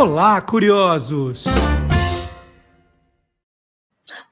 Olá, curiosos!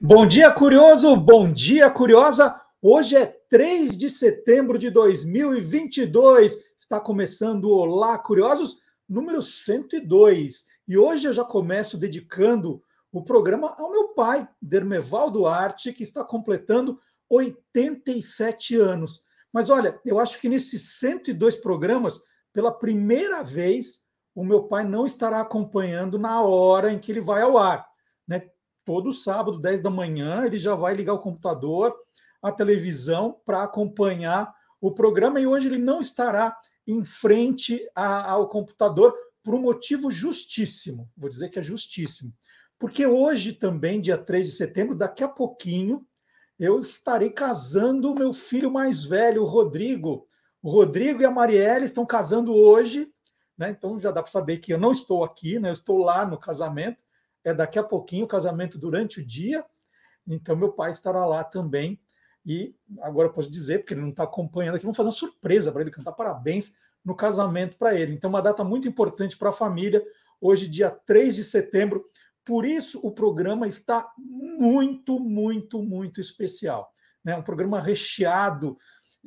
Bom dia, curioso! Bom dia, curiosa! Hoje é 3 de setembro de 2022. Está começando o Olá, curiosos, número 102. E hoje eu já começo dedicando o programa ao meu pai, Dermeval Duarte, que está completando 87 anos. Mas olha, eu acho que nesses 102 programas, pela primeira vez, o meu pai não estará acompanhando na hora em que ele vai ao ar. Né? Todo sábado, 10 da manhã, ele já vai ligar o computador, a televisão, para acompanhar o programa. E hoje ele não estará em frente a, ao computador por um motivo justíssimo. Vou dizer que é justíssimo. Porque hoje também, dia 3 de setembro, daqui a pouquinho, eu estarei casando o meu filho mais velho, o Rodrigo. O Rodrigo e a Marielle estão casando hoje né? Então já dá para saber que eu não estou aqui, né? eu estou lá no casamento, é daqui a pouquinho o casamento durante o dia, então meu pai estará lá também. E agora eu posso dizer, porque ele não está acompanhando aqui, vamos fazer uma surpresa para ele, cantar parabéns no casamento para ele. Então, uma data muito importante para a família, hoje, dia 3 de setembro. Por isso, o programa está muito, muito, muito especial. Né? Um programa recheado.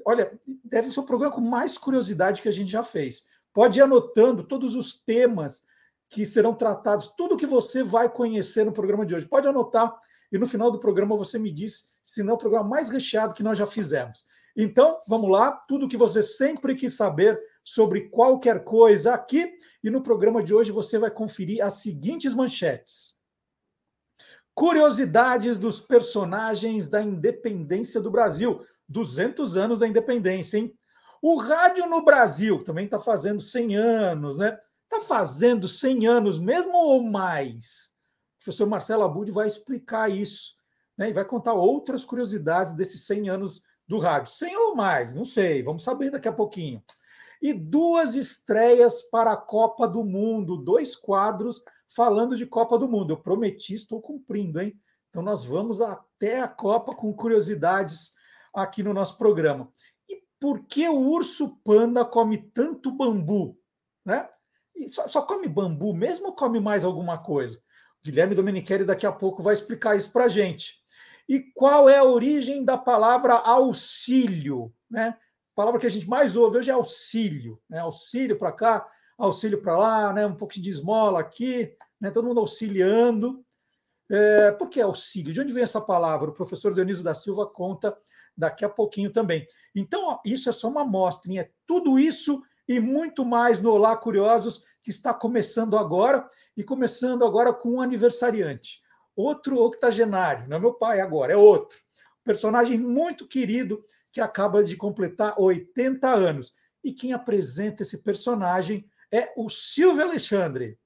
Olha, deve ser o programa com mais curiosidade que a gente já fez. Pode ir anotando todos os temas que serão tratados, tudo que você vai conhecer no programa de hoje. Pode anotar e no final do programa você me diz se não é o programa mais recheado que nós já fizemos. Então, vamos lá, tudo que você sempre quis saber sobre qualquer coisa aqui. E no programa de hoje você vai conferir as seguintes manchetes. Curiosidades dos personagens da independência do Brasil. 200 anos da independência, hein? O rádio no Brasil também está fazendo 100 anos, né? Está fazendo 100 anos mesmo ou mais? O professor Marcelo Abud vai explicar isso, né? E vai contar outras curiosidades desses 100 anos do rádio. 100 ou mais, não sei, vamos saber daqui a pouquinho. E duas estreias para a Copa do Mundo, dois quadros falando de Copa do Mundo. Eu prometi, estou cumprindo, hein? Então nós vamos até a Copa com curiosidades aqui no nosso programa por que o urso panda come tanto bambu? Né? E só, só come bambu mesmo ou come mais alguma coisa? O Guilherme Domenichelli daqui a pouco vai explicar isso para a gente. E qual é a origem da palavra auxílio? Né? A palavra que a gente mais ouve hoje é auxílio. Né? Auxílio para cá, auxílio para lá, né? um pouquinho de esmola aqui, né? todo mundo auxiliando. É, por que auxílio? De onde vem essa palavra? O professor Dionísio da Silva conta daqui a pouquinho também. Então, ó, isso é só uma amostra, é tudo isso e muito mais no Olá Curiosos, que está começando agora, e começando agora com um aniversariante. Outro octogenário, não é meu pai agora, é outro. Um personagem muito querido que acaba de completar 80 anos. E quem apresenta esse personagem é o Silvio Alexandre.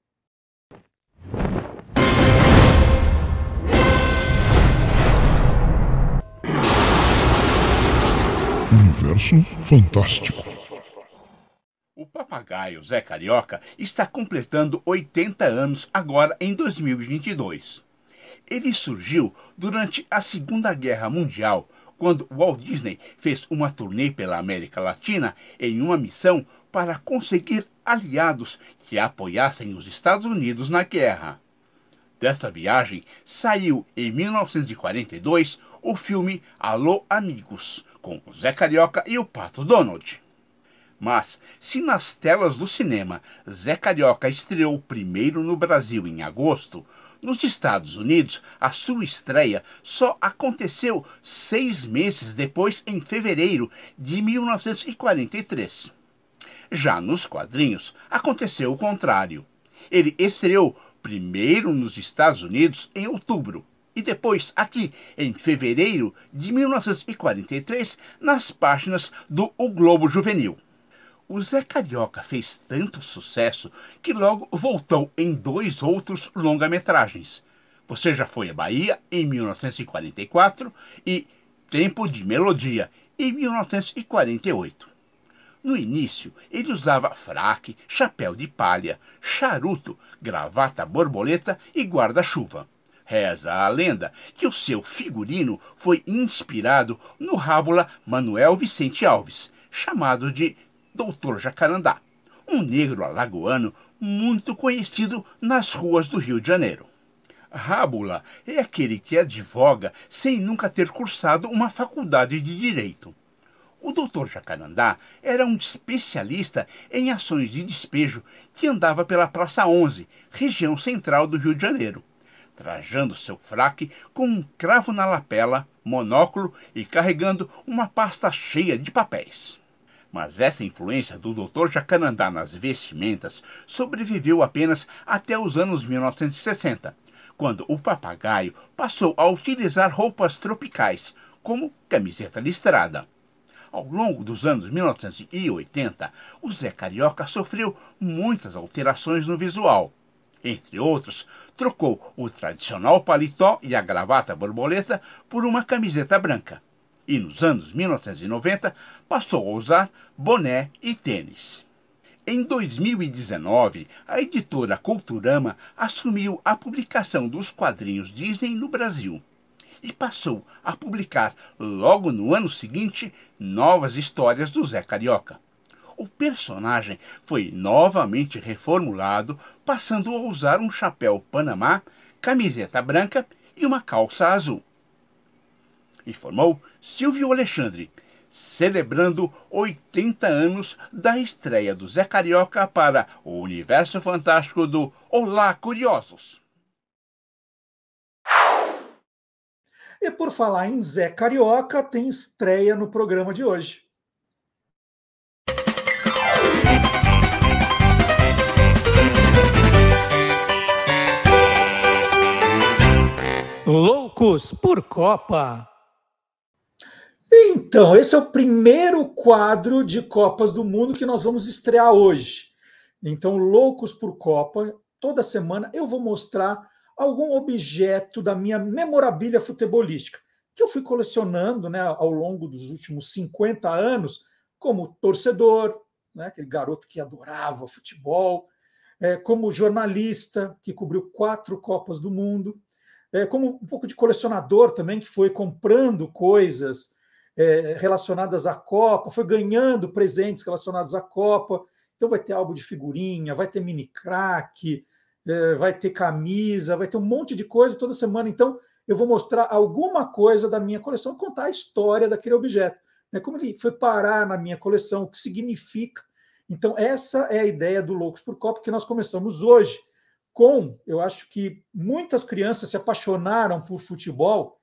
Universo Fantástico. O papagaio Zé Carioca está completando 80 anos agora em 2022. Ele surgiu durante a Segunda Guerra Mundial, quando Walt Disney fez uma turnê pela América Latina em uma missão para conseguir aliados que apoiassem os Estados Unidos na guerra. Dessa viagem saiu em 1942 o filme Alô Amigos, com Zé Carioca e o Pato Donald. Mas, se nas telas do cinema Zé Carioca estreou primeiro no Brasil em agosto, nos Estados Unidos a sua estreia só aconteceu seis meses depois, em fevereiro de 1943. Já nos quadrinhos aconteceu o contrário. Ele estreou primeiro nos Estados Unidos em outubro e depois aqui em fevereiro de 1943 nas páginas do O Globo Juvenil. O Zé Carioca fez tanto sucesso que logo voltou em dois outros longa-metragens. Você já foi à Bahia em 1944 e Tempo de Melodia em 1948. No início, ele usava fraque, chapéu de palha, charuto, gravata borboleta e guarda-chuva. Reza a lenda que o seu figurino foi inspirado no rábula Manuel Vicente Alves, chamado de Doutor Jacarandá, um negro alagoano muito conhecido nas ruas do Rio de Janeiro. Rábula é aquele que advoga sem nunca ter cursado uma faculdade de direito. O doutor Jacarandá era um especialista em ações de despejo que andava pela Praça 11, região central do Rio de Janeiro, trajando seu fraque com um cravo na lapela, monóculo e carregando uma pasta cheia de papéis. Mas essa influência do Dr. Jacanandá nas vestimentas sobreviveu apenas até os anos 1960, quando o papagaio passou a utilizar roupas tropicais, como camiseta listrada. Ao longo dos anos 1980, o Zé Carioca sofreu muitas alterações no visual. Entre outros, trocou o tradicional paletó e a gravata borboleta por uma camiseta branca. E nos anos 1990 passou a usar boné e tênis. Em 2019, a editora Culturama assumiu a publicação dos quadrinhos Disney no Brasil e passou a publicar, logo no ano seguinte, novas histórias do Zé Carioca. O personagem foi novamente reformulado, passando a usar um chapéu panamá, camiseta branca e uma calça azul. Informou Silvio Alexandre, celebrando 80 anos da estreia do Zé Carioca para o universo fantástico do Olá Curiosos. E por falar em Zé Carioca, tem estreia no programa de hoje. Loucos por Copa. Então, esse é o primeiro quadro de Copas do Mundo que nós vamos estrear hoje. Então, Loucos por Copa, toda semana eu vou mostrar algum objeto da minha memorabilia futebolística, que eu fui colecionando né, ao longo dos últimos 50 anos, como torcedor, né, aquele garoto que adorava futebol, é, como jornalista, que cobriu quatro Copas do Mundo, é, como um pouco de colecionador também, que foi comprando coisas é, relacionadas à Copa, foi ganhando presentes relacionados à Copa. Então vai ter álbum de figurinha, vai ter mini crack, é, vai ter camisa, vai ter um monte de coisa toda semana. Então, eu vou mostrar alguma coisa da minha coleção, contar a história daquele objeto, né? como ele foi parar na minha coleção, o que significa. Então, essa é a ideia do Loucos por Copa que nós começamos hoje, com, eu acho que muitas crianças se apaixonaram por futebol,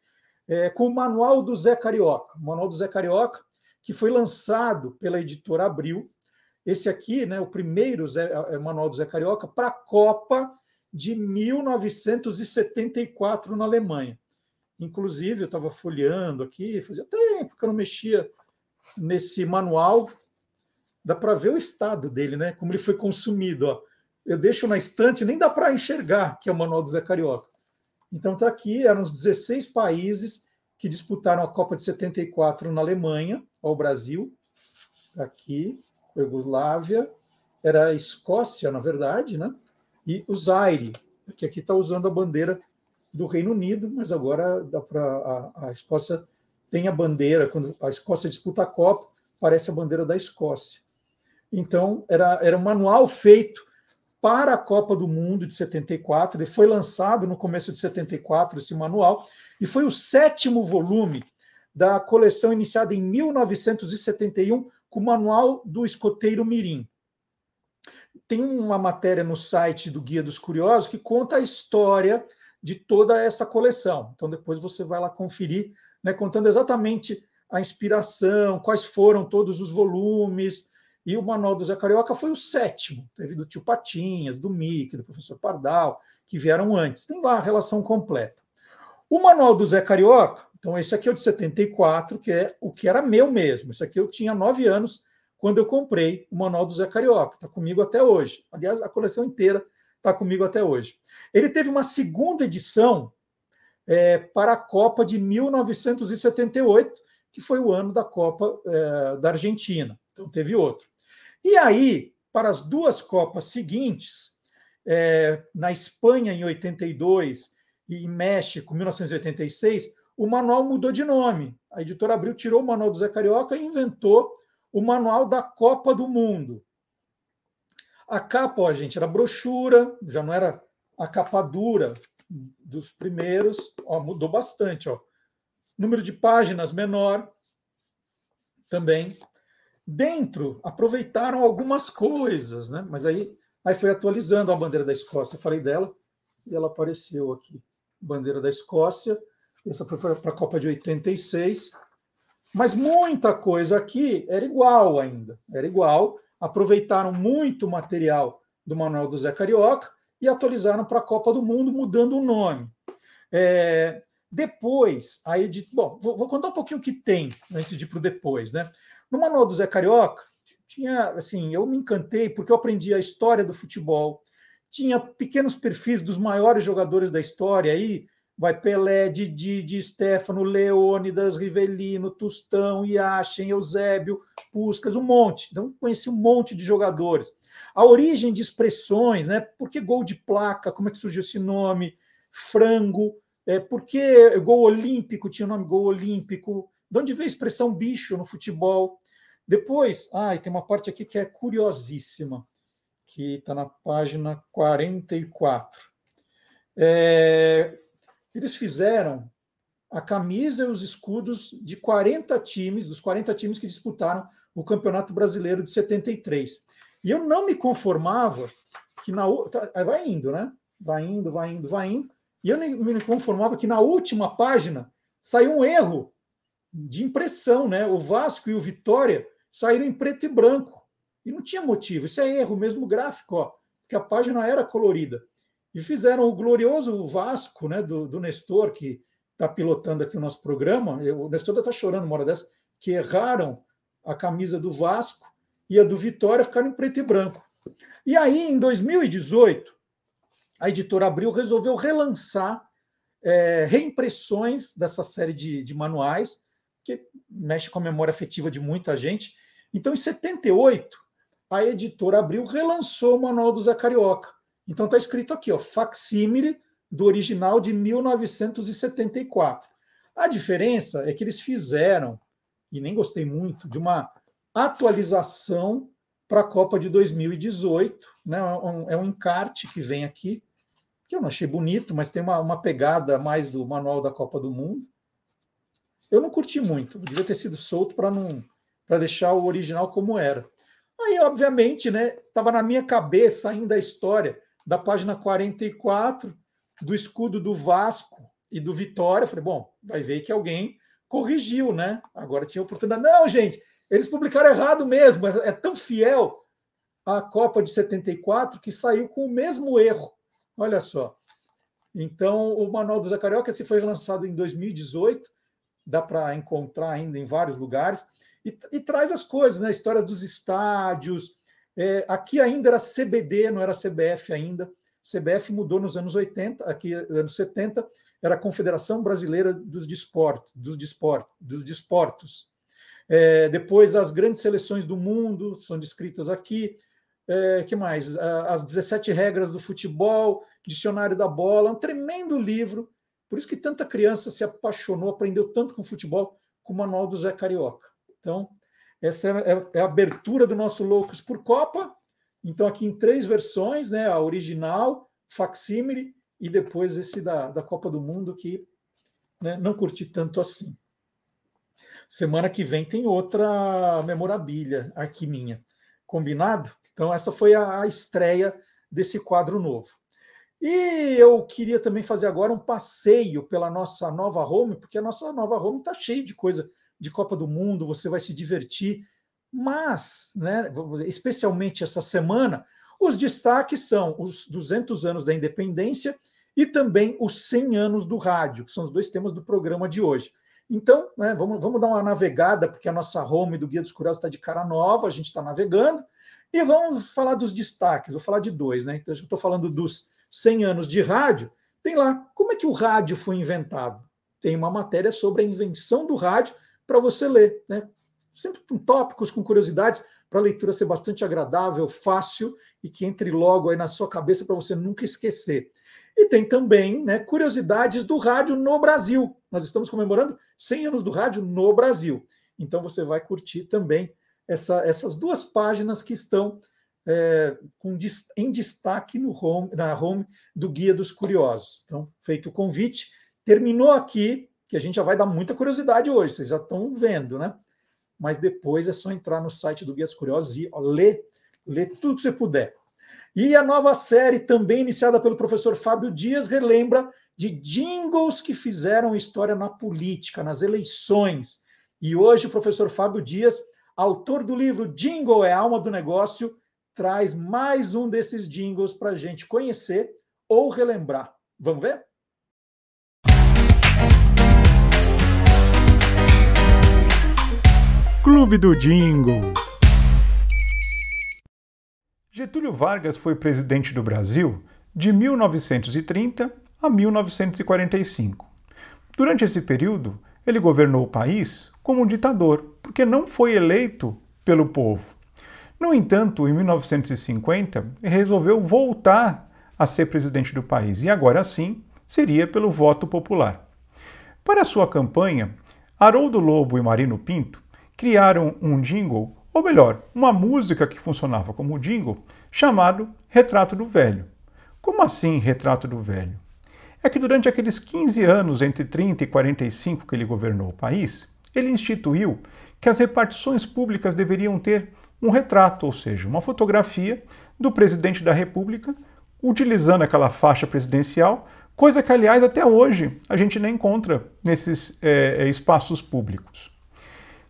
é, com o Manual do Zé Carioca. O Manual do Zé Carioca, que foi lançado pela editora Abril, esse aqui, né, o primeiro Zé, é, é, Manual do Zé Carioca, para a Copa de 1974 na Alemanha. Inclusive, eu estava folheando aqui, fazia tempo que eu não mexia nesse manual. Dá para ver o estado dele, né? Como ele foi consumido. Ó. Eu deixo na estante, nem dá para enxergar que é o Manual do Zé Carioca. Então está aqui, eram os 16 países que disputaram a Copa de 74 na Alemanha, ao Brasil. Está aqui. Iugoslávia, era a Escócia, na verdade, né? e o Zaire, que aqui está usando a bandeira do Reino Unido, mas agora dá para a, a, Escócia tem a bandeira, quando a Escócia disputa a Copa, parece a bandeira da Escócia. Então, era, era um manual feito para a Copa do Mundo de 74, ele foi lançado no começo de 74, esse manual, e foi o sétimo volume da coleção iniciada em 1971 com o manual do escoteiro Mirim. Tem uma matéria no site do Guia dos Curiosos que conta a história de toda essa coleção. Então depois você vai lá conferir, né, contando exatamente a inspiração, quais foram todos os volumes. E o Manual do Zé Carioca foi o sétimo. Teve do tio Patinhas, do Mickey, do professor Pardal, que vieram antes. Tem lá a relação completa. O Manual do Zé Carioca então, esse aqui é o de 74, que é o que era meu mesmo. Esse aqui eu tinha nove anos quando eu comprei o Manual do Zé Carioca. Está comigo até hoje. Aliás, a coleção inteira está comigo até hoje. Ele teve uma segunda edição é, para a Copa de 1978, que foi o ano da Copa é, da Argentina. Então, teve outro. E aí, para as duas Copas seguintes, é, na Espanha em 82 e em México, 1986, o manual mudou de nome. A editora Abril tirou o manual do Zé Carioca e inventou o manual da Copa do Mundo. A capa, ó, gente, era brochura, já não era a capa dura dos primeiros, ó, mudou bastante, ó. Número de páginas menor também. Dentro, aproveitaram algumas coisas, né? Mas aí, aí foi atualizando a bandeira da Escócia, falei dela, e ela apareceu aqui. Bandeira da Escócia, essa foi para a Copa de 86. Mas muita coisa aqui era igual ainda, era igual. Aproveitaram muito material do Manuel do Zé Carioca e atualizaram para a Copa do Mundo, mudando o nome. É, depois, aí de, bom, vou, vou, contar um pouquinho o que tem antes de ir para o depois, né? No Manual do Zé Carioca, tinha, assim, eu me encantei porque eu aprendi a história do futebol, tinha pequenos perfis dos maiores jogadores da história aí, vai Pelé, Didi, Di Stefano, Leônidas, Rivelino, Tustão, Iachen, Eusébio, Puscas, um monte. Então, conheci um monte de jogadores. A origem de expressões, né? Por que gol de placa? Como é que surgiu esse nome? Frango. É, por que gol olímpico tinha o nome gol olímpico? De onde veio a expressão bicho no futebol? Depois, ah, tem uma parte aqui que é curiosíssima, que está na página 44. É, eles fizeram a camisa e os escudos de 40 times, dos 40 times que disputaram o Campeonato Brasileiro de 73. E eu não me conformava que na tá, vai indo, né? Vai indo, vai indo, vai indo. E eu me conformava que na última página saiu um erro de impressão, né? O Vasco e o Vitória saíram em preto e branco. E não tinha motivo. Isso é erro, mesmo gráfico, ó, porque a página era colorida. E fizeram o glorioso Vasco, né, do, do Nestor, que está pilotando aqui o nosso programa. O Nestor está chorando uma hora dessa, que erraram a camisa do Vasco e a do Vitória ficaram em preto e branco. E aí, em 2018, a editora Abril resolveu relançar é, reimpressões dessa série de, de manuais, que mexe com a memória afetiva de muita gente. Então, em 78, a editora Abril relançou o Manual do Zé Carioca. Então está escrito aqui, ó, facsímile do original de 1974. A diferença é que eles fizeram, e nem gostei muito, de uma atualização para a Copa de 2018. Né? É, um, é um encarte que vem aqui, que eu não achei bonito, mas tem uma, uma pegada mais do manual da Copa do Mundo. Eu não curti muito, devia ter sido solto para não para deixar o original como era. Aí, obviamente, né, estava na minha cabeça ainda a história da página 44, do escudo do Vasco e do Vitória. falei, bom, vai ver que alguém corrigiu, né? Agora tinha oportunidade. Não, gente, eles publicaram errado mesmo. É, tão fiel à Copa de 74 que saiu com o mesmo erro. Olha só. Então, o Manual do Zé Carioca esse foi lançado em 2018, dá para encontrar ainda em vários lugares, e, e, traz as coisas, né? A história dos estádios, é, aqui ainda era CBD, não era CBF ainda. CBF mudou nos anos 80, aqui anos 70, era a Confederação Brasileira dos Desportos, dos, dos Desportos. É, depois, as grandes seleções do mundo são descritas aqui. É, que mais? As 17 regras do futebol, Dicionário da Bola, um tremendo livro. Por isso que tanta criança se apaixonou, aprendeu tanto com futebol, com o Manual do Zé Carioca. Então, essa é, é, é a abertura do nosso Loucos por Copa. Então, aqui em três versões, né? A original, facsímile e depois esse da, da Copa do Mundo, que né, não curti tanto assim. Semana que vem tem outra memorabilia aqui minha. Combinado? Então, essa foi a, a estreia desse quadro novo. E eu queria também fazer agora um passeio pela nossa nova home, porque a nossa nova home está cheia de coisa de Copa do Mundo, você vai se divertir. Mas, né, especialmente essa semana, os destaques são os 200 anos da independência e também os 100 anos do rádio, que são os dois temas do programa de hoje. Então, né, vamos, vamos dar uma navegada, porque a nossa home do Guia dos Curiosos está de cara nova, a gente está navegando, e vamos falar dos destaques. Vou falar de dois, né? Então, eu estou falando dos 100 anos de rádio. Tem lá, como é que o rádio foi inventado? Tem uma matéria sobre a invenção do rádio para você ler. Né? Sempre com tópicos, com curiosidades, para a leitura ser bastante agradável, fácil e que entre logo aí na sua cabeça para você nunca esquecer. E tem também né, curiosidades do rádio no Brasil. Nós estamos comemorando 100 anos do rádio no Brasil. Então você vai curtir também essa, essas duas páginas que estão é, com, em destaque no home, na home do Guia dos Curiosos. Então, feito o convite, terminou aqui, que a gente já vai dar muita curiosidade hoje, vocês já estão vendo, né? Mas depois é só entrar no site do Guia dos Curiosos e ó, ler, ler tudo que você puder. E a nova série, também iniciada pelo professor Fábio Dias, relembra de jingles que fizeram história na política, nas eleições. E hoje o professor Fábio Dias, autor do livro Jingle é a alma do negócio, traz mais um desses jingles para a gente conhecer ou relembrar. Vamos ver? Clube do Jingle. Getúlio Vargas foi presidente do Brasil de 1930 a 1945. Durante esse período, ele governou o país como um ditador, porque não foi eleito pelo povo. No entanto, em 1950, resolveu voltar a ser presidente do país e agora sim seria pelo voto popular. Para sua campanha, Haroldo Lobo e Marino Pinto criaram um jingle, ou melhor, uma música que funcionava como jingle, chamado Retrato do Velho. Como assim Retrato do Velho? É que durante aqueles 15 anos entre 30 e 45 que ele governou o país, ele instituiu que as repartições públicas deveriam ter um retrato, ou seja, uma fotografia do presidente da República utilizando aquela faixa presidencial, coisa que, aliás, até hoje a gente não encontra nesses é, espaços públicos.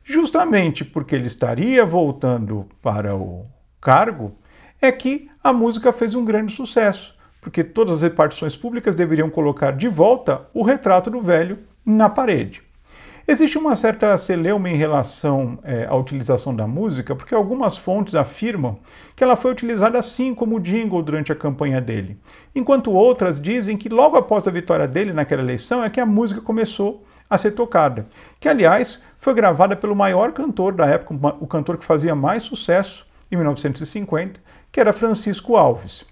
Justamente porque ele estaria voltando para o cargo, é que a música fez um grande sucesso, porque todas as repartições públicas deveriam colocar de volta o retrato do velho na parede. Existe uma certa celeuma em relação é, à utilização da música, porque algumas fontes afirmam que ela foi utilizada assim como jingle durante a campanha dele, enquanto outras dizem que logo após a vitória dele naquela eleição é que a música começou a ser tocada, que aliás foi gravada pelo maior cantor da época, o cantor que fazia mais sucesso em 1950, que era Francisco Alves.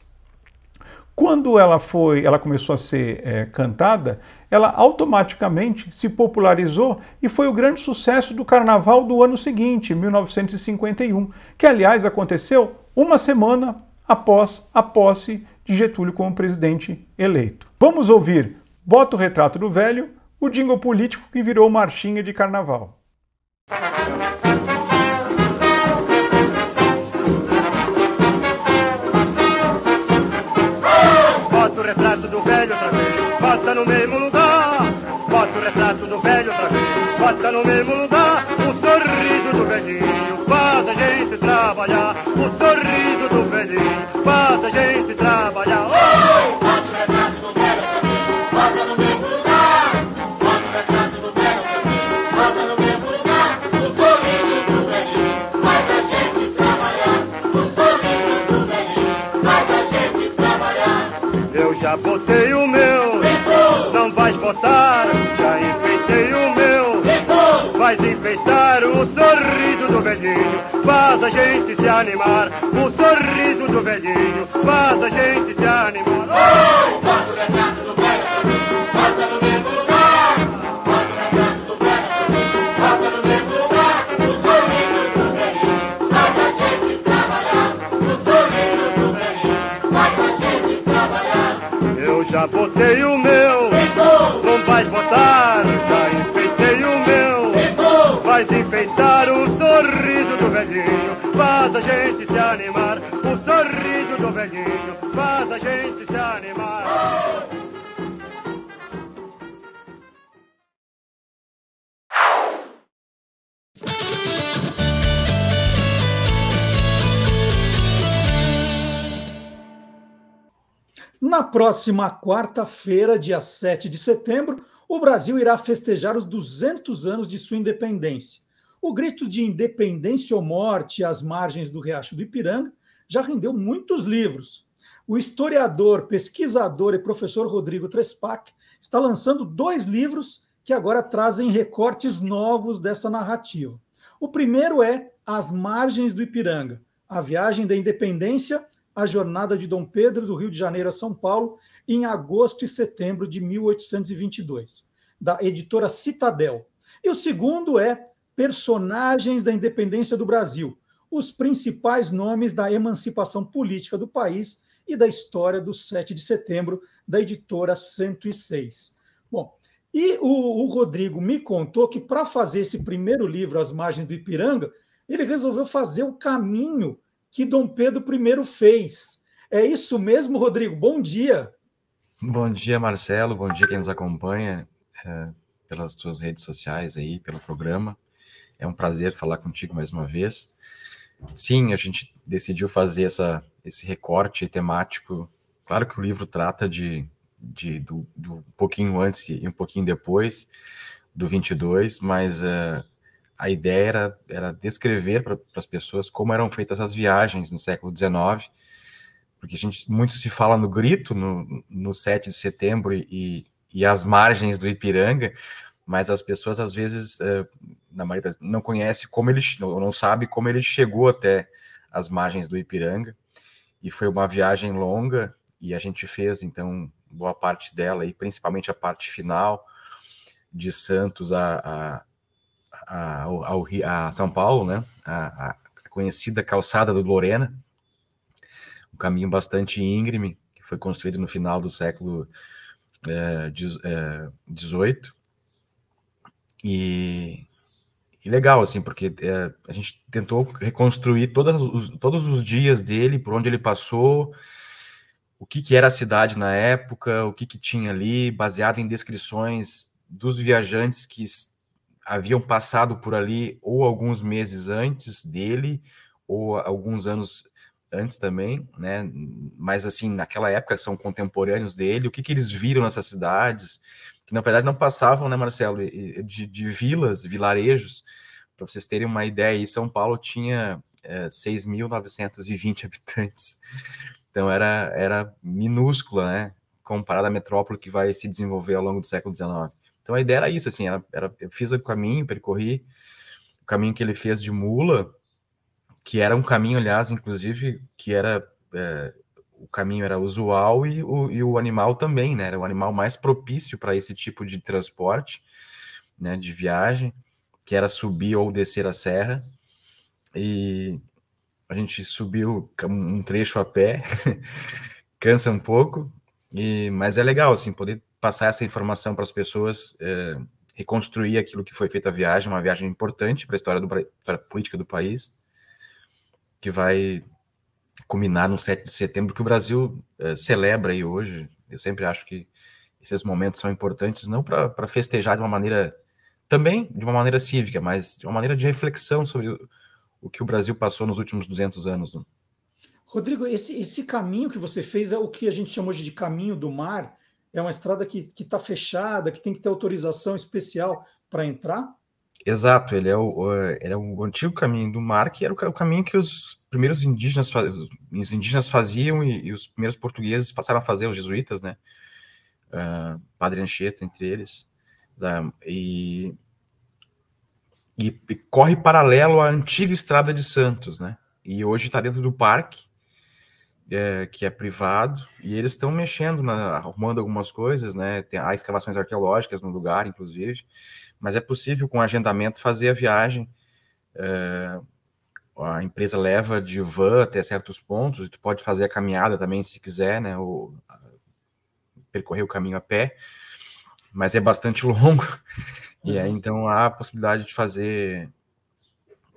Quando ela foi, ela começou a ser é, cantada, ela automaticamente se popularizou e foi o grande sucesso do carnaval do ano seguinte, 1951, que aliás aconteceu uma semana após a posse de Getúlio como presidente eleito. Vamos ouvir Bota o Retrato do Velho, o jingle político que virou marchinha de carnaval. Bota o retrato do velho outra vez, bota no mesmo lugar. Bota o retrato do velho outra vez, bota no mesmo lugar. O sorriso do velhinho faz a gente trabalhar. O sorriso do velhinho faz a gente trabalhar. Oh! Já botei o meu, não vais botar. Já enfeitei o meu, vais enfeitar o sorriso do velhinho. Faz a gente se animar. O sorriso do velhinho faz a gente se animar. Bota o retrato do velho, bota no mesmo lugar. Já botei o meu, não vais botar. Já enfeitei o meu, vais enfeitar o sorriso do velhinho. Faz a gente se animar. O sorriso do velhinho faz a gente se animar. Na próxima quarta-feira, dia 7 de setembro, o Brasil irá festejar os 200 anos de sua independência. O grito de independência ou morte às margens do Riacho do Ipiranga já rendeu muitos livros. O historiador, pesquisador e professor Rodrigo Trespac está lançando dois livros que agora trazem recortes novos dessa narrativa. O primeiro é As Margens do Ipiranga, a viagem da independência a jornada de Dom Pedro do Rio de Janeiro a São Paulo em agosto e setembro de 1822, da editora Citadel. E o segundo é Personagens da Independência do Brasil, os principais nomes da emancipação política do país e da história do 7 de setembro, da editora 106. Bom, e o, o Rodrigo me contou que para fazer esse primeiro livro, As Margens do Ipiranga, ele resolveu fazer o caminho que Dom Pedro I fez. É isso mesmo, Rodrigo? Bom dia. Bom dia, Marcelo. Bom dia quem nos acompanha é, pelas suas redes sociais aí, pelo programa. É um prazer falar contigo mais uma vez. Sim, a gente decidiu fazer essa, esse recorte temático. Claro que o livro trata de de, do, do, um pouquinho antes e um pouquinho depois do 22, mas uh, a ideia era, era descrever para as pessoas como eram feitas as viagens no século XIX, porque a gente muito se fala no grito, no, no 7 de setembro e, e as margens do Ipiranga, mas as pessoas às vezes, uh, na maioria não conhece como ele, não, não sabe como ele chegou até as margens do Ipiranga, e foi uma viagem longa, e a gente fez, então, boa parte dela, e principalmente a parte final de Santos a, a, a, ao, a São Paulo, né? A, a, conhecida calçada do Lorena, um caminho bastante íngreme, que foi construído no final do século XVIII. É, é, e, e legal, assim, porque é, a gente tentou reconstruir todos os, todos os dias dele, por onde ele passou, o que, que era a cidade na época, o que, que tinha ali, baseado em descrições dos viajantes que haviam passado por ali ou alguns meses antes dele, ou alguns anos antes também, né? Mas assim, naquela época são contemporâneos dele, o que, que eles viram nessas cidades, que na verdade não passavam, né, Marcelo, de, de vilas, vilarejos, para vocês terem uma ideia, São Paulo tinha é, eh, 6.920 habitantes. Então era, era minúscula, né? Comparada à metrópole que vai se desenvolver ao longo do século XIX. Então a ideia era isso, assim, era, era, eu fiz o caminho, percorri o caminho que ele fez de mula, que era um caminho, aliás, inclusive, que era é, o caminho era usual e o, e o animal também, né? Era o animal mais propício para esse tipo de transporte, né? De viagem, que era subir ou descer a serra. E, a gente subiu um trecho a pé, cansa um pouco, e, mas é legal, assim, poder passar essa informação para as pessoas, é, reconstruir aquilo que foi feita a viagem, uma viagem importante para a história, do, história política do país, que vai culminar no 7 de setembro, que o Brasil é, celebra aí hoje. Eu sempre acho que esses momentos são importantes, não para festejar de uma maneira, também de uma maneira cívica, mas de uma maneira de reflexão sobre o que o Brasil passou nos últimos 200 anos. Né? Rodrigo, esse, esse caminho que você fez é o que a gente chama hoje de caminho do mar? É uma estrada que está fechada, que tem que ter autorização especial para entrar? Exato, ele é o, ele é o antigo caminho do mar, que era o, caminho que os primeiros indígenas, os indígenas faziam e, e os primeiros portugueses passaram a fazer, os jesuítas, né? Uh, Padre Anchieta, entre eles. Uh, e e, e corre paralelo à antiga estrada de Santos, né? E hoje está dentro do parque, é, que é privado, e eles estão mexendo, na, arrumando algumas coisas, né? Tem, há escavações arqueológicas no lugar, inclusive, mas é possível com agendamento fazer a viagem. É, a empresa leva de van até certos pontos, e tu pode fazer a caminhada também se quiser, né? Ou percorrer o caminho a pé, mas é bastante longo. E aí, então, há a possibilidade de fazer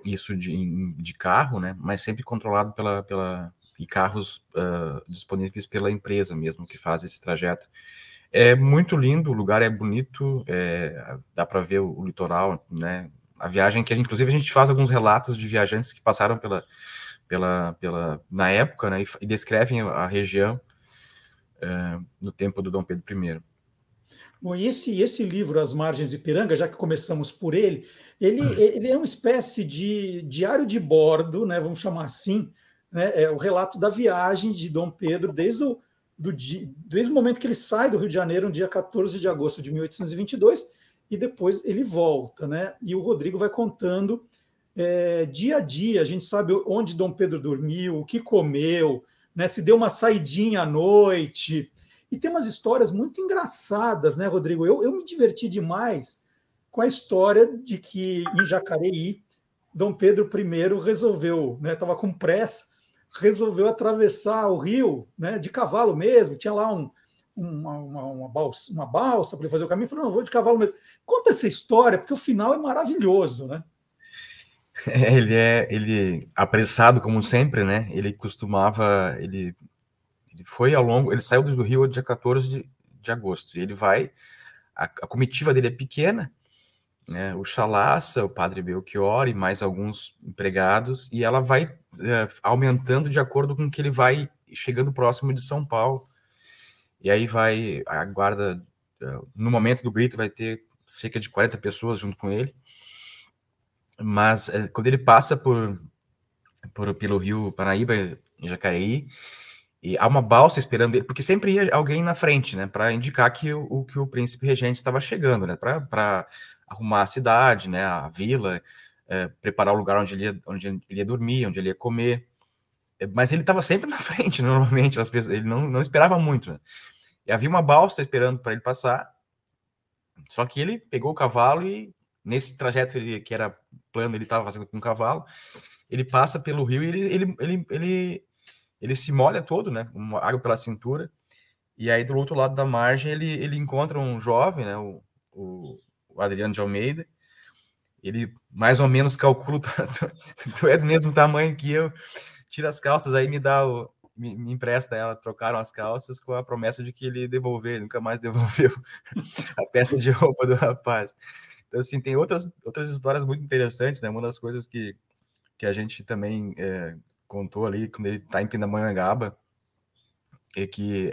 isso de, de carro, né? Mas sempre controlado pela, pela e carros uh, disponíveis pela empresa mesmo que faz esse trajeto. É muito lindo, o lugar é bonito, é, dá para ver o, o, litoral, né? A viagem que, inclusive, a gente faz alguns relatos de viajantes que passaram pela, pela, pela na época, né? E, e descrevem a região uh, no tempo do Dom Pedro I. Bom, e esse, esse livro, As Margens de Piranga, já que começamos por ele, ele, ele é uma espécie de diário de bordo, né, vamos chamar assim, né, é o relato da viagem de Dom Pedro desde o, do, desde o momento que ele sai do Rio de Janeiro, no dia 14 de agosto de 1822, e depois ele volta. Né, e o Rodrigo vai contando é, dia a dia, a gente sabe onde Dom Pedro dormiu, o que comeu, né, se deu uma saidinha à noite, e tem umas histórias muito engraçadas, né, Rodrigo? Eu, eu me diverti demais com a história de que em Jacareí, Dom Pedro I resolveu, né? Estava com pressa, resolveu atravessar o rio, né? De cavalo mesmo. Tinha lá um, uma, uma, uma balsa, uma balsa para ele fazer o caminho. Falou, não, vou de cavalo mesmo. Conta essa história, porque o final é maravilhoso, né? Ele é ele apressado como sempre, né? Ele costumava ele, ele foi ao longo, ele saiu do Rio dia 14 de, de agosto. Ele vai a, a, comitiva dele é pequena, né? O Chalaça, o Padre Belchior e mais alguns empregados e ela vai é, aumentando de acordo com que ele vai chegando próximo de São Paulo. E aí vai a guarda é, no momento do grito vai ter cerca de 40 pessoas junto com ele mas é, quando ele passa por, por, pelo rio Paraíba, em Jacareí, e há uma balsa esperando ele, porque sempre ia alguém na frente, né, para indicar que o, que o príncipe regente estava chegando, né, para arrumar a cidade, né, a vila, é, preparar o lugar onde ele, ia, onde ele ia dormir, onde ele ia comer. É, mas ele estava sempre na frente, normalmente, as pessoas, ele não, não esperava muito. Né? E havia uma balsa esperando para ele passar, só que ele pegou o cavalo e nesse trajeto ele, que era plano, ele estava fazendo com um cavalo, ele passa pelo rio e ele, ele, ele, ele, ele se molha todo, né? Uma água pela cintura. E aí, do outro lado da margem, ele, ele encontra um jovem, né? O, o, o Adriano de Almeida. Ele mais ou menos calcula, tu, tu é do mesmo tamanho que eu, tira as calças, aí me dá o, me, me, empresta ela, trocaram as calças com a promessa de que ele devolver, nunca mais devolveu a peça de roupa do rapaz. Então, assim, tem outras, outras histórias muito interessantes, né? Uma das coisas que, que a gente também é, contou ali, quando ele está em Pindamonhangaba, é que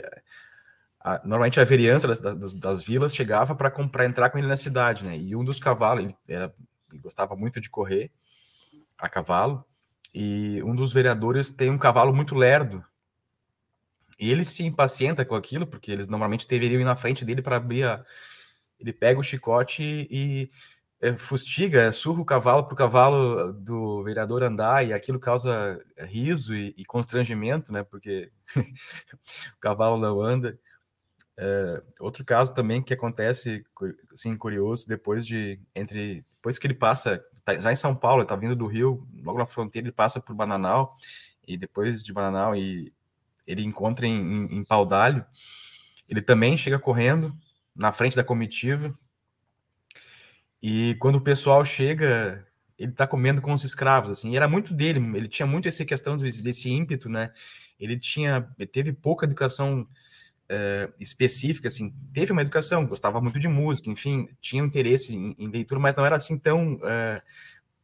a, normalmente a vereança das, das, das vilas chegava para comprar, entrar com ele na cidade, né? E um dos cavalos, ele, era, ele gostava muito de correr a cavalo, e um dos vereadores tem um cavalo muito lerdo, e ele se impacienta com aquilo, porque eles normalmente deveriam ir na frente dele para abrir a, ele pega o chicote e, é, fustiga, surra o cavalo para o cavalo do vereador andar, e aquilo causa riso e, e constrangimento, né? Porque o cavalo não anda. É, outro caso também que acontece, assim, curioso, depois de entre depois que ele passa, tá, já em São Paulo, está vindo do Rio, logo na fronteira ele passa por Bananal e depois de Bananal e ele encontra em, em, em ele também chega correndo na frente da comitiva. E quando o pessoal chega, ele tá comendo com os escravos, assim. E era muito dele, ele tinha muito essa questão desse, desse ímpeto, né? Ele tinha, ele teve pouca educação é, específica, assim. Teve uma educação, gostava muito de música, enfim, tinha interesse em, em leitura, mas não era assim tão é,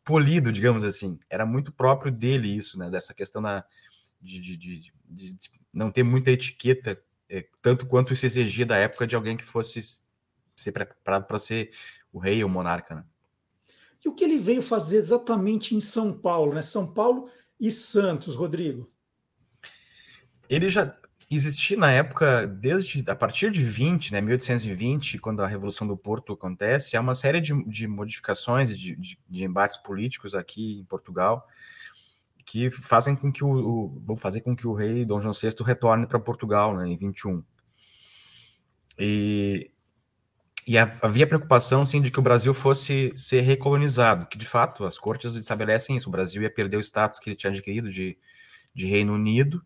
polido, digamos assim. Era muito próprio dele isso, né? Dessa questão da, de, de, de, de não ter muita etiqueta é, tanto quanto isso exigia da época de alguém que fosse ser preparado para ser o rei ou o monarca. Né? E o que ele veio fazer exatamente em São Paulo, né? São Paulo e Santos, Rodrigo? Ele já existia na época, desde a partir de 20, né, 1820, quando a Revolução do Porto acontece, há uma série de, de modificações, de, de, de embates políticos aqui em Portugal, que fazem com que o, o, vão fazer com que o rei Dom João VI retorne para Portugal, né, em 21. E, e havia preocupação, sim, de que o Brasil fosse ser recolonizado, que de fato as cortes estabelecem isso. O Brasil ia perder o status que ele tinha adquirido de, de Reino Unido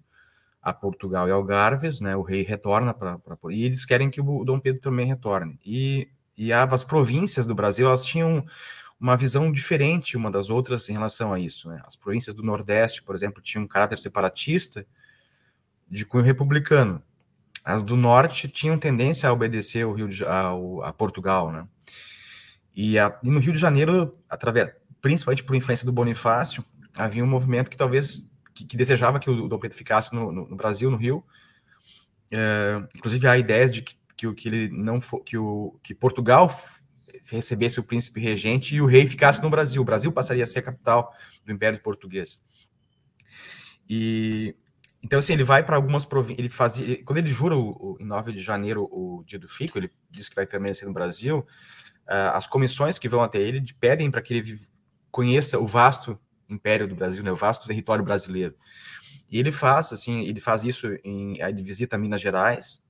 a Portugal e Algarves, né? O rei retorna para e eles querem que o Dom Pedro também retorne. E, e as províncias do Brasil elas tinham uma visão diferente uma das outras em relação a isso. Né? As províncias do Nordeste, por exemplo, tinham um caráter separatista de cunho republicano. As do Norte tinham tendência a obedecer ao Rio de, a Portugal, né? E, a, e, no Rio de Janeiro, através, principalmente por influência do Bonifácio, havia um movimento que talvez que, que desejava que o Dom Pedro ficasse no, no, no Brasil, no Rio. É, inclusive há ideias de que, que, que ele não for, que o que Portugal recebesse o príncipe regente e o rei ficasse no Brasil. O Brasil passaria a ser a capital do Império Português. E então assim, ele vai para algumas províncias, ele fazia, ele, quando ele jura o, o, em 9 de janeiro o dia do fico, ele diz que vai permanecer no Brasil, uh, as comissões que vão até ele pedem para que ele conheça o vasto império do Brasil, né, o vasto território brasileiro. E ele faz, assim, ele faz isso em, ele visita Minas Gerais,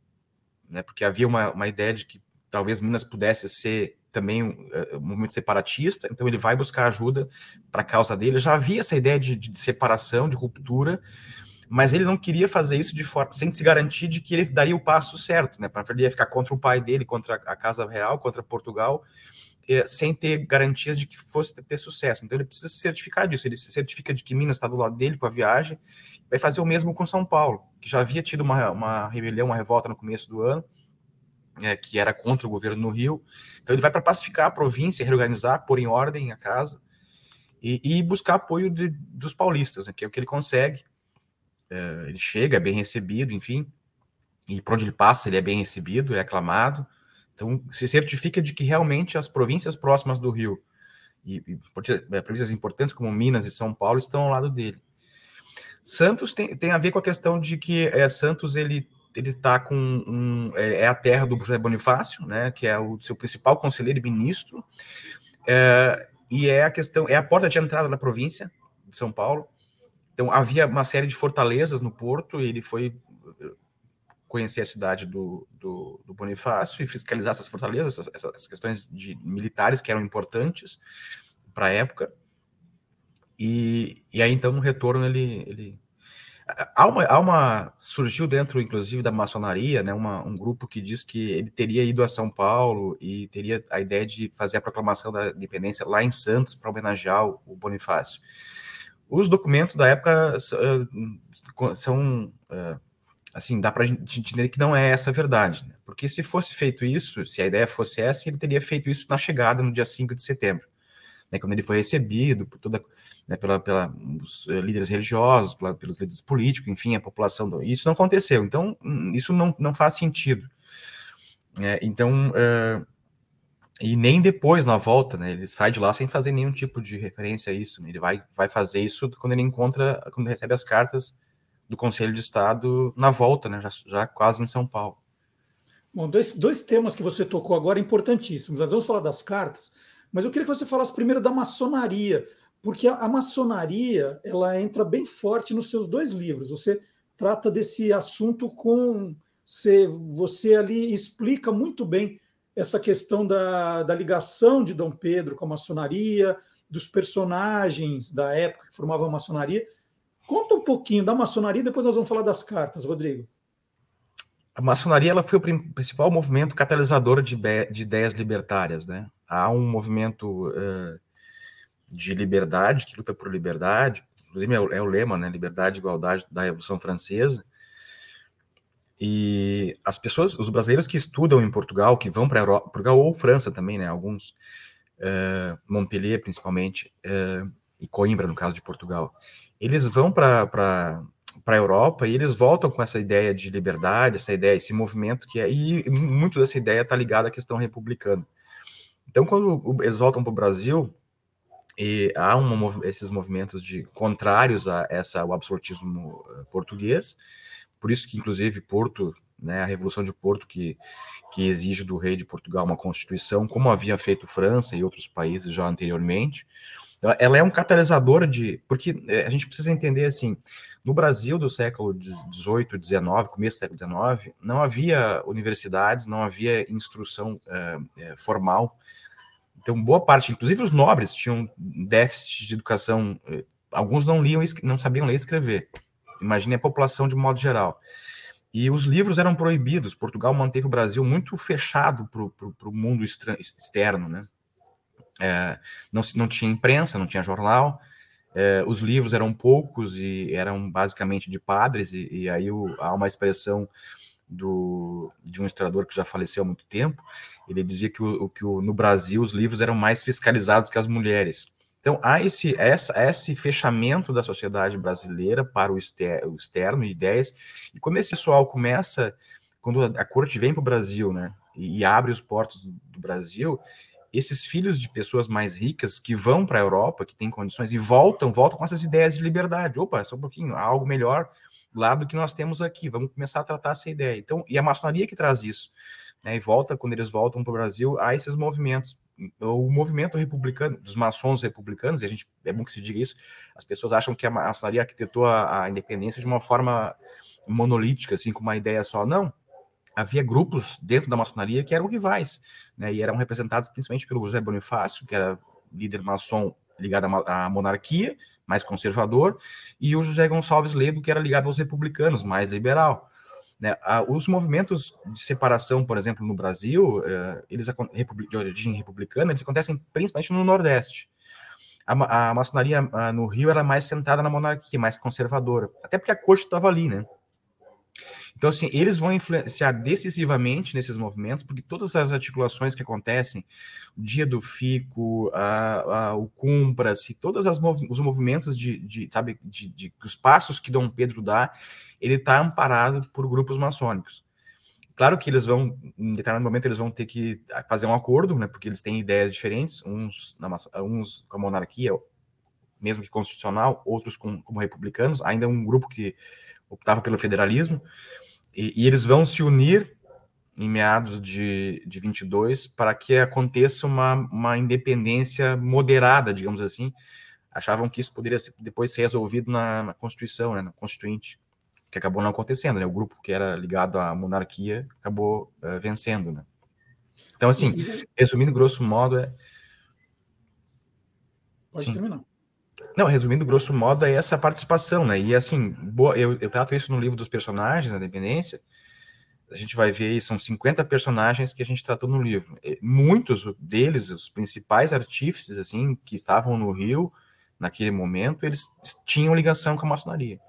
né, porque havia uma, uma ideia de que talvez Minas pudesse ser também um, um movimento separatista, então ele vai buscar ajuda para a causa dele. Já havia essa ideia de, de, separação, de ruptura, mas ele não queria fazer isso de forma sem se garantir de que ele daria o passo certo, né? Para ele ia ficar contra o pai dele, contra a Casa Real, contra Portugal, é, sem ter garantias de que fosse ter sucesso. Então ele precisa se certificar disso. Ele se certifica de que Minas está do lado dele com a viagem. Vai fazer o mesmo com São Paulo, que já havia tido uma, uma rebelião, uma revolta no começo do ano, é, que era contra o governo no Rio. Então ele vai para pacificar a província, reorganizar, pôr em ordem a casa e, e buscar apoio de, dos paulistas, né, que é o que ele consegue. É, ele chega, é bem recebido, enfim, e por onde ele passa ele é bem recebido, é aclamado. Então, se certifica de que realmente as províncias próximas do Rio, e, e é, províncias importantes como Minas e São Paulo, estão ao lado dele. Santos tem, tem a ver com a questão de que é, Santos ele ele está com um, é, é, a terra do José Bonifácio, né, que é o seu principal conselheiro e ministro, é, e é a questão é a porta de entrada da província de São Paulo. Então havia uma série de fortalezas no porto. E ele foi conhecer a cidade do, do, do Bonifácio e fiscalizar essas fortalezas, essas, essas questões de militares que eram importantes para a época. E, e aí, então, no retorno, ele, ele... Há uma, há uma, surgiu dentro, inclusive, da maçonaria, né, uma, um grupo que diz que ele teria ido a São Paulo e teria a ideia de fazer a proclamação da independência lá em Santos para homenagear o Bonifácio. Os documentos da época são, são uh, assim, dá para a gente entender que não é essa a verdade, né? porque se fosse feito isso, se a ideia fosse essa, ele teria feito isso na chegada, no dia 5 de setembro, né, quando ele foi recebido por toda, né, pela, pela os eh, líderes religiosos, pela, pelos líderes políticos, enfim, a população. Do, isso não aconteceu, então hum, isso não, não faz sentido. É, então, uh, e nem depois, na volta, né, ele sai de lá sem fazer nenhum tipo de referência a isso, né, ele vai, vai fazer isso quando ele encontra, quando recebe as cartas do Conselho de Estado na volta, né, já, já quase em São Paulo. Bom, dois, dois temas que você tocou agora importantíssimos. Nós vamos falar das cartas, mas eu queria que você falasse primeiro da maçonaria, porque a, a maçonaria ela entra bem forte nos seus dois livros. Você trata desse assunto com. Você, você ali explica muito bem essa questão da, da ligação de Dom Pedro com a maçonaria, dos personagens da época que formavam a maçonaria Conta um pouquinho da maçonaria, depois nós vamos falar das cartas, Rodrigo. A maçonaria ela foi o principal movimento catalisador de, de ideias libertárias, né? Há um movimento uh, de liberdade que luta por liberdade, inclusive é o, é o lema, né? Liberdade e igualdade da Revolução Francesa. E as pessoas, os brasileiros que estudam em Portugal, que vão para Portugal ou França também, né? Alguns, uh, Montpellier principalmente, uh, e Coimbra, no caso de Portugal, eles vão para a Europa e eles voltam com essa ideia de liberdade, essa ideia, esse movimento que é, e muito dessa ideia está ligada à questão republicana. Então, quando eles voltam para o Brasil, e há esses movimentos de contrários a essa ao absolutismo eh, português, por isso que inclusive Porto, né, a Revolução de Porto que que exige do rei de Portugal uma constituição, como havia feito França e outros países já anteriormente. Ela é um catalisador de. Porque é, a gente precisa entender assim: no Brasil do século XVIII, XIX, começo do século XIX, não havia universidades, não havia instrução uh, formal. Então, boa parte, inclusive os nobres, tinham déficit de educação. Alguns não liam, não sabiam ler e escrever. Imagine a população de modo geral. E os livros eram proibidos. Portugal manteve o Brasil muito fechado para o mundo externo, né? É, não, não tinha imprensa, não tinha jornal, é, os livros eram poucos e eram basicamente de padres, e, e aí o, há uma expressão do, de um historiador que já faleceu há muito tempo, ele dizia que, o, que o, no Brasil os livros eram mais fiscalizados que as mulheres. Então, há esse, essa, esse fechamento da sociedade brasileira para o externo, o externo ideias, e quando esse pessoal começa, quando a, a corte vem para o Brasil, né, e, e abre os portos do, do Brasil, esses filhos de pessoas mais ricas que vão para a Europa, que têm condições, e voltam, voltam com essas ideias de liberdade. Opa, só um pouquinho, há algo melhor lá do que nós temos aqui, vamos começar a tratar essa ideia. Então, e a maçonaria que traz isso, né? E volta, quando eles voltam para o Brasil, há esses movimentos. O movimento republicano, dos maçons republicanos, e a gente é bom que se diga isso, as pessoas acham que a maçonaria arquitetou a, a independência de uma forma monolítica, assim, com uma ideia só. Não, havia grupos dentro da maçonaria que eram rivais, né, e eram representados principalmente pelo José Bonifácio, que era líder maçom ligado à monarquia, mais conservador, e o José Gonçalves Ledo, que era ligado aos republicanos, mais liberal. Né? Os movimentos de separação, por exemplo, no Brasil, eh, eles de origem republicana, eles acontecem principalmente no Nordeste. A, a maçonaria no Rio era mais sentada na monarquia, mais conservadora, até porque a corte estava ali, né? Então, assim, eles vão influenciar decisivamente nesses movimentos, porque todas as articulações que acontecem, o dia do FICO, a, a, o Cumpra-se, todos os movimentos de, de sabe, de, de, os passos que Dom Pedro dá, ele está amparado por grupos maçônicos. Claro que eles vão, em determinado momento, eles vão ter que fazer um acordo, né, porque eles têm ideias diferentes, uns, uns com a monarquia, mesmo que constitucional, outros com, como republicanos, ainda um grupo que optava pelo federalismo, e, e, eles vão se unir em meados de, de 22 para que aconteça uma, uma independência moderada, digamos assim. Achavam que isso poderia ser, depois ser resolvido na, na Constituição, né, na Constituinte, que acabou não acontecendo. Né? O grupo que era ligado à monarquia acabou uh, vencendo. Né? Então, assim, resumindo grosso modo, é. Pode Sim. terminar. Não, resumindo, grosso modo, é essa participação, né? E assim, boa, eu, eu trato isso no livro dos personagens, na dependência. A gente vai ver aí, são 50 personagens que a gente tratou no livro. Muitos deles, os principais artífices, assim, que estavam no Rio naquele momento, eles tinham ligação com a maçonaria.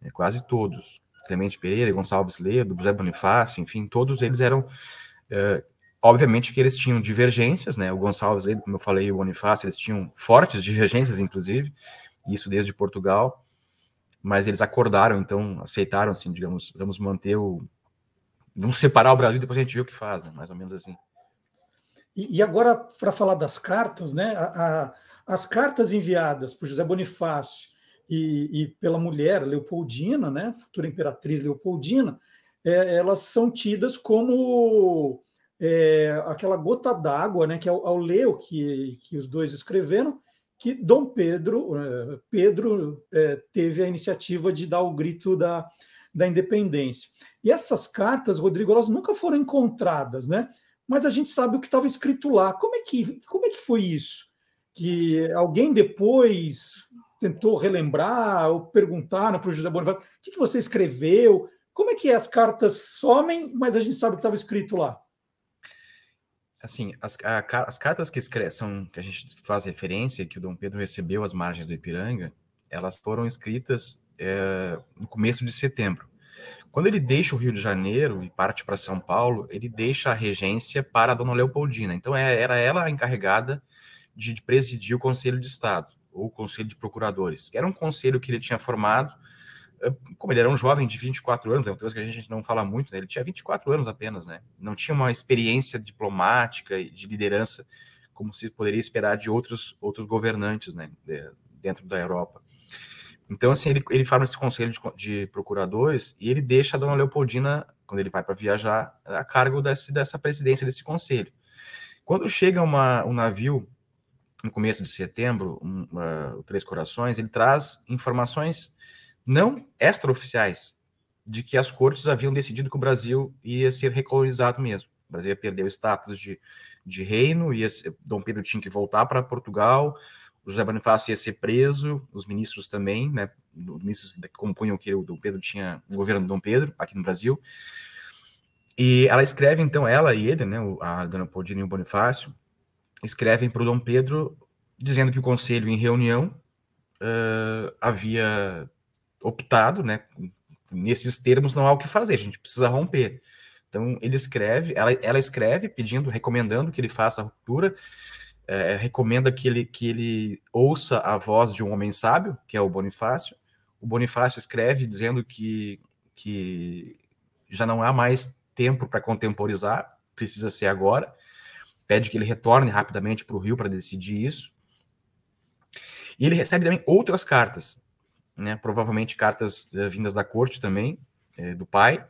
Né? Quase todos. Clemente Pereira, Gonçalves Ledo, José Bonifácio, enfim, todos eles eram. Uh, Obviamente que eles tinham divergências, né? O Gonçalves, como eu falei, o Bonifácio, eles tinham fortes divergências, inclusive, isso desde Portugal, mas eles acordaram, então aceitaram, assim, digamos, vamos manter o. Vamos separar o Brasil, depois a gente vê o que faz, né? mais ou menos assim. E, e agora, para falar das cartas, né? A, a, as cartas enviadas por José Bonifácio e, e, pela mulher Leopoldina, né? Futura imperatriz Leopoldina, é, elas são tidas como é, aquela gota d'água, né, que ao, ao, ler o que, que os dois escreveram, que Dom Pedro, é, Pedro é, teve a iniciativa de dar o grito da, da independência. E essas cartas, Rodrigo, elas nunca foram encontradas, né? Mas a gente sabe o que estava escrito lá. Como é que, como é que foi isso? Que alguém depois tentou relembrar ou perguntar para o José Bonifácio o que, que você escreveu? Como é que as cartas somem, mas a gente sabe o que estava escrito lá? Assim, as, a, as cartas que são que a gente faz referência, que o Dom Pedro recebeu às margens do Ipiranga, elas foram escritas é, no começo de setembro. Quando ele deixa o Rio de Janeiro e parte para São Paulo, ele deixa a regência para a Dona Leopoldina. Então, é, era ela a encarregada de presidir o Conselho de Estado, ou o Conselho de Procuradores, que era um conselho que ele tinha formado como ele era um jovem de 24 anos, é uma coisa que a gente não fala muito, né? ele tinha 24 anos apenas, né? Não tinha uma experiência diplomática e de liderança como se poderia esperar de outros, outros governantes, né? dentro da Europa. Então, assim, ele, ele forma esse conselho de, de, procuradores e ele deixa a dona Leopoldina, quando ele vai para viajar, a cargo desse, dessa presidência desse conselho. Quando chega uma, um navio, no começo de setembro, um, uh, Três Corações, ele traz informações não extraoficiais, de que as cortes haviam decidido que o Brasil ia ser recolonizado mesmo. O Brasil ia perder o status de, de reino, ia ser, Dom Pedro tinha que voltar para Portugal, o José Bonifácio ia ser preso, os ministros também, né, os ministros que compunham que o Dom Pedro tinha, o governo de Dom Pedro, aqui no Brasil. E ela escreve, então, ela e ele, né, a Dona Paudina e o Bonifácio, escrevem para o Dom Pedro dizendo que o conselho, em reunião, uh, havia optado, né? Nesses termos não há o que fazer, a gente precisa romper. Então ele escreve, ela, ela escreve pedindo, recomendando que ele faça a ruptura, é, recomenda que ele, que ele ouça a voz de um homem sábio, que é o Bonifácio. O Bonifácio escreve dizendo que, que já não há mais tempo para contemporizar, precisa ser agora. Pede que ele retorne rapidamente para o Rio para decidir isso. E ele recebe também outras cartas né, provavelmente cartas uh, vindas da corte também, é, do pai.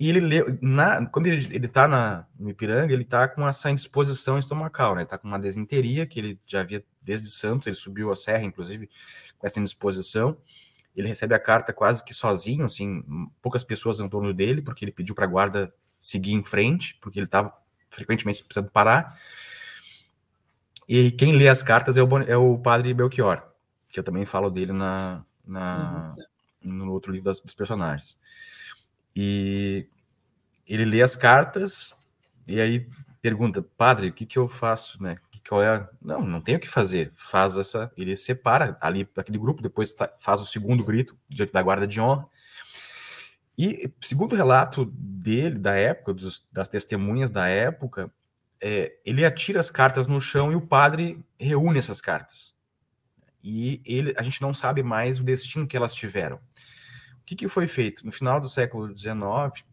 E ele leu, na, quando ele está no Ipiranga, ele está com essa indisposição estomacal, né? Está com uma desinteria que ele já havia desde Santos, ele subiu a serra, inclusive, com essa indisposição. ele recebe a carta quase que sozinho, assim, poucas pessoas em torno dele, porque ele pediu para a guarda seguir em frente, porque ele estava frequentemente precisando parar. E quem lê as cartas é o, é o padre Belchior, que eu também falo dele na, na, uhum. no outro livro das, dos personagens. E ele lê as cartas e aí pergunta, padre, o que, que eu faço, né? Qual é? Não, não tem o que fazer. Faz essa, ele separa ali aquele grupo, depois faz o segundo grito diante da guarda de honra. E segundo o relato dele da época, dos, das testemunhas da época, é, ele atira as cartas no chão e o padre reúne essas cartas. E ele, a gente não sabe mais o destino que elas tiveram. O que, que foi feito? No final do século XIX,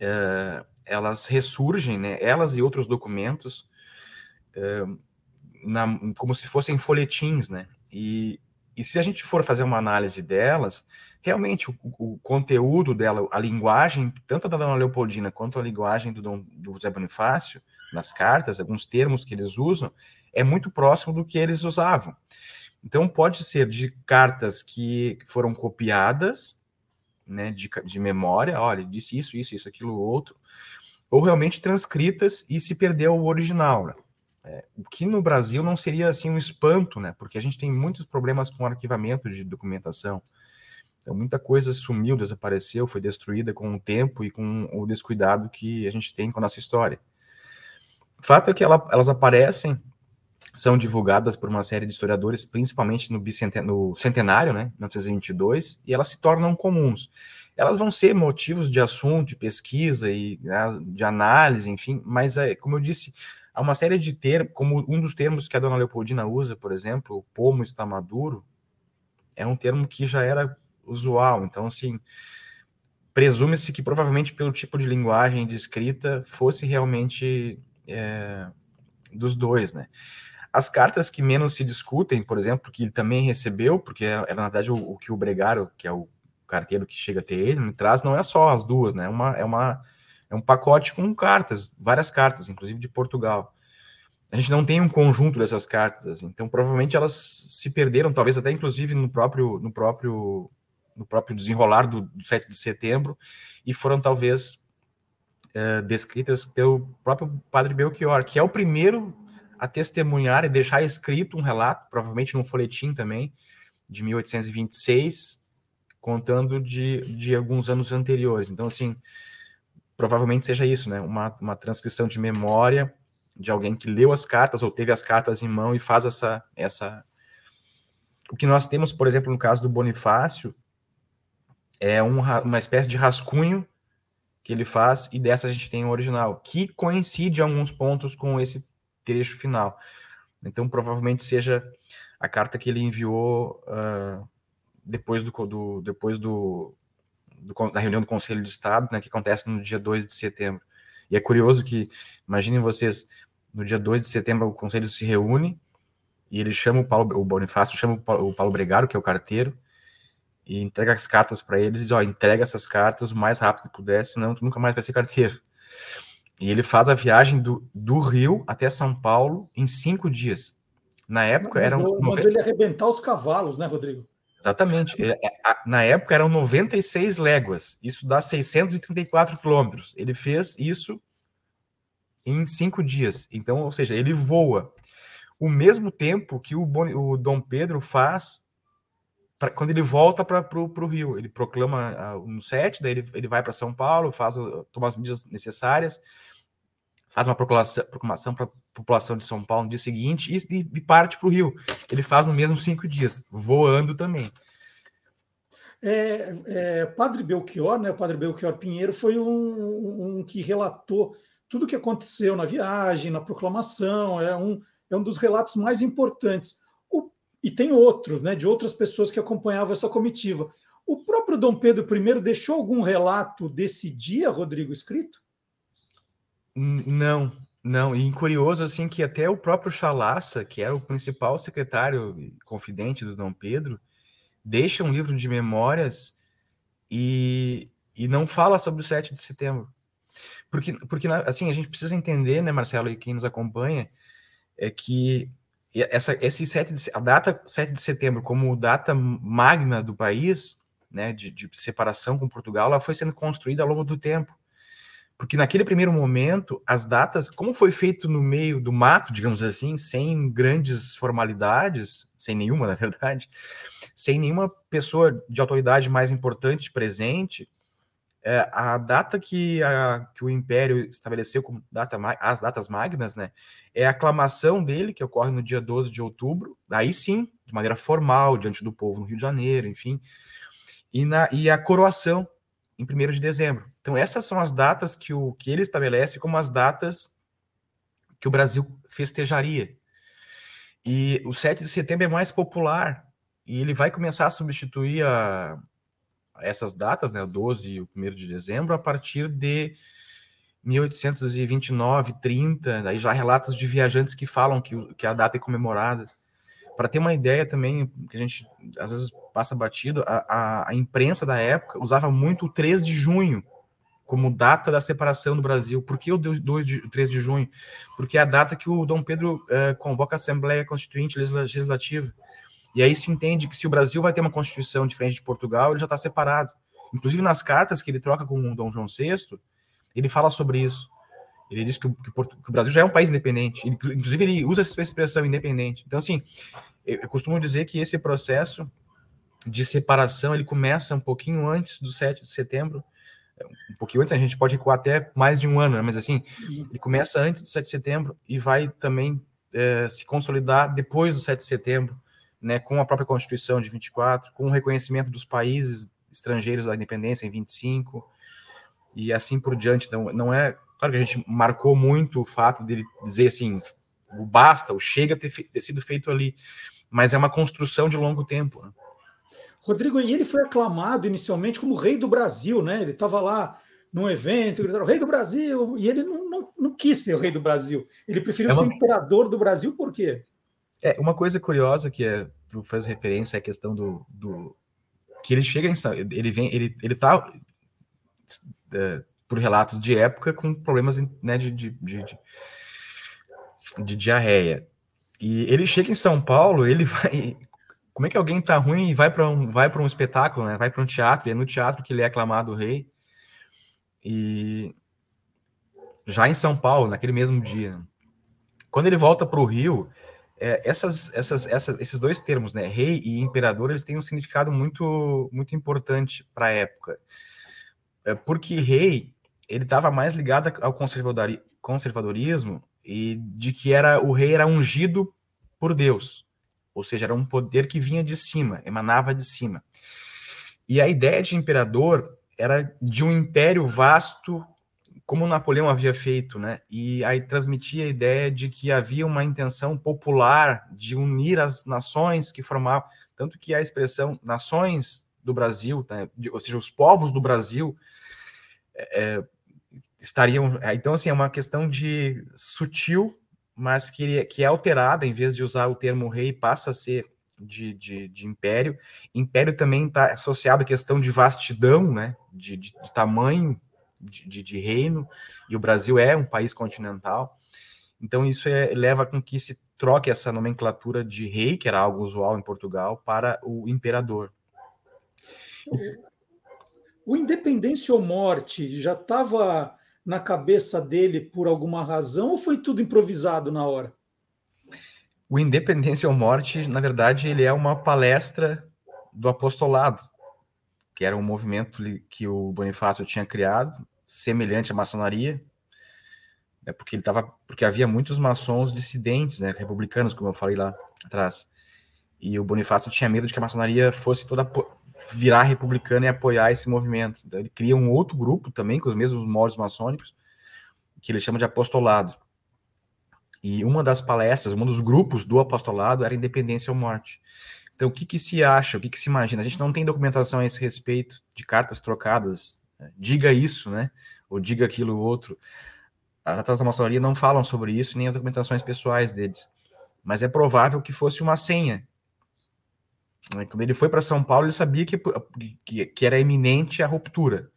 é, elas ressurgem, né, elas e outros documentos, é, na, como se fossem folhetins, né? E, e se a gente for fazer uma análise delas, realmente o, o, conteúdo dela, a linguagem, tanto da Dona Leopoldina quanto a linguagem do, Dom, do José Bonifácio, nas cartas, alguns termos que eles usam, é muito próximo do que eles usavam. Então, pode ser de cartas que foram copiadas, né, de, de memória, olha, disse isso, isso, isso, aquilo, outro, ou realmente transcritas e se perdeu o original. Né? É, o que no Brasil não seria assim um espanto, né? Porque a gente tem muitos problemas com arquivamento de documentação. Então, muita coisa sumiu, desapareceu, foi destruída com o tempo e com o descuidado que a gente tem com a nossa história. O fato é que ela, elas aparecem, são divulgadas por uma série de historiadores, principalmente no, no centenário, né, 1922, e elas se tornam comuns. Elas vão ser motivos de assunto, de pesquisa e né, de análise, enfim, mas, é, como eu disse, há uma série de termos, como um dos termos que a dona Leopoldina usa, por exemplo, o pomo está maduro, é um termo que já era usual. Então, assim, presume-se que provavelmente pelo tipo de linguagem de escrita fosse realmente é, dos dois, né? As cartas que menos se discutem, por exemplo, que ele também recebeu, porque era, era na verdade o, o, que o Bregaro, que é o carteiro que chega até ele, me traz, não é só as duas, né? É uma, é, uma, é um pacote com cartas, várias cartas, inclusive de Portugal. A gente não tem um conjunto dessas cartas, assim, então provavelmente elas se perderam, talvez até inclusive no próprio, no próprio no próprio desenrolar do, do 7 de setembro, e foram talvez é, descritas pelo próprio padre Belchior, que é o primeiro a testemunhar e deixar escrito um relato, provavelmente num folhetim também, de 1826, contando de, de alguns anos anteriores. Então, assim, provavelmente seja isso, né? Uma, uma transcrição de memória de alguém que leu as cartas ou teve as cartas em mão e faz essa. essa... O que nós temos, por exemplo, no caso do Bonifácio, é um, uma espécie de rascunho que ele faz, e dessa a gente tem o original, que coincide em alguns pontos com esse trecho final. Então, provavelmente seja a carta que ele enviou uh, depois, do, do depois do, do, da reunião do Conselho de Estado, né, que acontece no dia 2 de setembro. E é curioso que, imaginem vocês, no dia 2 de setembro o Conselho se reúne e ele chama o Paulo, o Bonifácio chama o Paulo, o Paulo Bregaro, que é o carteiro, e entrega as cartas para eles e diz, ó, entrega essas cartas o mais rápido que puder, senão tu nunca mais vai ser carteiro. E ele faz a viagem do, do Rio até São Paulo em cinco dias. Na época eram... Mandou 90... ele arrebentar os cavalos, né, Rodrigo? Exatamente. É, é, na época eram 96 léguas, isso dá 634 quilômetros. Ele fez isso em cinco dias. Então, ou seja, ele voa o mesmo tempo que o, o Dom Pedro faz pra, quando ele volta para o Rio. Ele proclama uh, no 7, daí ele, ele vai para São Paulo, faz, toma as medidas necessárias, faz uma proclamação para a população de São Paulo no dia seguinte e, e parte para o Rio. Ele faz no mesmo cinco dias, voando também. É, é, Padre Belchior, né, o Padre Belchior Pinheiro, foi um, um, que relatou tudo o que aconteceu na viagem, na proclamação, é um, é um dos relatos mais importantes e tem outros, né, de outras pessoas que acompanhavam essa comitiva. O próprio Dom Pedro I deixou algum relato desse dia, Rodrigo, escrito? Não, não. E curioso, assim, que até o próprio Chalaça, que era o principal secretário confidente do Dom Pedro, deixa um livro de memórias e, e não fala sobre o 7 de setembro. Porque, porque, assim, a gente precisa entender, né, Marcelo, e quem nos acompanha, é que essa, esse 7 de, a data 7 de setembro como data magna do país, né, de, de separação com Portugal, ela foi sendo construída ao longo do tempo. Porque naquele primeiro momento, as datas, como foi feito no meio do mato, digamos assim, sem grandes formalidades, sem nenhuma, na verdade, sem nenhuma pessoa de autoridade mais importante presente, é, a data que, a, que o Império estabeleceu como data, as datas magnas, né, é a aclamação dele, que ocorre no dia 12 de outubro, aí sim, de maneira formal, diante do povo no Rio de Janeiro, enfim, e, na, e a coroação, em 1 de dezembro. Então, essas são as datas que, o, que ele estabelece como as datas que o Brasil festejaria. E o 7 de setembro é mais popular, e ele vai começar a substituir a, essas datas, né, o 12 e o 1 de dezembro, a partir de 1829, 30, daí já relatos de viajantes que falam que, que a data é comemorada. Para ter uma ideia também, que a gente às vezes passa batido, a, a, a, imprensa da época usava muito o 3 de junho como data da separação do Brasil. Por que o 2 de, 3 de junho? Porque é a data que o Dom Pedro uh, convoca a Assembleia Constituinte Legislativa. E aí se entende que se o Brasil vai ter uma constituição diferente de Portugal, ele já está separado. Inclusive nas cartas que ele troca com o Dom João VI, ele fala sobre isso. Ele diz que o, que o Brasil já é um país independente. Inclusive ele usa essa expressão independente. Então assim, eu, eu costumo dizer que esse processo de separação ele começa um pouquinho antes do 7 de setembro, um pouquinho antes, a gente pode recuar até mais de um ano, né? mas assim, ele começa antes do 7 de setembro e vai também é, se consolidar depois do 7 de setembro, né, com a própria Constituição de 24, com o reconhecimento dos países estrangeiros da independência em 25, e assim por diante. Então, não é. Claro que a gente marcou muito o fato dele dizer assim, o basta, o chega ter, ter sido feito ali, mas é uma construção de longo tempo. Né? Rodrigo, e ele foi aclamado inicialmente como rei do Brasil, né? Ele estava lá num evento, gritando, rei do Brasil, e ele não, não, não quis ser o rei do Brasil. Ele preferiu é uma... ser imperador do Brasil, por quê? É, uma coisa curiosa que é, tu faz referência à questão do, do que ele chega em ele vem, ele, ele tá é, por relatos de época com problemas né, de, de, de, de, de diarreia. E ele chega em São Paulo, ele vai. Como é que alguém tá ruim e vai para um, vai para um espetáculo, né? Vai para um teatro, e é no teatro que ele é aclamado rei. E já em São Paulo, naquele mesmo dia. Quando ele volta para o Rio, é, essas, essas, essas, esses dois termos, né, rei e imperador, eles têm um significado muito, muito importante para a época. É porque rei, ele estava mais ligado ao conservadorismo e de que era o rei era ungido por Deus, ou seja, era um poder que vinha de cima, emanava de cima. E a ideia de imperador era de um império vasto como Napoleão havia feito, né? E aí transmitia a ideia de que havia uma intenção popular de unir as nações que formavam, tanto que a expressão nações do Brasil, né? ou seja, os povos do Brasil, é, é estariam. Então, assim, é uma questão de sutil, mas que, que é alterada, em vez de usar o termo rei, passa a ser de, de, de império. Império também está associado à questão de vastidão, né? de, de, de tamanho de, de, reino, e o Brasil é um país continental. Então, isso é, leva com que se troque essa nomenclatura de rei, que era algo usual em Portugal, para o imperador. O Independência ou Morte já estava na cabeça dele por alguma razão ou foi tudo improvisado na hora? O Independência ou Morte, na verdade, ele é uma palestra do apostolado, que era um movimento que o Bonifácio tinha criado, semelhante à maçonaria, né, porque ele tava, porque havia muitos maçons dissidentes, né, republicanos, como eu falei lá atrás. E o Bonifácio tinha medo de que a maçonaria fosse toda virar republicana e apoiar esse movimento. Então, ele cria um outro grupo também com os mesmos moldes maçônicos, que ele chama de apostolado. E uma das palestras, um dos grupos do apostolado era Independência ou Morte. Então, o que, que se acha, o que, que se imagina? A gente não tem documentação a esse respeito de cartas trocadas. Né? Diga isso, né? Ou diga aquilo outro. As atas da maçonaria não falam sobre isso, nem as documentações pessoais deles. Mas é provável que fosse uma senha. Né? Quando ele foi para São Paulo, ele sabia que, que, que, era iminente a ruptura.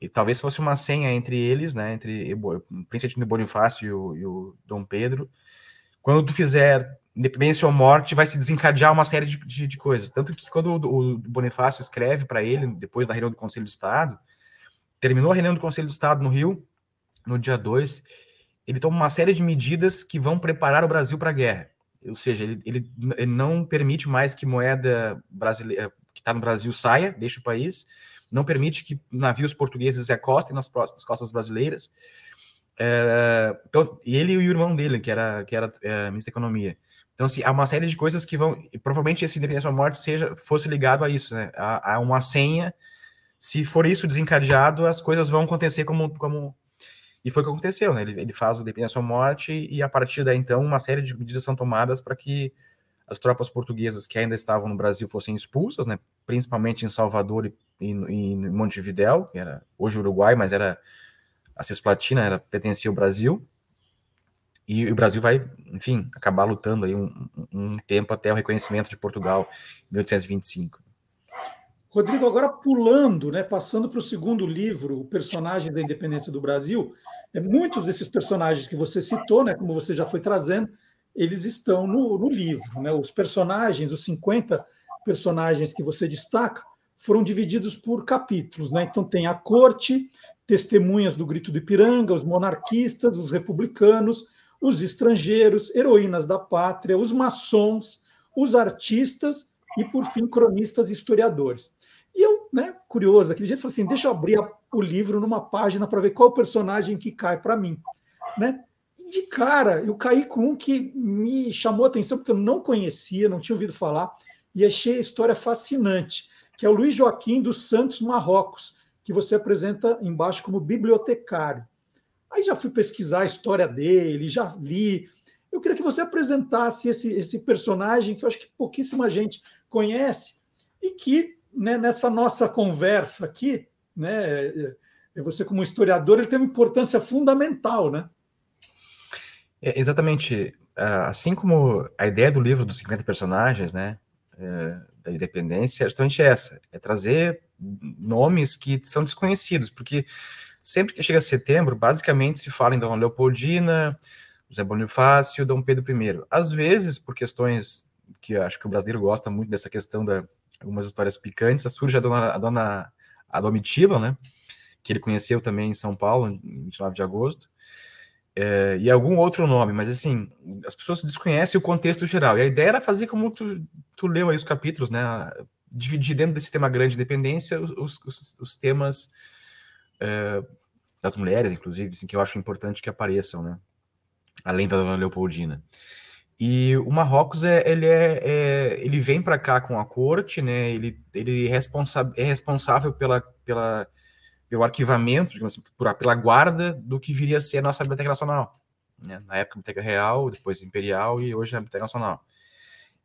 E talvez fosse uma senha entre eles, né? Entre o príncipe Bonifácio e o, e o Dom Pedro, quando tu fizer independência ou morte, vai se desencadear uma série de, de, de coisas. Tanto que quando o, o Bonifácio escreve para ele, depois da reunião do Conselho de Estado, terminou a reunião do Conselho de Estado no Rio, no dia 2, ele toma uma série de medidas que vão preparar o Brasil para a guerra. Ou seja, ele, ele, ele, não permite mais que moeda brasileira que está no Brasil saia, deixe o país, não permite que navios portugueses acostem nas, nas costas brasileiras. É, então, ele e o irmão dele, que era, que era é, ministro da Economia. Então, assim, há uma série de coisas que vão. provavelmente esse independência ou morte seja, fosse ligado a isso, né? A, a, uma senha. Se for isso desencadeado, as coisas vão acontecer como. como e foi o que aconteceu, né? Ele, ele faz o independência ou morte, e a partir daí, então, uma série de medidas são tomadas para que as tropas portuguesas que ainda estavam no Brasil fossem expulsas, né? Principalmente em Salvador e, e, e em Montevidéu, que era hoje Uruguai, mas era a Cisplatina, era pertencia ao Brasil e o Brasil vai, enfim, acabar lutando aí um, um tempo até o reconhecimento de Portugal em 1825. Rodrigo, agora pulando, né, passando para o segundo livro, o personagem da independência do Brasil, é, muitos desses personagens que você citou, né, como você já foi trazendo, eles estão no, no livro. Né, os personagens, os 50 personagens que você destaca, foram divididos por capítulos. Né, então tem a corte, testemunhas do grito do Ipiranga, os monarquistas, os republicanos, os estrangeiros, heroínas da pátria, os maçons, os artistas e, por fim, cronistas e historiadores. E eu, né, curioso, aquele jeito, falei assim: deixa eu abrir o livro numa página para ver qual personagem que cai para mim. Né? E de cara, eu caí com um que me chamou a atenção, porque eu não conhecia, não tinha ouvido falar, e achei a história fascinante, que é o Luiz Joaquim dos Santos Marrocos, que você apresenta embaixo como bibliotecário. Aí já fui pesquisar a história dele, já li. Eu queria que você apresentasse esse, esse personagem que eu acho que pouquíssima gente conhece e que né, nessa nossa conversa aqui, né, é, você como historiador, ele tem uma importância fundamental, né? É, exatamente. Assim como a ideia do livro dos 50 personagens, né, é, da independência, é justamente essa, é trazer nomes que são desconhecidos, porque sempre que chega setembro, basicamente se fala em Dona Leopoldina, José Bonifácio, Dom Pedro I. Às vezes, por questões que acho que o brasileiro gosta muito dessa questão da algumas histórias picantes, surge a dona, a dona a Domitila, né? Que ele conheceu também em São Paulo, em 29 de agosto. É, e algum outro nome, mas assim, as pessoas desconhecem o contexto geral. E a ideia era fazer como tu, tu leu aí os capítulos, né? Dividir dentro desse tema grande de independência os, os, os temas é, das mulheres, inclusive, assim, que eu acho importante que apareçam, né? Além da Dona Leopoldina. E o Marrocos é, ele é, é ele vem para cá com a corte, né? Ele, ele é, responsa é responsável pela, pela pelo arquivamento, assim, por, pela guarda do que viria a ser a nossa Biblioteca Nacional. Né? Na época, Biblioteca Real, depois Imperial e hoje a Biblioteca Nacional.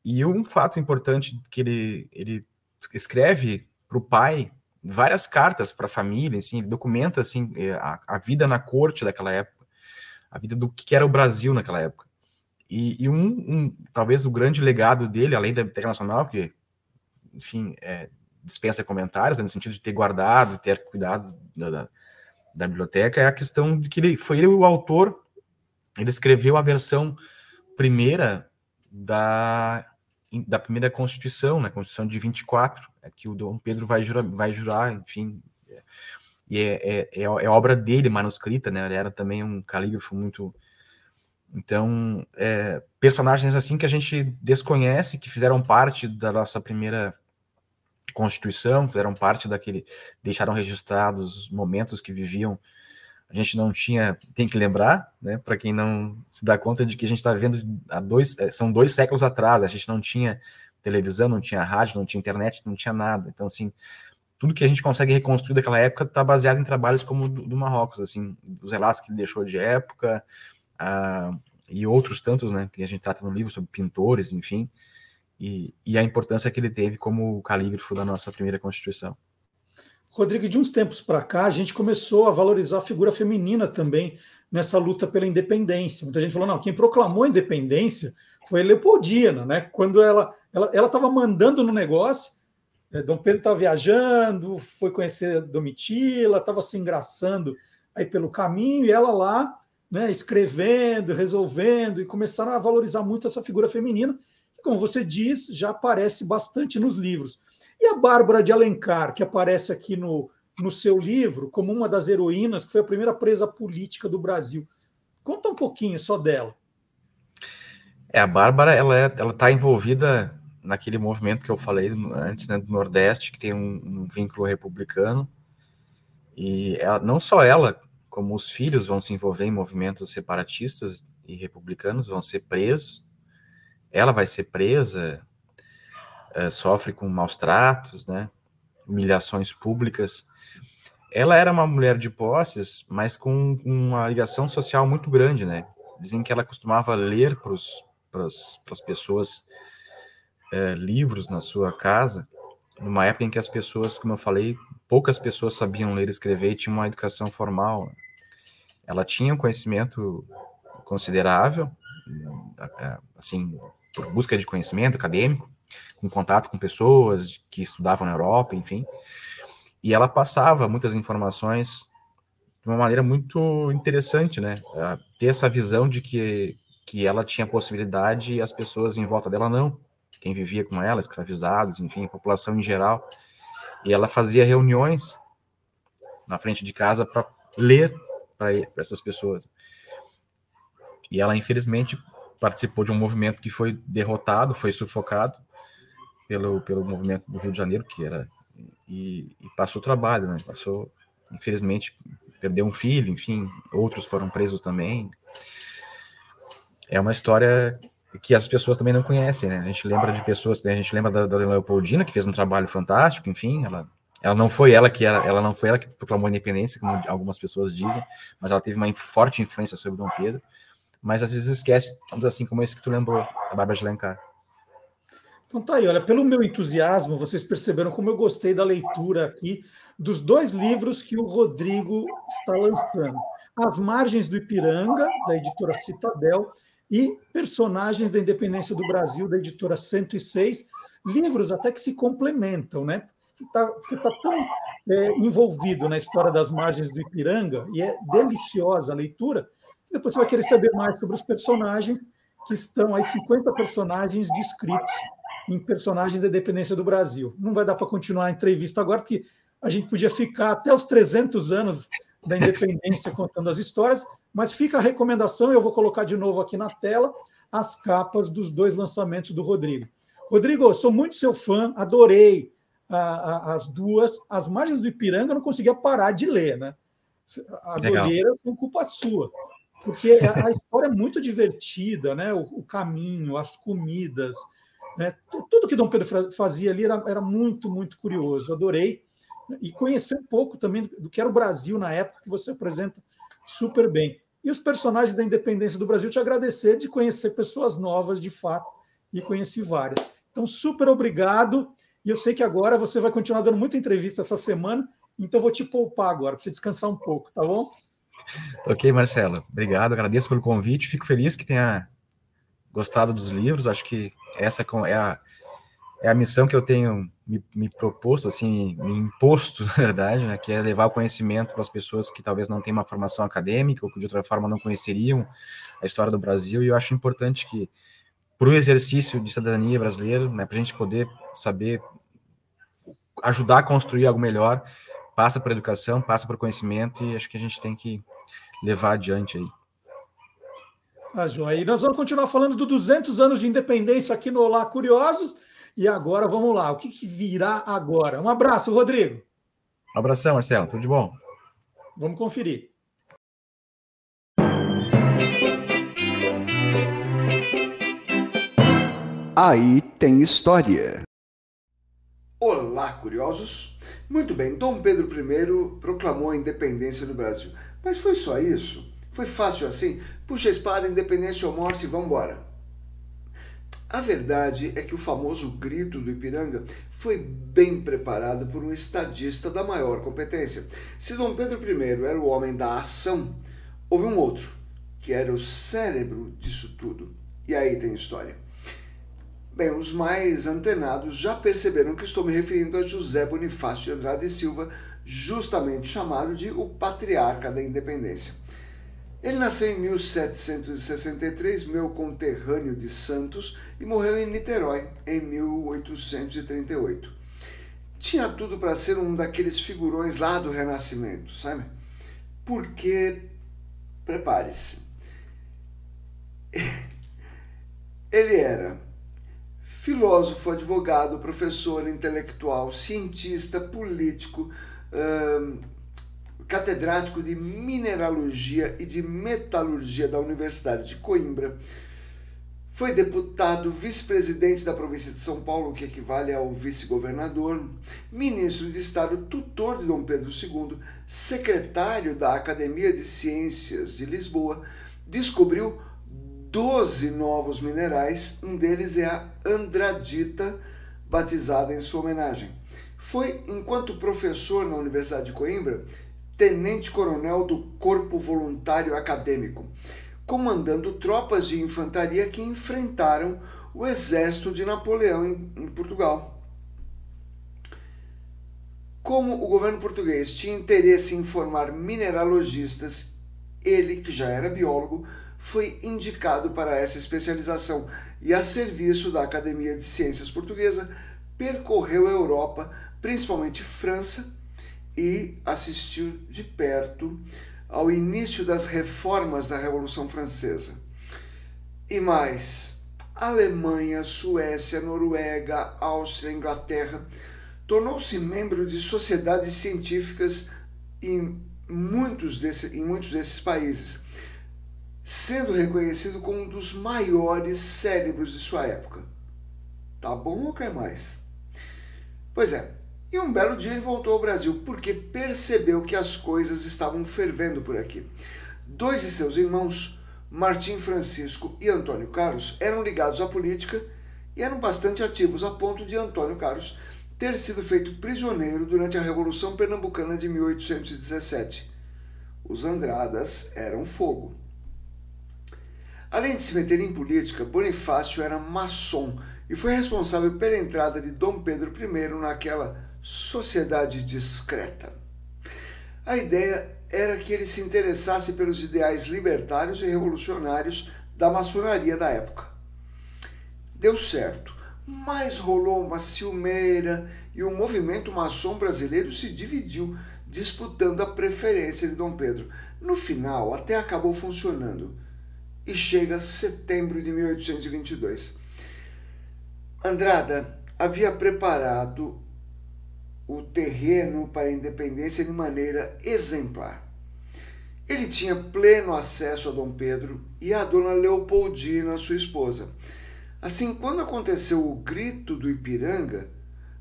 E um fato importante que ele, ele escreve para o pai várias cartas para a família, assim, ele documenta assim é, a, a, vida na corte daquela época, a vida do que era o Brasil naquela época. E, e um, um, talvez o grande legado dele, além da internacional, porque, enfim, é, dispensa comentários, né, no sentido de ter guardado, ter cuidado da, da, da, biblioteca, é a questão de que ele foi ele o autor, ele escreveu a versão primeira da da primeira Constituição, na né, Constituição de 24, é que o Dom Pedro vai jurar, vai jurar enfim, é, e é, é, é, é obra dele, manuscrita, né? Ele era também um calígrafo muito. Então, é, personagens assim que a gente desconhece, que fizeram parte da nossa primeira Constituição, fizeram parte daquele. deixaram registrados os momentos que viviam a gente não tinha, tem que lembrar, né, para quem não se dá conta de que a gente está vendo há dois, é, são dois séculos atrás, a gente não tinha televisão, não tinha rádio, não tinha internet, não tinha nada. Então, assim, tudo que a gente consegue reconstruir daquela época está baseado em trabalhos como o do, do, Marrocos, assim, os relatos que ele deixou de época uh, e outros tantos, né, que a gente trata no livro sobre pintores, enfim, e, e a importância que ele teve como calígrafo da nossa primeira Constituição. Rodrigo, de uns tempos para cá, a gente começou a valorizar a figura feminina também nessa luta pela independência. Muita gente falou, não, quem proclamou a independência foi a Leopoldina, né? Quando ela ela estava mandando no negócio, é, Dom Pedro estava viajando, foi conhecer Domitila, estava se engraçando aí pelo caminho, e ela lá né, escrevendo, resolvendo, e começaram a valorizar muito essa figura feminina, que, como você diz, já aparece bastante nos livros. E a Bárbara de Alencar, que aparece aqui no, no seu livro como uma das heroínas, que foi a primeira presa política do Brasil. Conta um pouquinho só dela. É, a Bárbara, ela é, está envolvida naquele movimento que eu falei antes, né, do Nordeste, que tem um, um vínculo republicano, e ela, não só ela, como os filhos vão se envolver em movimentos separatistas e republicanos, vão ser presos, ela vai ser presa, é, sofre com maus tratos, né, humilhações públicas. Ela era uma mulher de posses, mas com uma ligação social muito grande, né? Dizem que ela costumava ler para as pessoas é, livros na sua casa, numa época em que as pessoas, como eu falei, poucas pessoas sabiam ler e escrever e tinham uma educação formal. Ela tinha um conhecimento considerável, é, assim, por busca de conhecimento acadêmico, com contato com pessoas que estudavam na Europa, enfim. E ela passava muitas informações de uma maneira muito interessante, né? Ter essa visão de que, que ela tinha possibilidade e as pessoas em volta dela não. Quem vivia com ela, escravizados, enfim, a população em geral. E ela fazia reuniões na frente de casa para ler para essas pessoas. E ela, infelizmente, participou de um movimento que foi derrotado, foi sufocado pelo, pelo movimento do Rio de Janeiro, que era. E, e passou trabalho, né? Passou, infelizmente, perdeu um filho, enfim, outros foram presos também. É uma história que as pessoas também não conhecem, né? A gente lembra de pessoas, a gente lembra da, da Leopoldina, que fez um trabalho fantástico, enfim, ela, ela não foi ela que era, ela não foi ela que proclamou a independência, como algumas pessoas dizem, mas ela teve uma forte influência sobre Dom Pedro. Mas às vezes esquece, assim como esse que tu lembrou, a Bárbara de Lencar. Então tá aí, olha, pelo meu entusiasmo, vocês perceberam como eu gostei da leitura aqui dos dois livros que o Rodrigo está lançando. As Margens do Ipiranga, da editora Citadel, e Personagens da Independência do Brasil, da editora 106, livros até que se complementam, né? Você está tá tão é, envolvido na história das margens do Ipiranga, e é deliciosa a leitura, que depois você vai querer saber mais sobre os personagens, que estão aí 50 personagens descritos em personagens da independência do Brasil. Não vai dar para continuar a entrevista agora, porque a gente podia ficar até os 300 anos da independência contando as histórias, mas fica a recomendação, eu vou colocar de novo aqui na tela as capas dos dois lançamentos do Rodrigo. Rodrigo, sou muito seu fã, adorei a, a, as duas. As margens do Ipiranga eu não conseguia parar de ler, né? As Legal. olheiras são culpa sua, porque a, a história é muito divertida, né? O, o caminho, as comidas, né? Tudo que Dom Pedro fazia ali era, era muito, muito curioso. Adorei. E conhecer um pouco também do que era o Brasil na época, que você apresenta super bem. E os personagens da independência do Brasil, te agradecer de conhecer pessoas novas, de fato, e conheci várias. Então, super obrigado. E eu sei que agora você vai continuar dando muita entrevista essa semana, então vou te poupar agora, para você descansar um pouco, tá bom? Ok, Marcelo. Obrigado, agradeço pelo convite. Fico feliz que tenha gostado dos livros. Acho que essa é a, é a missão que eu tenho me, me proposto, assim, me imposto, na verdade, né, que é levar o conhecimento para as pessoas que talvez não tenham uma formação acadêmica ou que de outra forma não conheceriam a história do Brasil. E eu acho importante que, para o exercício de cidadania brasileira, né, para a gente poder saber ajudar a construir algo melhor, passa por educação, passa por conhecimento e acho que a gente tem que levar adiante aí. Tá, João. E nós vamos continuar falando dos 200 anos de independência aqui no Olá Curiosos. E agora, vamos lá. O que, que virá agora? Um abraço, Rodrigo. Um abração, Marcelo. Tudo de bom. Vamos conferir. Aí tem história. Olá, curiosos! Muito bem, Dom Pedro I proclamou a independência do Brasil. Mas foi só isso? Foi fácil assim? Puxa a espada, independência ou morte e vambora. A verdade é que o famoso grito do Ipiranga foi bem preparado por um estadista da maior competência. Se Dom Pedro I era o homem da ação, houve um outro, que era o cérebro disso tudo. E aí tem história. Bem, os mais antenados já perceberam que estou me referindo a José Bonifácio de Andrade e Silva, justamente chamado de o Patriarca da Independência. Ele nasceu em 1763, meu conterrâneo de Santos, e morreu em Niterói em 1838. Tinha tudo para ser um daqueles figurões lá do Renascimento, sabe? Porque, prepare-se, ele era filósofo, advogado, professor, intelectual, cientista, político, catedrático de mineralogia e de metalurgia da Universidade de Coimbra. Foi deputado, vice-presidente da província de São Paulo, que equivale ao vice-governador, ministro de Estado, tutor de Dom Pedro II, secretário da Academia de Ciências de Lisboa, descobriu 12 novos minerais, um deles é a andradita, batizada em sua homenagem. Foi, enquanto professor na Universidade de Coimbra, tenente-coronel do Corpo Voluntário Acadêmico, comandando tropas de infantaria que enfrentaram o exército de Napoleão em, em Portugal. Como o governo português tinha interesse em formar mineralogistas, ele, que já era biólogo, foi indicado para essa especialização e, a serviço da Academia de Ciências Portuguesa, percorreu a Europa, principalmente França, e assistiu de perto ao início das reformas da Revolução Francesa. E mais, Alemanha, Suécia, Noruega, Áustria, Inglaterra, tornou-se membro de sociedades científicas em muitos, desse, em muitos desses países sendo reconhecido como um dos maiores cérebros de sua época. Tá bom ou quer mais? Pois é, e um belo dia ele voltou ao Brasil porque percebeu que as coisas estavam fervendo por aqui. Dois de seus irmãos, Martim Francisco e Antônio Carlos, eram ligados à política e eram bastante ativos a ponto de Antônio Carlos ter sido feito prisioneiro durante a Revolução Pernambucana de 1817. Os Andradas eram fogo. Além de se meter em política, Bonifácio era maçom e foi responsável pela entrada de Dom Pedro I naquela sociedade discreta. A ideia era que ele se interessasse pelos ideais libertários e revolucionários da maçonaria da época. Deu certo, mas rolou uma ciumeira e o movimento maçom brasileiro se dividiu, disputando a preferência de Dom Pedro. No final, até acabou funcionando e chega setembro de 1822. Andrada havia preparado o terreno para a independência de maneira exemplar. Ele tinha pleno acesso a Dom Pedro e a dona Leopoldina, sua esposa. Assim, quando aconteceu o grito do Ipiranga,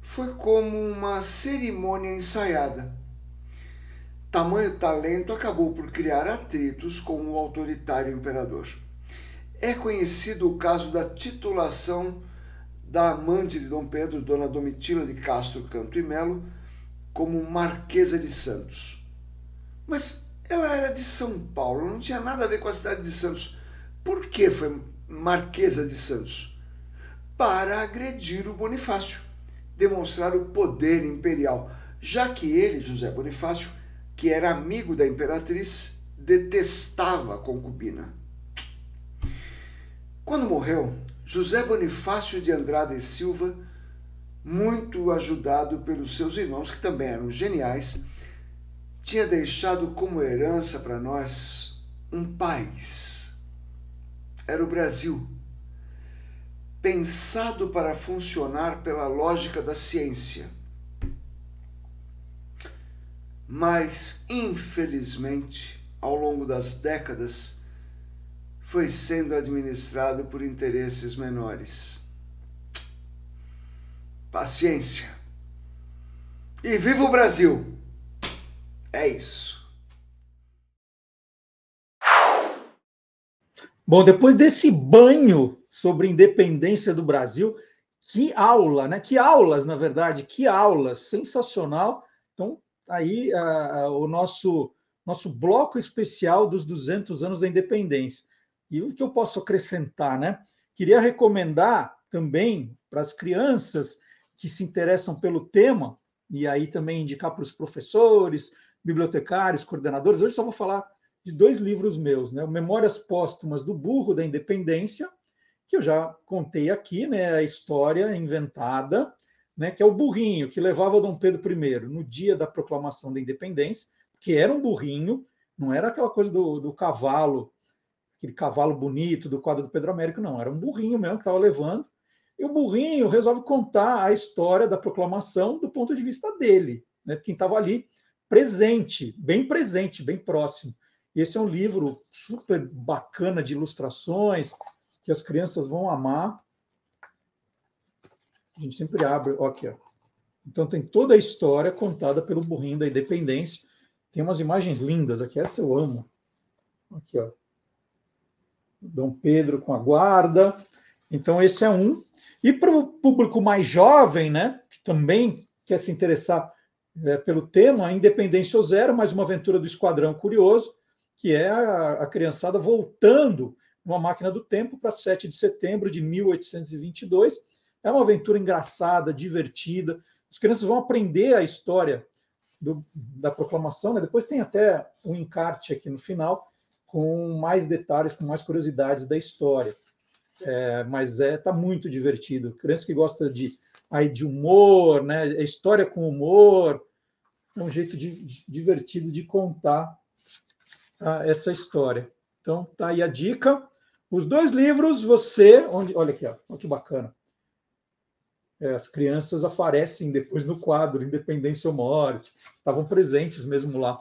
foi como uma cerimônia ensaiada. Tamanho talento acabou por criar atritos com o autoritário imperador. É conhecido o caso da titulação da amante de Dom Pedro, Dona Domitila de Castro Canto e Melo, como Marquesa de Santos. Mas ela era de São Paulo, não tinha nada a ver com a cidade de Santos. Por que foi Marquesa de Santos? Para agredir o Bonifácio, demonstrar o poder imperial, já que ele, José Bonifácio, que era amigo da imperatriz, detestava a concubina. Quando morreu, José Bonifácio de Andrade e Silva, muito ajudado pelos seus irmãos, que também eram geniais, tinha deixado como herança para nós um país. Era o Brasil, pensado para funcionar pela lógica da ciência mas infelizmente, ao longo das décadas, foi sendo administrado por interesses menores. Paciência. E viva o Brasil! É isso. Bom, depois desse banho sobre independência do Brasil, que aula, né? Que aulas, na verdade, que aulas, sensacional. Então, aí a, o nosso, nosso bloco especial dos 200 anos da independência. E o que eu posso acrescentar, né? Queria recomendar também para as crianças que se interessam pelo tema, e aí também indicar para os professores, bibliotecários, coordenadores. Hoje só vou falar de dois livros meus, né? Memórias Póstumas do Burro da Independência, que eu já contei aqui, né? A história inventada, né? Que é o burrinho que levava Dom Pedro I no dia da proclamação da independência, que era um burrinho, não era aquela coisa do, do cavalo, aquele cavalo bonito do quadro do Pedro Américo, não, era um burrinho mesmo que estava levando. E o burrinho resolve contar a história da proclamação do ponto de vista dele, né? Quem estava ali presente, bem presente, bem próximo. Esse é um livro super bacana de ilustrações que as crianças vão amar. A gente sempre abre, ó, aqui, ó. Então tem toda a história contada pelo burrinho da independência. Tem umas imagens lindas aqui, essa eu amo. Aqui, ó. Dom Pedro com a guarda. Então esse é um. E para o público mais jovem, né, que também quer se interessar é, pelo tema, a Independência ou Zero, mais uma aventura do Esquadrão Curioso, que é a, a criançada voltando numa máquina do tempo para 7 de setembro de 1822. É uma aventura engraçada, divertida. As crianças vão aprender a história do, da proclamação, né? depois tem até um encarte aqui no final com mais detalhes, com mais curiosidades da história. É, mas é tá muito divertido. Criança que gosta de aí de humor, né? É história com humor, é um jeito de, divertido de contar ah, essa história. Então, tá aí a dica. Os dois livros, você. Onde, olha aqui, ó, olha que bacana. É, as crianças aparecem depois no quadro Independência ou Morte, estavam presentes mesmo lá.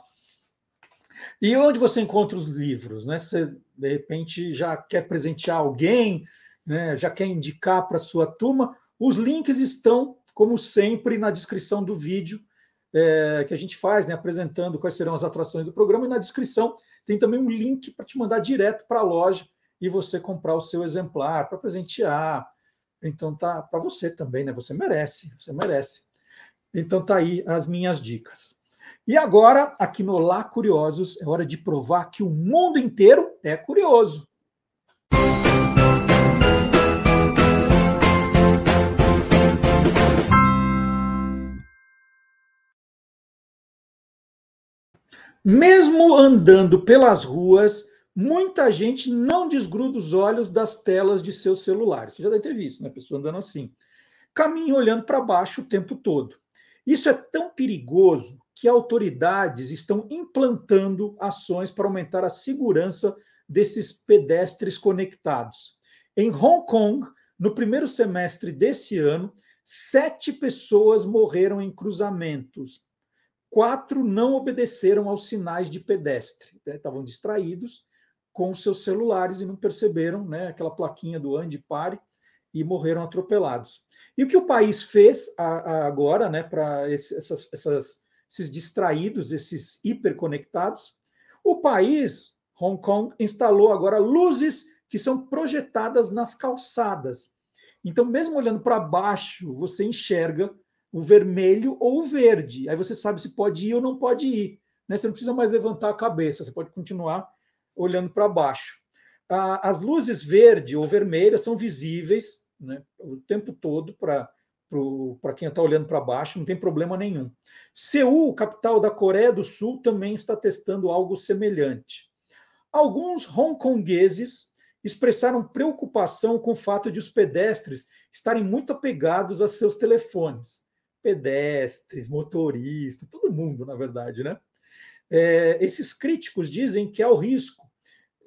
E onde você encontra os livros? Né? Você, de repente, já quer presentear alguém, né? já quer indicar para sua turma. Os links estão, como sempre, na descrição do vídeo é, que a gente faz, né, apresentando quais serão as atrações do programa, e na descrição tem também um link para te mandar direto para a loja e você comprar o seu exemplar para presentear. Então tá para você também, né? Você merece, você merece. Então tá aí as minhas dicas. E agora, aqui no Lá Curiosos, é hora de provar que o mundo inteiro é curioso. Mesmo andando pelas ruas, muita gente não desgruda os olhos das telas de seus celulares. Você já deve ter visto, né? Pessoa andando assim. Caminha olhando para baixo o tempo todo. Isso é tão perigoso que autoridades estão implantando ações para aumentar a segurança desses pedestres conectados. Em Hong Kong, no primeiro semestre desse ano, sete pessoas morreram em cruzamentos Quatro não obedeceram aos sinais de pedestre, né? estavam distraídos com seus celulares e não perceberam né, aquela plaquinha do ande pare e morreram atropelados. E o que o país fez agora, né, para esses, esses distraídos, esses hiperconectados? O país, Hong Kong, instalou agora luzes que são projetadas nas calçadas. Então, mesmo olhando para baixo, você enxerga o vermelho ou o verde. Aí você sabe se pode ir ou não pode ir. Né? Você não precisa mais levantar a cabeça, você pode continuar olhando para baixo. As luzes verde ou vermelha são visíveis né, o tempo todo para para quem está olhando para baixo, não tem problema nenhum. Seul, capital da Coreia do Sul, também está testando algo semelhante. Alguns hongkongueses expressaram preocupação com o fato de os pedestres estarem muito apegados a seus telefones pedestres, motoristas, todo mundo, na verdade, né? É, esses críticos dizem que há o risco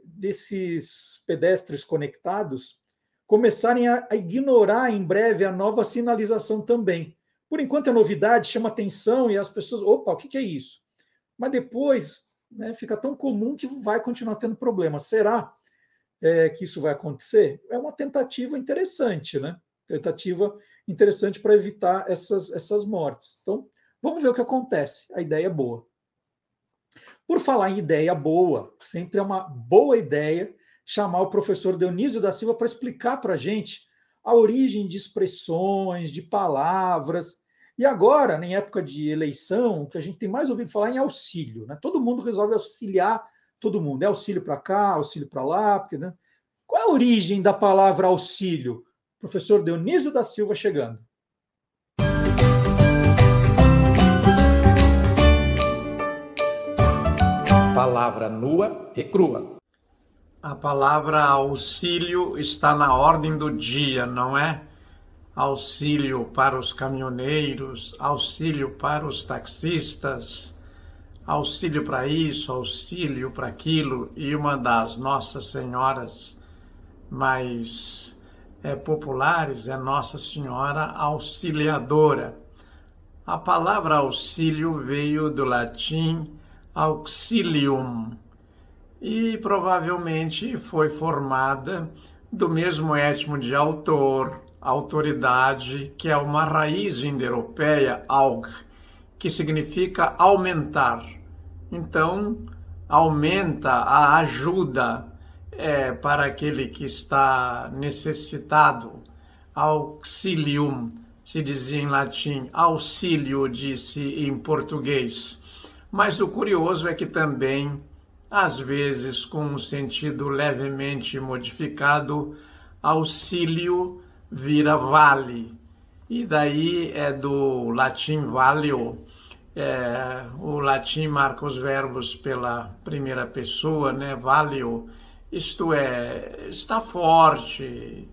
desses pedestres conectados começarem a, a ignorar em breve a nova sinalização também. Por enquanto, a novidade chama atenção e as pessoas, opa, o que, que é isso? Mas depois né, fica tão comum que vai continuar tendo problema. Será é, que isso vai acontecer? É uma tentativa interessante, né? Tentativa interessante para evitar essas, essas mortes. Então, vamos ver o que acontece. A ideia é boa. Por falar em ideia boa, sempre é uma boa ideia chamar o professor Dionísio da Silva para explicar para a gente a origem de expressões, de palavras. E agora, em época de eleição, o que a gente tem mais ouvido falar é em auxílio. Né? Todo mundo resolve auxiliar todo mundo. É auxílio para cá, auxílio para lá. Porque, né? Qual é a origem da palavra auxílio? Professor Dionísio da Silva chegando. palavra nua e crua. A palavra auxílio está na ordem do dia, não é? Auxílio para os caminhoneiros, auxílio para os taxistas, auxílio para isso, auxílio para aquilo, e uma das Nossas Senhoras mais é, populares é Nossa Senhora Auxiliadora. A palavra auxílio veio do latim auxilium e provavelmente foi formada do mesmo etmo de autor, autoridade, que é uma raiz indo-europeia, aug, que significa aumentar. Então, aumenta a ajuda é, para aquele que está necessitado. Auxilium, se dizia em latim, auxílio, disse em português. Mas o curioso é que também, às vezes, com um sentido levemente modificado, auxílio vira vale. E daí é do latim valio, é, o latim marca os verbos pela primeira pessoa, né? Valio, isto é, está forte,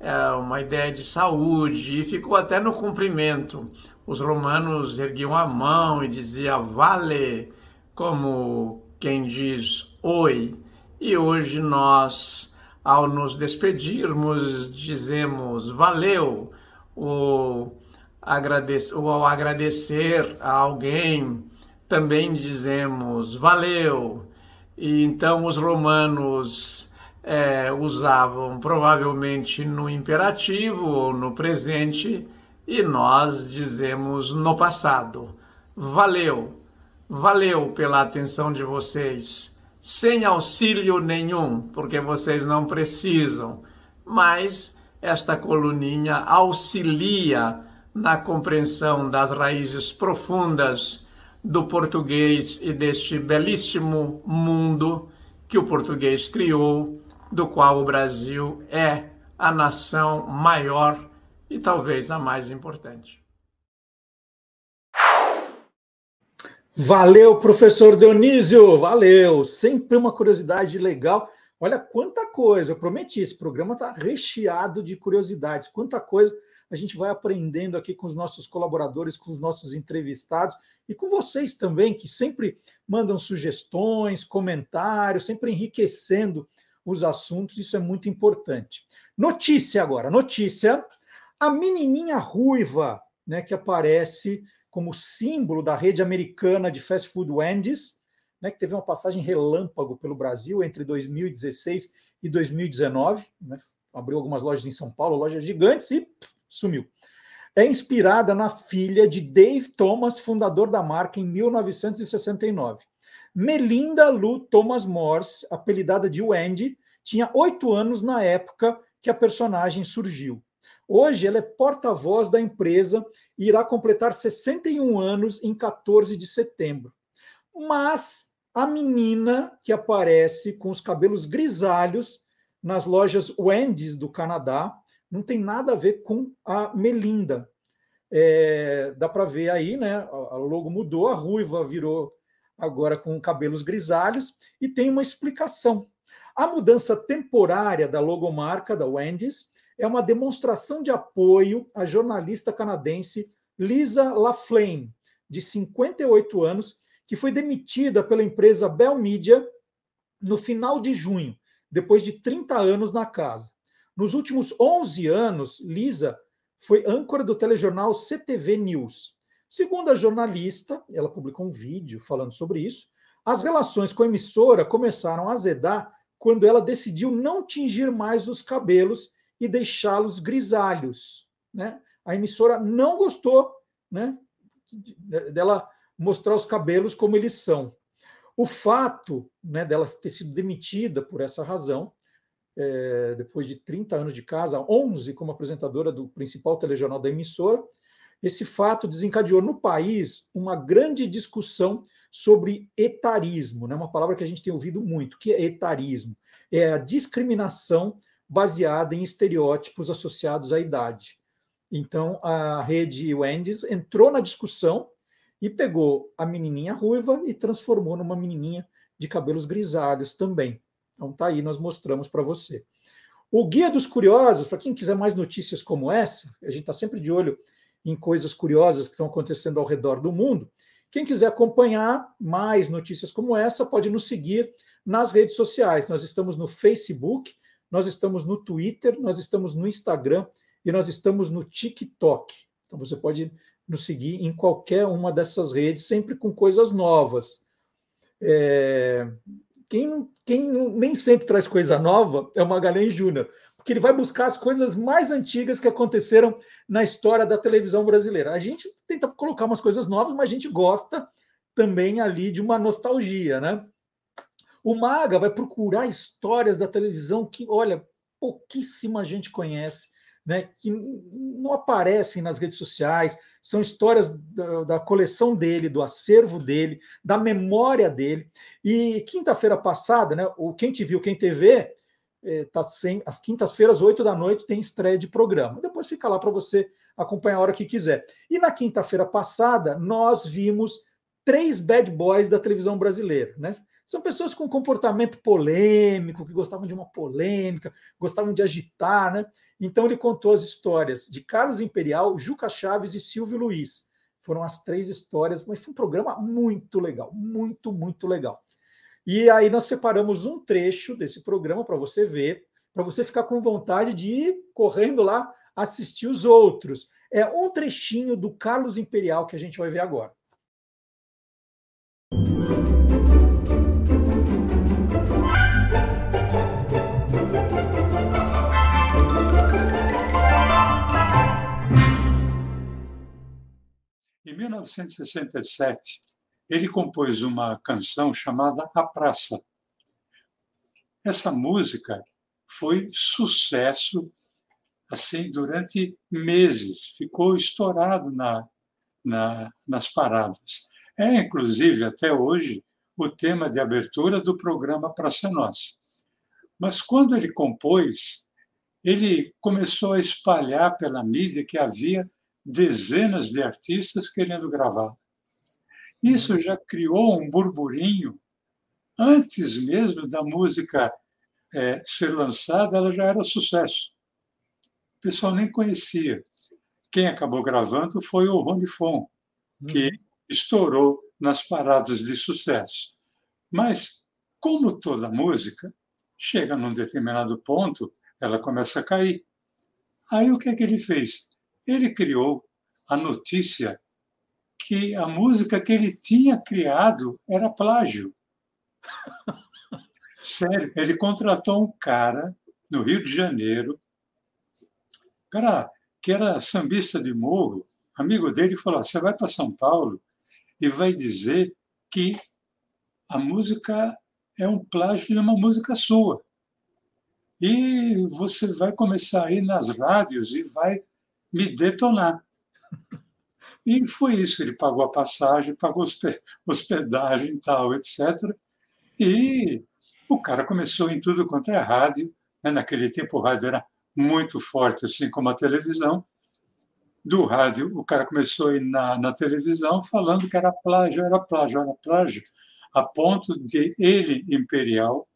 é uma ideia de saúde, e ficou até no cumprimento. Os romanos erguiam a mão e diziam vale, como quem diz oi. E hoje nós, ao nos despedirmos, dizemos valeu, ou agradecer, ou ao agradecer a alguém, também dizemos valeu. E então os romanos é, usavam provavelmente no imperativo ou no presente, e nós dizemos no passado: valeu, valeu pela atenção de vocês, sem auxílio nenhum, porque vocês não precisam, mas esta coluninha auxilia na compreensão das raízes profundas do português e deste belíssimo mundo que o português criou, do qual o Brasil é a nação maior e talvez a mais importante. Valeu, professor Dionísio, valeu. Sempre uma curiosidade legal. Olha quanta coisa, eu prometi, esse programa está recheado de curiosidades, quanta coisa a gente vai aprendendo aqui com os nossos colaboradores, com os nossos entrevistados e com vocês também, que sempre mandam sugestões, comentários, sempre enriquecendo os assuntos, isso é muito importante. Notícia agora, notícia: a menininha ruiva, né, que aparece como símbolo da rede americana de fast food Wendy's, né, que teve uma passagem relâmpago pelo Brasil entre 2016 e 2019, né, abriu algumas lojas em São Paulo, lojas gigantes e sumiu. É inspirada na filha de Dave Thomas, fundador da marca, em 1969. Melinda Lou Thomas Morse, apelidada de Wendy, tinha oito anos na época que a personagem surgiu. Hoje ela é porta-voz da empresa e irá completar 61 anos em 14 de setembro. Mas a menina que aparece com os cabelos grisalhos nas lojas Wendy's do Canadá não tem nada a ver com a Melinda. É, dá para ver aí, né? A logo mudou, a ruiva virou agora com cabelos grisalhos e tem uma explicação. A mudança temporária da logomarca da Wendy's é uma demonstração de apoio à jornalista canadense Lisa LaFlame, de 58 anos, que foi demitida pela empresa Bell Media no final de junho, depois de 30 anos na casa. Nos últimos 11 anos, Lisa foi âncora do telejornal CTV News. Segundo a jornalista, ela publicou um vídeo falando sobre isso, as relações com a emissora começaram a azedar quando ela decidiu não tingir mais os cabelos e deixá-los grisalhos. Né? A emissora não gostou né, dela mostrar os cabelos como eles são. O fato né, dela ter sido demitida por essa razão é, depois de 30 anos de casa, 11 como apresentadora do principal telejornal da emissora. Esse fato desencadeou no país uma grande discussão sobre etarismo, né? uma palavra que a gente tem ouvido muito. O que é etarismo? É a discriminação baseada em estereótipos associados à idade. Então, a rede Wendy's entrou na discussão e pegou a menininha ruiva e transformou numa menininha de cabelos grisalhos também. Então tá aí, nós mostramos para você. O Guia dos Curiosos, para quem quiser mais notícias como essa, a gente está sempre de olho em coisas curiosas que estão acontecendo ao redor do mundo. Quem quiser acompanhar mais notícias como essa, pode nos seguir nas redes sociais. Nós estamos no Facebook, nós estamos no Twitter, nós estamos no Instagram e nós estamos no TikTok. Então você pode nos seguir em qualquer uma dessas redes, sempre com coisas novas. É... Quem, quem nem sempre traz coisa nova é o Magalhães Júnior, porque ele vai buscar as coisas mais antigas que aconteceram na história da televisão brasileira. A gente tenta colocar umas coisas novas, mas a gente gosta também ali de uma nostalgia, né? O Maga vai procurar histórias da televisão que, olha, pouquíssima gente conhece, né? Que não aparecem nas redes sociais, são histórias da, da, coleção dele, do acervo dele, da memória dele. E quinta-feira passada, né, o Quem Te Viu, Quem TV, é, tá sem, às quintas-feiras, oito da noite, tem estreia de programa. Depois fica lá para você acompanhar a hora que quiser. E na quinta-feira passada, nós vimos três bad boys da televisão brasileira. Né? São pessoas com comportamento polêmico, que gostavam de uma polêmica, gostavam de agitar. Né? Então ele contou as histórias de Carlos Imperial, Juca Chaves e Silvio Luiz. Foram as três histórias, mas foi um programa muito legal, muito, muito legal. E aí nós separamos um trecho desse programa para você ver, para você ficar com vontade de ir correndo lá assistir os outros. É um trechinho do Carlos Imperial que a gente vai ver agora. Em 1967, ele compôs uma canção chamada A Praça. Essa música foi sucesso assim durante meses, ficou estourado na, na, nas paradas. É, inclusive, até hoje, o tema de abertura do programa Praça Nossa. Mas quando ele compôs, ele começou a espalhar pela mídia que havia dezenas de artistas querendo gravar. Isso já criou um burburinho. Antes mesmo da música é, ser lançada, ela já era sucesso. O pessoal nem conhecia. Quem acabou gravando foi o Rony Fon, que uhum. estourou nas paradas de sucesso. Mas, como toda música, chega num determinado ponto, ela começa a cair. Aí o que é que ele fez? Ele criou a notícia que a música que ele tinha criado era plágio. Sério, ele contratou um cara no Rio de Janeiro, cara que era sambista de morro, amigo dele, falou: você vai para São Paulo e vai dizer que a música é um plágio de uma música sua. E você vai começar a ir nas rádios e vai me detonar. E foi isso, ele pagou a passagem, pagou hospedagem e tal, etc. E o cara começou em tudo quanto é rádio. Né? Naquele tempo o rádio era muito forte, assim como a televisão. Do rádio, o cara começou na, na televisão falando que era plágio, era plágio, era plágio, a ponto de ele, Imperial,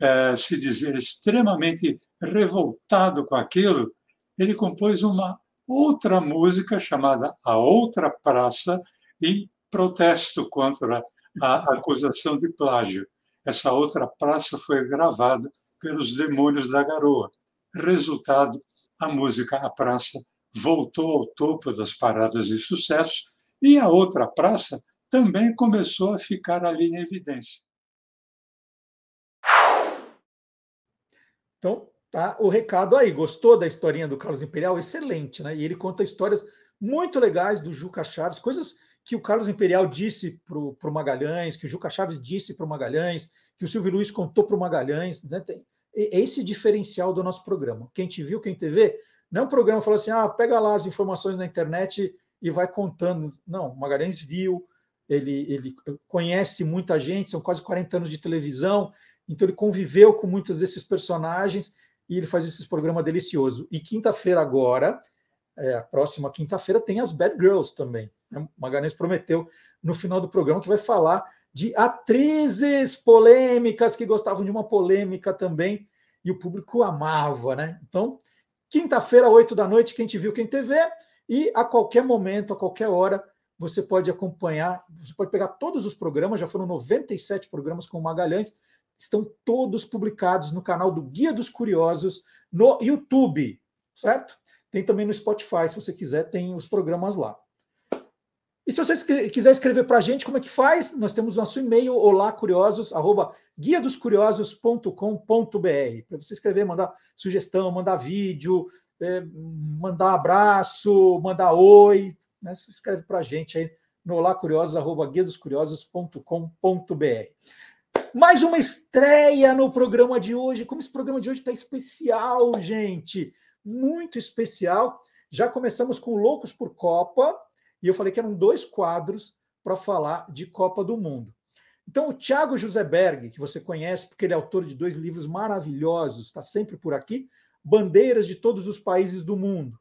eh, se dizer extremamente revoltado com aquilo, ele compôs uma outra música chamada A Outra Praça, em protesto contra a acusação de plágio. Essa outra praça foi gravada pelos Demônios da Garoa. Resultado, a música A Praça voltou ao topo das paradas de sucesso e a outra praça também começou a ficar ali em evidência. Então, Tá? O recado aí, gostou da historinha do Carlos Imperial? Excelente, né? E ele conta histórias muito legais do Juca Chaves, coisas que o Carlos Imperial disse para o Magalhães, que o Juca Chaves disse para o Magalhães, que o Silvio Luiz contou para o Magalhães. Né? Tem esse diferencial do nosso programa. Quem te viu, quem te vê, não é um programa que fala assim, ah, pega lá as informações na internet e vai contando. Não, o Magalhães viu, ele, ele conhece muita gente, são quase 40 anos de televisão, então ele conviveu com muitos desses personagens e ele faz esse programa delicioso. E quinta-feira agora, é, a próxima quinta-feira, tem as Bad Girls também. Né? Magalhães prometeu no final do programa que vai falar de atrizes polêmicas que gostavam de uma polêmica também, e o público amava, né? Então, quinta-feira, oito da noite, quem te viu, quem te vê, e a qualquer momento, a qualquer hora, você pode acompanhar, você pode pegar todos os programas, já foram 97 programas com o Magalhães, estão todos publicados no canal do Guia dos Curiosos no YouTube, certo? Tem também no Spotify, se você quiser, tem os programas lá. E se você quiser escrever para a gente, como é que faz? Nós temos nosso e-mail, olacuriosos, arroba guiadoscuriosos.com.br. Para você escrever, mandar sugestão, mandar vídeo, é, mandar abraço, mandar oi. Né? Você escreve para a gente aí no olacuriosos, arroba guiadoscuriosos.com.br. Mais uma estreia no programa de hoje. Como esse programa de hoje está especial, gente. Muito especial. Já começamos com Loucos por Copa, e eu falei que eram dois quadros para falar de Copa do Mundo. Então, o Thiago Berg, que você conhece, porque ele é autor de dois livros maravilhosos, está sempre por aqui, Bandeiras de Todos os Países do Mundo,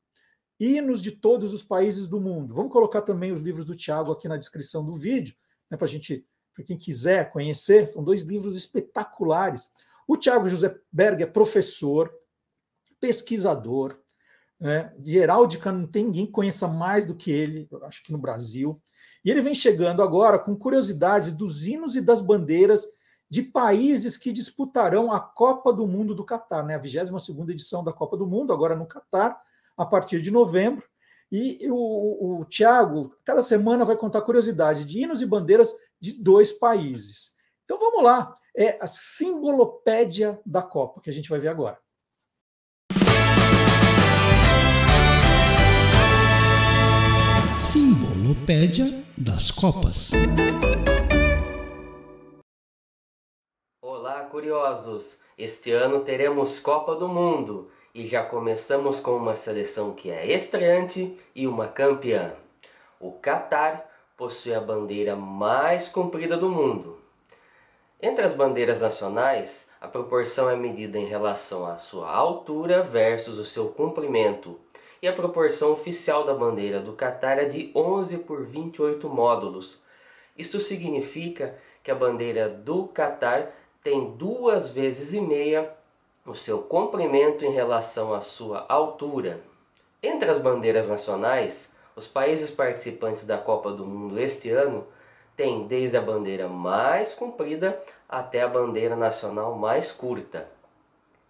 Hinos de Todos os Países do Mundo. Vamos colocar também os livros do Thiago aqui na descrição do vídeo, né, para gente, para quem quiser conhecer, são dois livros espetaculares. O Thiago Berg é professor, pesquisador, né? De heráldica não tem ninguém que conheça mais do que ele, acho que no Brasil. E ele vem chegando agora com curiosidades dos hinos e das bandeiras de países que disputarão a Copa do Mundo do Catar, né? a 22 edição da Copa do Mundo, agora no Catar, a partir de novembro. E o, o Tiago, cada semana, vai contar curiosidades de hinos e bandeiras de dois países. Então vamos lá, é a simbolopédia da Copa que a gente vai ver agora. Simbolopédia das Copas. Olá, curiosos! Este ano teremos Copa do Mundo e já começamos com uma seleção que é estreante e uma campeã. O Catar possui a bandeira mais comprida do mundo. Entre as bandeiras nacionais, a proporção é medida em relação à sua altura versus o seu comprimento e a proporção oficial da bandeira do Catar é de 11 por 28 módulos. Isto significa que a bandeira do Catar tem duas vezes e meia o seu comprimento em relação à sua altura. Entre as bandeiras nacionais, os países participantes da Copa do Mundo este ano têm desde a bandeira mais comprida até a bandeira nacional mais curta.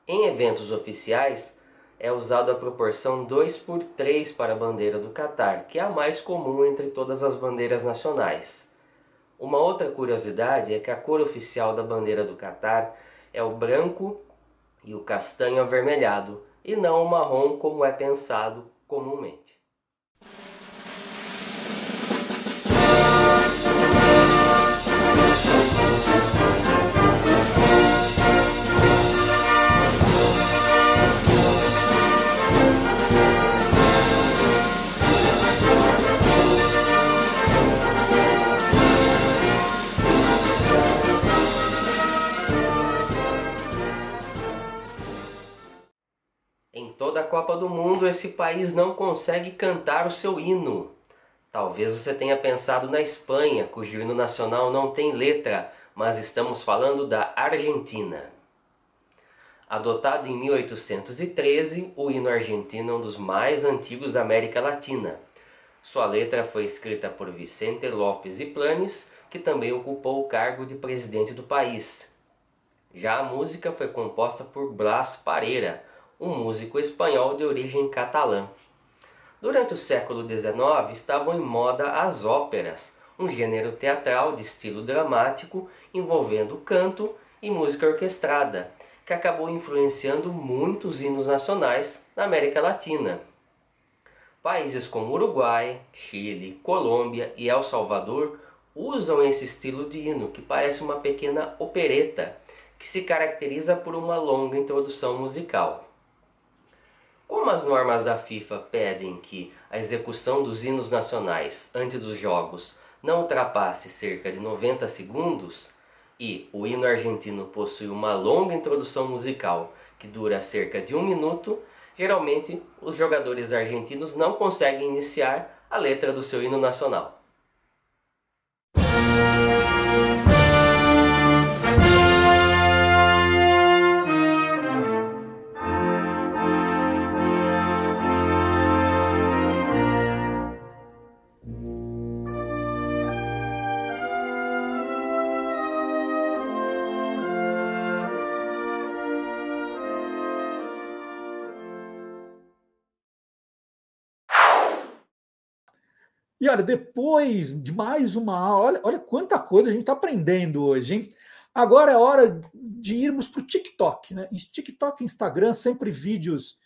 Em eventos oficiais, é usado a proporção 2 por 3 para a bandeira do Catar, que é a mais comum entre todas as bandeiras nacionais. Uma outra curiosidade é que a cor oficial da bandeira do Catar é o branco e o castanho avermelhado, e não o marrom como é pensado comumente. Toda a Copa do Mundo esse país não consegue cantar o seu hino. Talvez você tenha pensado na Espanha, cujo hino nacional não tem letra, mas estamos falando da Argentina. Adotado em 1813, o hino argentino é um dos mais antigos da América Latina. Sua letra foi escrita por Vicente Lopes e Planes, que também ocupou o cargo de presidente do país. Já a música foi composta por Blas Pareira, um músico espanhol de origem catalã. Durante o século XIX estavam em moda as óperas, um gênero teatral de estilo dramático envolvendo canto e música orquestrada, que acabou influenciando muitos hinos nacionais na América Latina. Países como Uruguai, Chile, Colômbia e El Salvador usam esse estilo de hino, que parece uma pequena opereta, que se caracteriza por uma longa introdução musical. Como as normas da FIFA pedem que a execução dos hinos nacionais antes dos jogos não ultrapasse cerca de 90 segundos e o hino argentino possui uma longa introdução musical que dura cerca de um minuto, geralmente os jogadores argentinos não conseguem iniciar a letra do seu hino nacional. E olha, depois de mais uma aula, olha, olha quanta coisa a gente está aprendendo hoje, hein? Agora é hora de irmos para o TikTok, né? TikTok Instagram, sempre vídeos,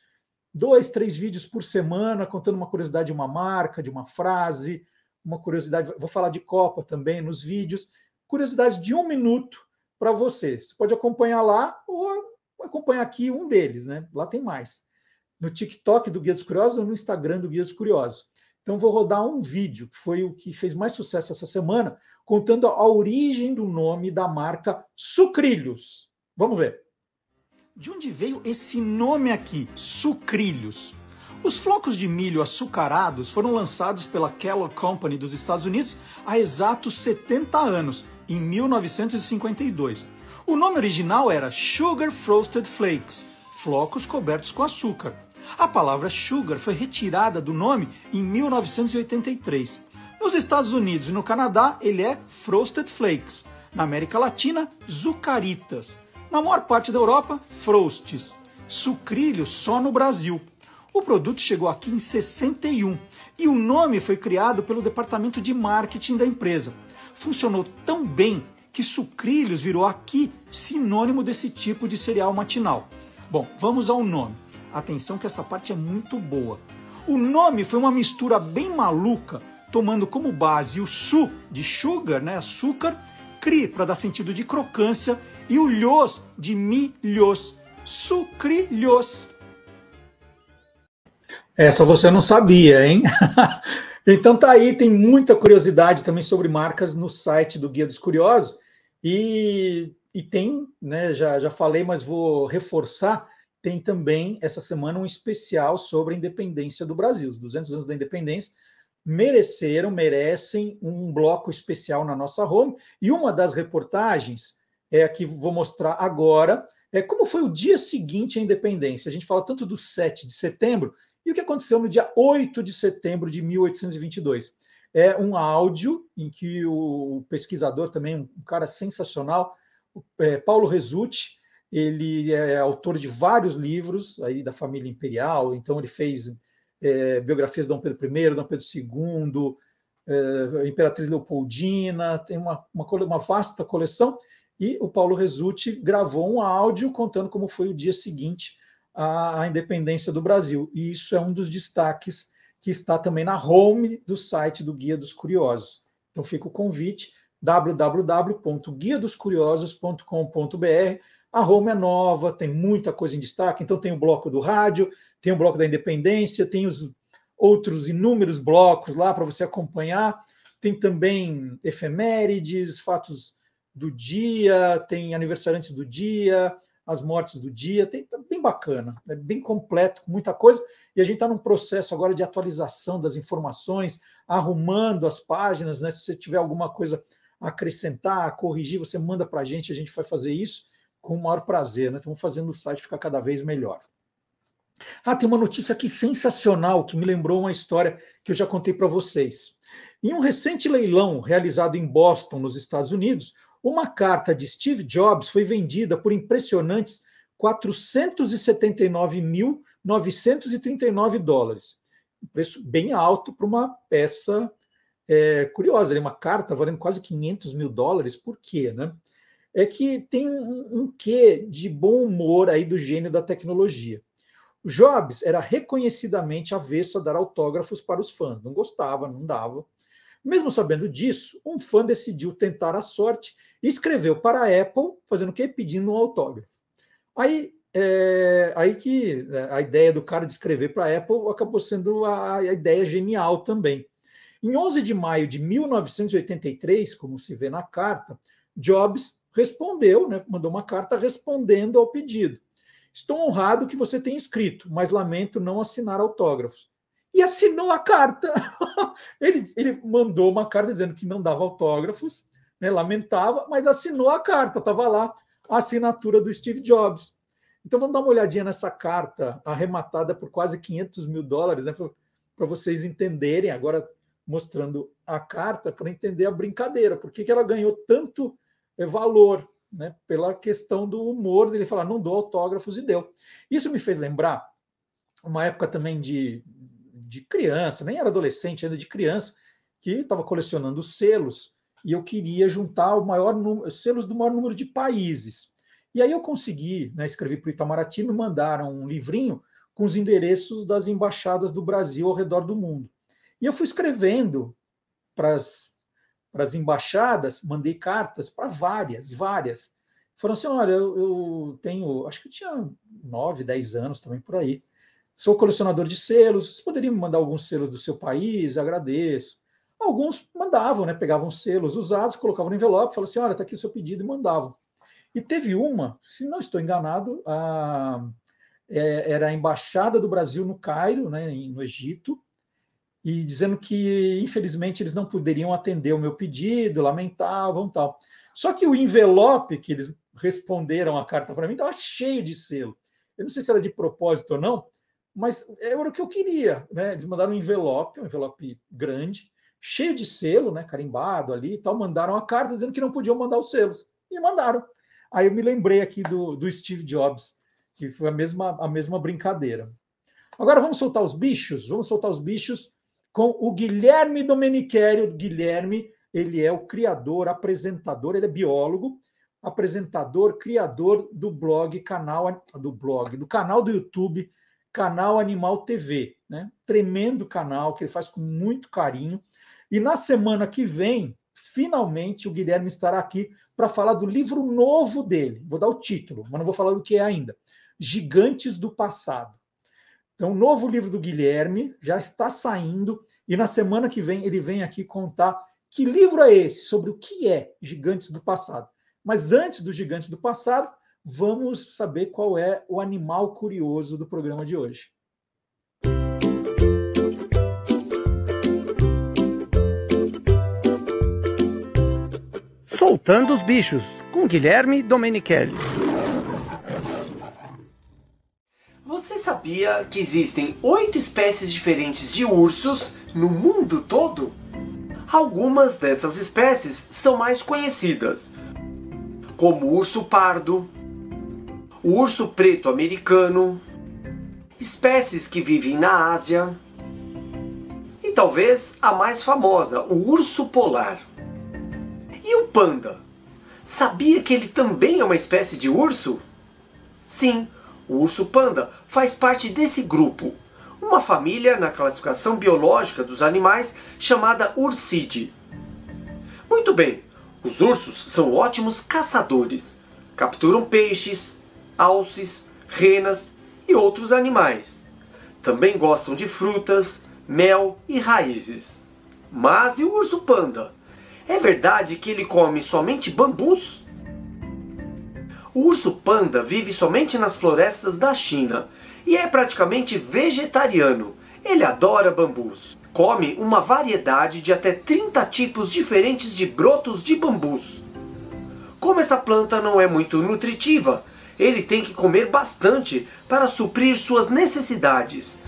dois, três vídeos por semana, contando uma curiosidade de uma marca, de uma frase, uma curiosidade. Vou falar de Copa também nos vídeos. Curiosidades de um minuto para você. Você pode acompanhar lá ou acompanhar aqui um deles, né? Lá tem mais. No TikTok do Guia dos Curiosos ou no Instagram do Guia dos Curiosos. Então vou rodar um vídeo, que foi o que fez mais sucesso essa semana, contando a origem do nome da marca Sucrilhos. Vamos ver. De onde veio esse nome aqui, Sucrilhos? Os flocos de milho açucarados foram lançados pela Kellogg Company dos Estados Unidos há exatos 70 anos, em 1952. O nome original era Sugar Frosted Flakes, flocos cobertos com açúcar. A palavra sugar foi retirada do nome em 1983. Nos Estados Unidos e no Canadá, ele é Frosted Flakes. Na América Latina, Zucaritas. Na maior parte da Europa, Frostes. Sucrilhos só no Brasil. O produto chegou aqui em 61 e o nome foi criado pelo departamento de marketing da empresa. Funcionou tão bem que sucrilhos virou aqui sinônimo desse tipo de cereal matinal. Bom, vamos ao nome. Atenção que essa parte é muito boa. O nome foi uma mistura bem maluca, tomando como base o su de sugar, né, açúcar, cri para dar sentido de crocância e o lhos de milhos, sucrilhos. Essa você não sabia, hein? então tá aí, tem muita curiosidade também sobre marcas no site do Guia dos Curiosos. E, e tem, né, já, já falei, mas vou reforçar, tem também essa semana um especial sobre a independência do Brasil. Os 200 anos da independência mereceram, merecem um bloco especial na nossa home. E uma das reportagens é a que vou mostrar agora, é como foi o dia seguinte à independência. A gente fala tanto do 7 de setembro e o que aconteceu no dia 8 de setembro de 1822 é um áudio em que o pesquisador também, um cara sensacional, é, Paulo Resutti, ele é autor de vários livros aí da família imperial, então ele fez é, biografias de Dom Pedro I, Dom Pedro II, é, Imperatriz Leopoldina, tem uma, uma, uma, vasta coleção, e o Paulo Resutti gravou um áudio contando como foi o dia seguinte à, à independência do Brasil, e isso é um dos destaques que está também na home do site do Guia dos Curiosos. Então fica o convite www.guiadoscuriosos.com.br. A home é nova, tem muita coisa em destaque, então tem o bloco do rádio, tem o bloco da independência, tem os outros inúmeros blocos lá para você acompanhar. Tem também efemérides, fatos do dia, tem aniversariantes do dia, as mortes do dia, tem tá bem bacana, é bem completo, muita coisa. E a gente está num processo agora de atualização das informações, arrumando as páginas, né? Se você tiver alguma coisa a acrescentar, a corrigir, você manda para a gente, a gente vai fazer isso com o maior prazer, né? Estamos fazendo o site ficar cada vez melhor. Ah, tem uma notícia aqui sensacional que me lembrou uma história que eu já contei para vocês. Em um recente leilão realizado em Boston, nos Estados Unidos, uma carta de Steve Jobs foi vendida por impressionantes 479.939 dólares. Um preço bem alto para uma peça é, curiosa. É uma carta valendo quase 500 mil dólares. Por quê? Né? É que tem um, um quê de bom humor aí do gênio da tecnologia. Jobs era reconhecidamente avesso a dar autógrafos para os fãs. Não gostava, não dava. Mesmo sabendo disso, um fã decidiu tentar a sorte e escreveu para a Apple, fazendo o quê? Pedindo um autógrafo. Aí, é, aí que né, a ideia do cara de escrever para a Apple acabou sendo a, a ideia genial também. Em 11 de maio de 1983, como se vê na carta, Jobs respondeu, né, mandou uma carta respondendo ao pedido. Estou honrado que você tenha escrito, mas lamento não assinar autógrafos. E assinou a carta. ele, ele mandou uma carta dizendo que não dava autógrafos, né, lamentava, mas assinou a carta, estava lá a assinatura do Steve Jobs. Então vamos dar uma olhadinha nessa carta arrematada por quase 500 mil dólares, né, para vocês entenderem, agora mostrando a carta, para entender a brincadeira, por que ela ganhou tanto valor, né, pela questão do humor dele falar, não dou autógrafos e deu. Isso me fez lembrar uma época também de, de criança, nem era adolescente, ainda de criança, que estava colecionando selos e eu queria juntar o maior número, selos do maior número de países. E aí eu consegui, né, escrevi para o Itamaraty, me mandaram um livrinho com os endereços das embaixadas do Brasil ao redor do mundo. E eu fui escrevendo para as embaixadas, mandei cartas para várias, várias. Foram assim: olha, eu, eu, tenho, acho que eu tinha 9, 10 anos também por aí. Sou colecionador de selos, vocês poderiam me mandar alguns selos do seu país? Agradeço. Alguns mandavam, né? Pegavam selos usados, colocavam no envelope, falavam assim: olha, está aqui o seu pedido, e mandavam. E teve uma, se não estou enganado, a, é, era a embaixada do Brasil no Cairo, né, no Egito, e dizendo que, infelizmente, eles não poderiam atender o meu pedido, lamentavam tal. Só que o envelope que eles responderam a carta para mim estava cheio de selo. Eu não sei se era de propósito ou não, mas era o que eu queria. Né? Eles mandaram um envelope, um envelope grande, cheio de selo, né, carimbado ali e tal, mandaram a carta dizendo que não podiam mandar os selos. E mandaram. Aí eu me lembrei aqui do, do Steve Jobs, que foi a mesma, a mesma brincadeira. Agora vamos soltar os bichos? Vamos soltar os bichos com o Guilherme Domenichelli. Guilherme, ele é o criador, apresentador, ele é biólogo, apresentador, criador do blog, canal do blog, do canal do YouTube, Canal Animal TV, né? Tremendo canal que ele faz com muito carinho. E na semana que vem, finalmente o Guilherme estará aqui para falar do livro novo dele. Vou dar o título, mas não vou falar do que é ainda. Gigantes do Passado. Então, o novo livro do Guilherme já está saindo e na semana que vem ele vem aqui contar que livro é esse, sobre o que é Gigantes do Passado. Mas antes do Gigantes do Passado, vamos saber qual é o animal curioso do programa de hoje. Soltando os bichos, com Guilherme Domenichelli. Você sabia que existem oito espécies diferentes de ursos no mundo todo? Algumas dessas espécies são mais conhecidas, como o urso pardo, o urso preto americano, espécies que vivem na Ásia e talvez a mais famosa, o urso polar. E o panda? Sabia que ele também é uma espécie de urso? Sim, o urso panda faz parte desse grupo, uma família na classificação biológica dos animais chamada Ursidae. Muito bem, os ursos são ótimos caçadores. Capturam peixes, alces, renas e outros animais. Também gostam de frutas, mel e raízes. Mas e o urso panda? É verdade que ele come somente bambus? O urso panda vive somente nas florestas da China e é praticamente vegetariano. Ele adora bambus. Come uma variedade de até 30 tipos diferentes de brotos de bambus. Como essa planta não é muito nutritiva, ele tem que comer bastante para suprir suas necessidades,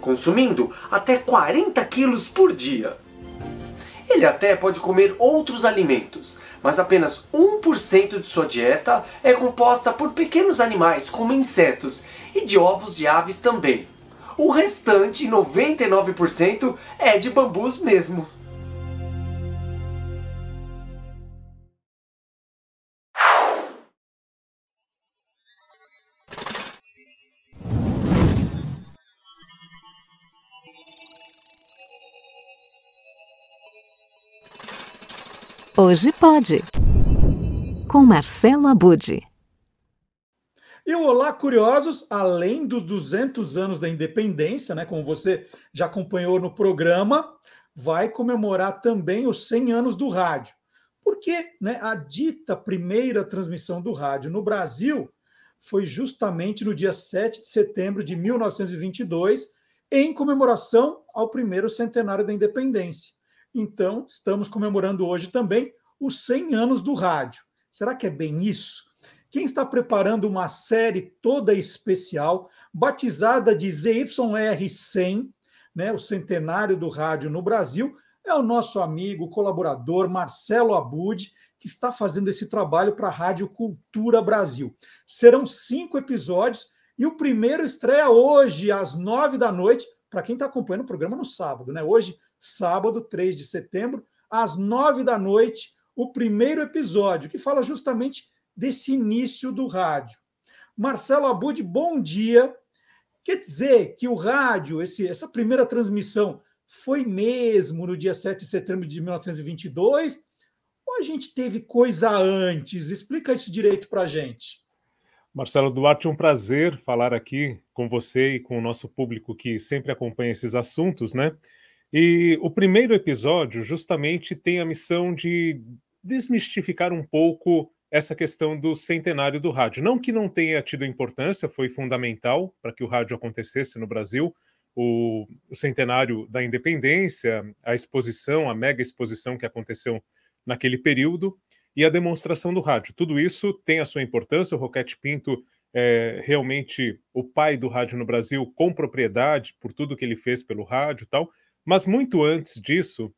consumindo até 40 quilos por dia. Ele até pode comer outros alimentos, mas apenas 1% de sua dieta é composta por pequenos animais como insetos e de ovos de aves também. O restante, 99%, é de bambus mesmo. Hoje pode. Com Marcelo Abude. E Olá Curiosos, além dos 200 anos da independência, né, como você já acompanhou no programa, vai comemorar também os 100 anos do rádio. Porque né, a dita primeira transmissão do rádio no Brasil foi justamente no dia 7 de setembro de 1922, em comemoração ao primeiro centenário da independência. Então, estamos comemorando hoje também os 100 anos do rádio. Será que é bem isso? Quem está preparando uma série toda especial, batizada de ZYR100, né, o centenário do rádio no Brasil, é o nosso amigo, colaborador Marcelo Abud, que está fazendo esse trabalho para a Rádio Cultura Brasil. Serão cinco episódios e o primeiro estreia hoje, às nove da noite, para quem está acompanhando o programa no sábado, né? Hoje, sábado, 3 de setembro, às 9 da noite, o primeiro episódio, que fala justamente desse início do rádio. Marcelo Abud, bom dia. Quer dizer que o rádio, esse, essa primeira transmissão, foi mesmo no dia 7 de setembro de 1922? Ou a gente teve coisa antes? Explica isso direito para a gente. Marcelo Duarte, um prazer falar aqui com você e com o nosso público que sempre acompanha esses assuntos, né? E o primeiro episódio justamente tem a missão de desmistificar um pouco essa questão do centenário do rádio. Não que não tenha tido importância, foi fundamental para que o rádio acontecesse no Brasil. O, o, centenário da independência, a exposição, a mega exposição que aconteceu naquele período e a demonstração do rádio. Tudo isso tem a sua importância. O Roquete Pinto é realmente o pai do rádio no Brasil, com propriedade por tudo que ele fez pelo rádio e tal. Mas muito antes disso,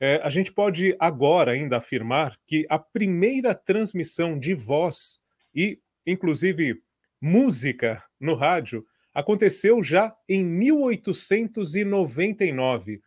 é, a gente pode agora ainda afirmar que a primeira transmissão de voz e, inclusive, música no rádio aconteceu já em 1899.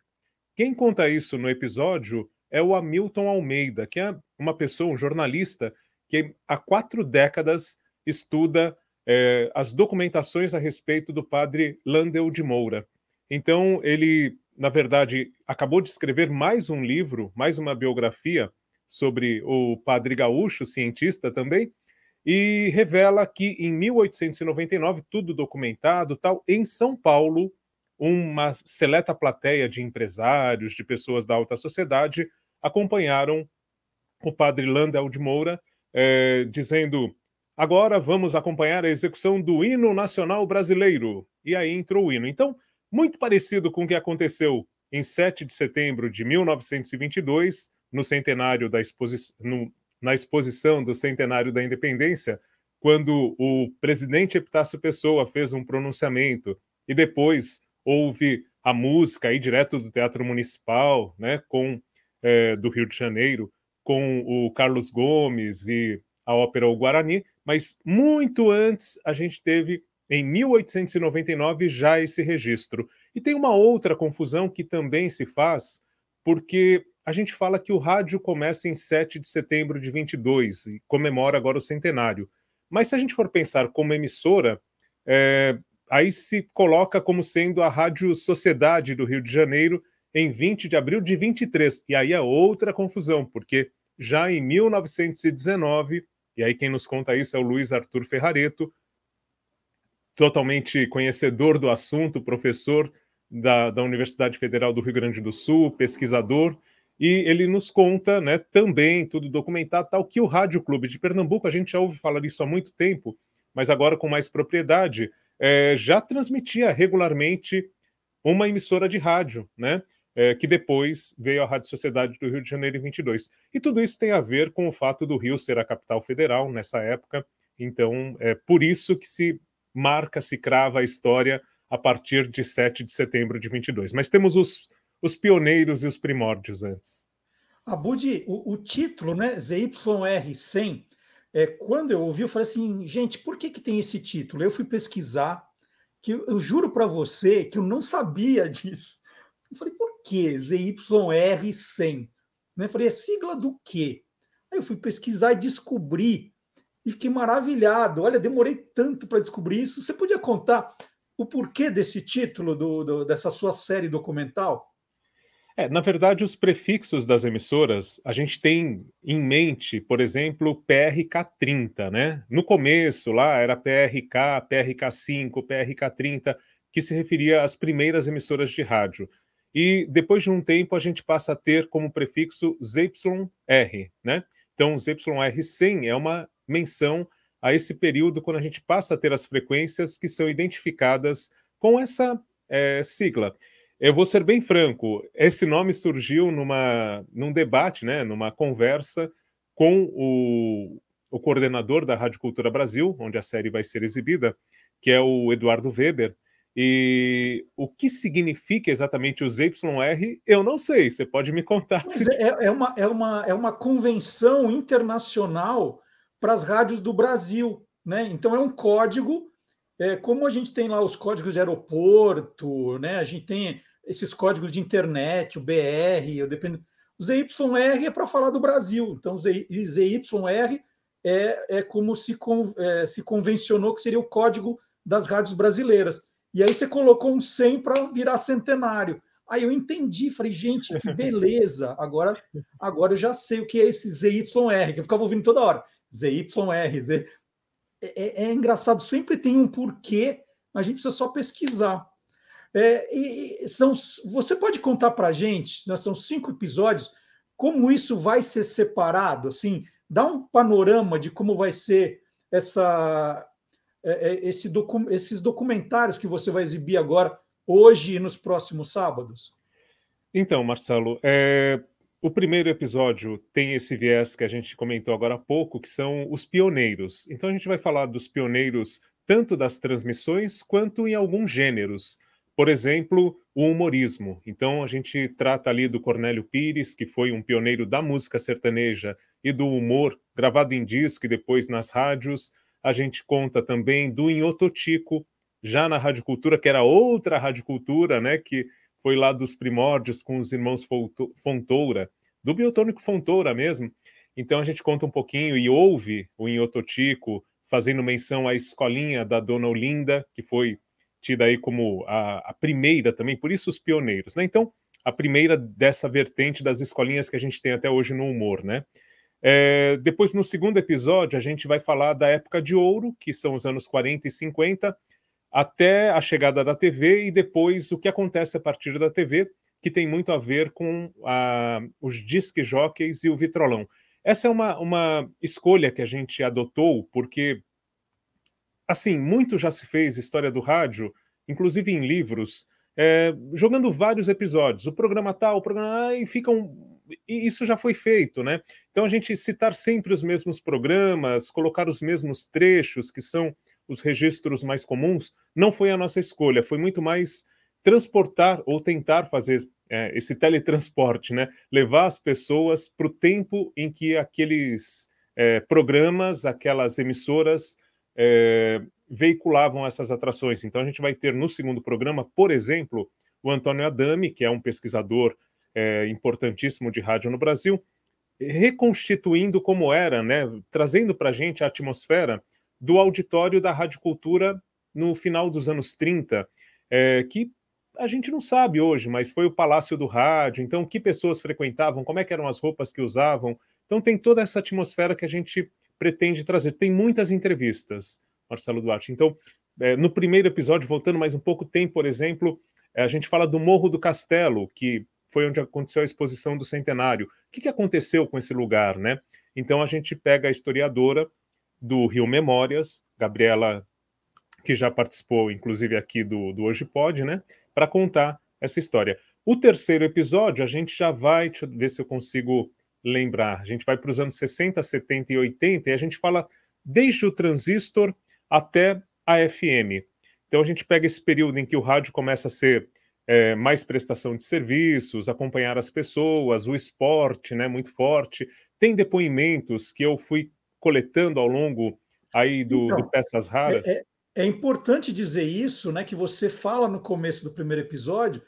Quem conta isso no episódio é o Hamilton Almeida, que é uma pessoa, um jornalista, que há quatro décadas estuda é, as documentações a respeito do padre Landel de Moura. Então, ele na verdade, acabou de escrever mais um livro, mais uma biografia sobre o padre gaúcho, cientista também, e revela que em 1899, tudo documentado, tal, em São Paulo, uma seleta plateia de empresários, de pessoas da alta sociedade, acompanharam o padre Landel de Moura, eh, dizendo: agora vamos acompanhar a execução do hino nacional brasileiro. E aí entrou o hino. Então, muito parecido com o que aconteceu em 7 de setembro de 1922, no centenário da exposi no, na exposição do centenário da independência, quando o presidente Epitácio Pessoa fez um pronunciamento e depois houve a música aí direto do Teatro Municipal, né, com é, do Rio de Janeiro, com o Carlos Gomes e a ópera O Guarani, mas muito antes a gente teve em 1899 já esse registro. E tem uma outra confusão que também se faz, porque a gente fala que o rádio começa em 7 de setembro de 22 e comemora agora o centenário. Mas se a gente for pensar como emissora, é, aí se coloca como sendo a Rádio Sociedade do Rio de Janeiro em 20 de abril de 23. E aí é outra confusão, porque já em 1919, e aí quem nos conta isso é o Luiz Arthur Ferrareto, totalmente conhecedor do assunto, professor da, da Universidade Federal do Rio Grande do Sul, pesquisador, e ele nos conta, né, também, tudo documentado, tal, que o Rádio Clube de Pernambuco, a gente já ouve falar disso há muito tempo, mas agora com mais propriedade, é, já transmitia regularmente uma emissora de rádio, né, é, que depois veio a Rádio Sociedade do Rio de Janeiro em 22. E tudo isso tem a ver com o fato do Rio ser a capital federal nessa época, então é por isso que se marca, se crava a história a partir de 7 de setembro de 22. Mas temos os, os pioneiros e os primórdios antes. Abud, o, o título, né, ZYR100, é, quando eu ouvi, eu falei assim, gente, por que, que tem esse título? Eu fui pesquisar, que eu, eu juro para você que eu não sabia disso. Eu falei, por que ZYR100? Né? Eu falei, é sigla do quê? Aí eu fui pesquisar e descobri e fiquei maravilhado. Olha, demorei tanto para descobrir isso. Você podia contar o porquê desse título do, do, dessa sua série documental? É, na verdade, os prefixos das emissoras, a gente tem em mente, por exemplo, PRK30, né? No começo lá era PRK, PRK5, PRK30, que se referia às primeiras emissoras de rádio. E depois de um tempo a gente passa a ter como prefixo ZYR, né? Então, ZYR100 é uma menção a esse período quando a gente passa a ter as frequências que são identificadas com essa é, sigla. Eu vou ser bem franco, esse nome surgiu numa, num debate, né, numa conversa com o, o coordenador da Rádio Cultura Brasil, onde a série vai ser exibida, que é o Eduardo Weber. E o que significa exatamente o ZYR, eu não sei. Você pode me contar. Se... É, é, uma, é, uma, é uma convenção internacional para as rádios do Brasil. Né? Então é um código, é, como a gente tem lá os códigos de aeroporto, né? a gente tem esses códigos de internet, o BR, o depend... O ZYR é para falar do Brasil. Então, ZYR é, é como se, con, é, se convencionou que seria o código das rádios brasileiras. E aí você colocou um 100 para virar centenário. Aí eu entendi, falei, gente, que beleza. Agora, agora eu já sei o que é esse ZYR, que eu ficava ouvindo toda hora. ZYR, Z... É, é, é engraçado, sempre tem um porquê, mas a gente precisa só pesquisar. É, e, são, você pode contar para a gente, né, são cinco episódios, como isso vai ser separado? Assim, dá um panorama de como vai ser essa, é, é, esse docu, esses documentários que você vai exibir agora, hoje e nos próximos sábados? Então, Marcelo, é, o primeiro episódio tem esse viés que a gente comentou agora há pouco, que são os pioneiros. Então a gente vai falar dos pioneiros tanto das transmissões quanto em alguns gêneros. Por exemplo, o humorismo. Então, a gente trata ali do Cornélio Pires, que foi um pioneiro da música sertaneja e do humor, gravado em disco e depois nas rádios. A gente conta também do Inhototico, já na Rádio Cultura, que era outra Rádio Cultura, né, que foi lá dos primórdios com os irmãos Fontoura, do Biotônico Fontoura mesmo. Então, a gente conta um pouquinho e ouve o Inhototico fazendo menção à escolinha da Dona Olinda, que foi tida aí como a, a primeira também, por isso os pioneiros, né? Então, a primeira dessa vertente das escolinhas que a gente tem até hoje no humor, né? É, depois, no segundo episódio, a gente vai falar da época de ouro, que são os anos 40 e 50, até a chegada da TV e depois o que acontece a partir da TV, que tem muito a ver com a, os disque jockeys e o vitrolão. Essa é uma, uma escolha que a gente adotou porque assim, muito já se fez história do rádio, inclusive em livros, é, jogando vários episódios. O programa tal, o programa. Ah, e ficam. E isso já foi feito, né? Então a gente citar sempre os mesmos programas, colocar os mesmos trechos, que são os registros mais comuns, não foi a nossa escolha, foi muito mais transportar ou tentar fazer é, esse teletransporte, né? Levar as pessoas para o tempo em que aqueles é, programas, aquelas emissoras é, veiculavam essas atrações. Então, a gente vai ter no segundo programa, por exemplo, o Antônio Adami, que é um pesquisador é, importantíssimo de rádio no Brasil, reconstituindo como era, né, trazendo para a gente a atmosfera do auditório da Rádio Cultura no final dos anos 30, é, que a gente não sabe hoje, mas foi o Palácio do Rádio, então que pessoas frequentavam, como é que eram as roupas que usavam. Então tem toda essa atmosfera que a gente pretende trazer. Tem muitas entrevistas, Marcelo Duarte. Então, é, no primeiro episódio, voltando mais um pouco, tem, por exemplo, é, a gente fala do Morro do Castelo, que foi onde aconteceu a exposição do centenário. O que, que aconteceu com esse lugar, né? Então a gente pega a historiadora do Rio Memórias, Gabriela, que já participou, inclusive, aqui do, do Hoje Pode, né? Para contar essa história. O terceiro episódio, a gente já vai, deixa eu ver se eu consigo lembrar. A gente vai para os anos 60, 70 e 80 e a gente fala desde o transistor até a FM. Então a gente pega esse período em que o rádio começa a ser é, mais prestação de serviços, acompanhar as pessoas, o esporte, né, muito forte. Tem depoimentos que eu fui coletando ao longo aí do, então, do Peças Raras. É, é, importante dizer isso, né, que você fala no começo do primeiro episódio,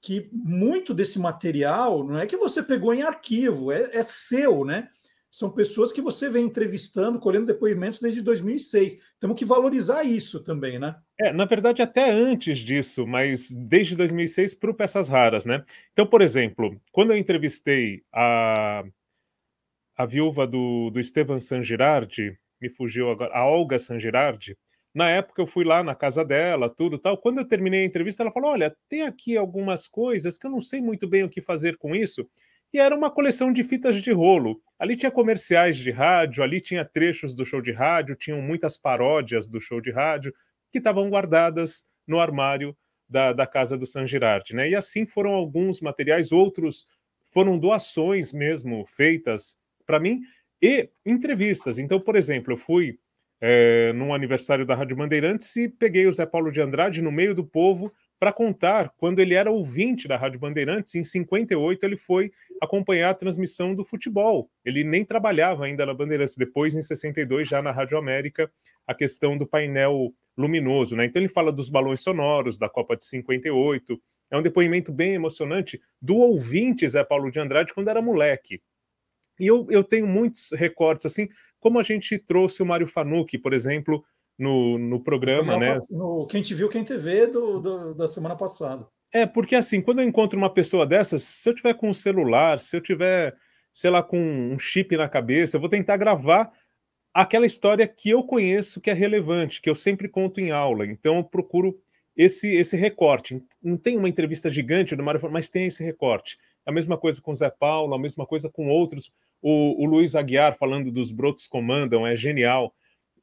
que muito desse material não é que você pegou em arquivo, é, é, seu, né? São pessoas que você vem entrevistando, colhendo depoimentos desde 2006. Temos que valorizar isso também, né? É, na verdade, até antes disso, mas desde 2006 para o Peças Raras, né? Então, por exemplo, quando eu entrevistei a, a viúva do, do Estevan San Girardi, me fugiu agora, a Olga San Girardi, na época eu fui lá na casa dela, tudo tal. Quando eu terminei a entrevista, ela falou: "Olha, tem aqui algumas coisas que eu não sei muito bem o que fazer com isso". E era uma coleção de fitas de rolo. Ali tinha comerciais de rádio, ali tinha trechos do show de rádio, tinham muitas paródias do show de rádio que estavam guardadas no armário da, da casa do San Girardi, né? E assim foram alguns materiais, outros foram doações mesmo feitas para mim e entrevistas. Então, por exemplo, eu fui é, num aniversário da Rádio Bandeirantes e peguei o Zé Paulo de Andrade no meio do povo para contar quando ele era ouvinte da Rádio Bandeirantes. Em 58, ele foi acompanhar a transmissão do futebol. Ele nem trabalhava ainda na Bandeirantes. Depois, em 62, já na Rádio América, a questão do painel luminoso. Né? Então, ele fala dos balões sonoros da Copa de 58, é um depoimento bem emocionante do ouvinte Zé Paulo de Andrade quando era moleque. E eu, eu tenho muitos recortes, assim, como a gente trouxe o Mário Fanucchi, por exemplo, no, no programa, né? No Quem Te Viu, Quem Te Vê do, do, da semana passada. É, porque assim, quando eu encontro uma pessoa dessas, se eu tiver com um celular, se eu tiver, sei lá, com um chip na cabeça, eu vou tentar gravar aquela história que eu conheço que é relevante, que eu sempre conto em aula. Então eu procuro esse esse recorte. Não tem uma entrevista gigante do Mário, mas tem esse recorte. A mesma coisa com o Zé Paulo, a mesma coisa com outros. O, o Luiz Aguiar falando dos Brotos Comandam é genial,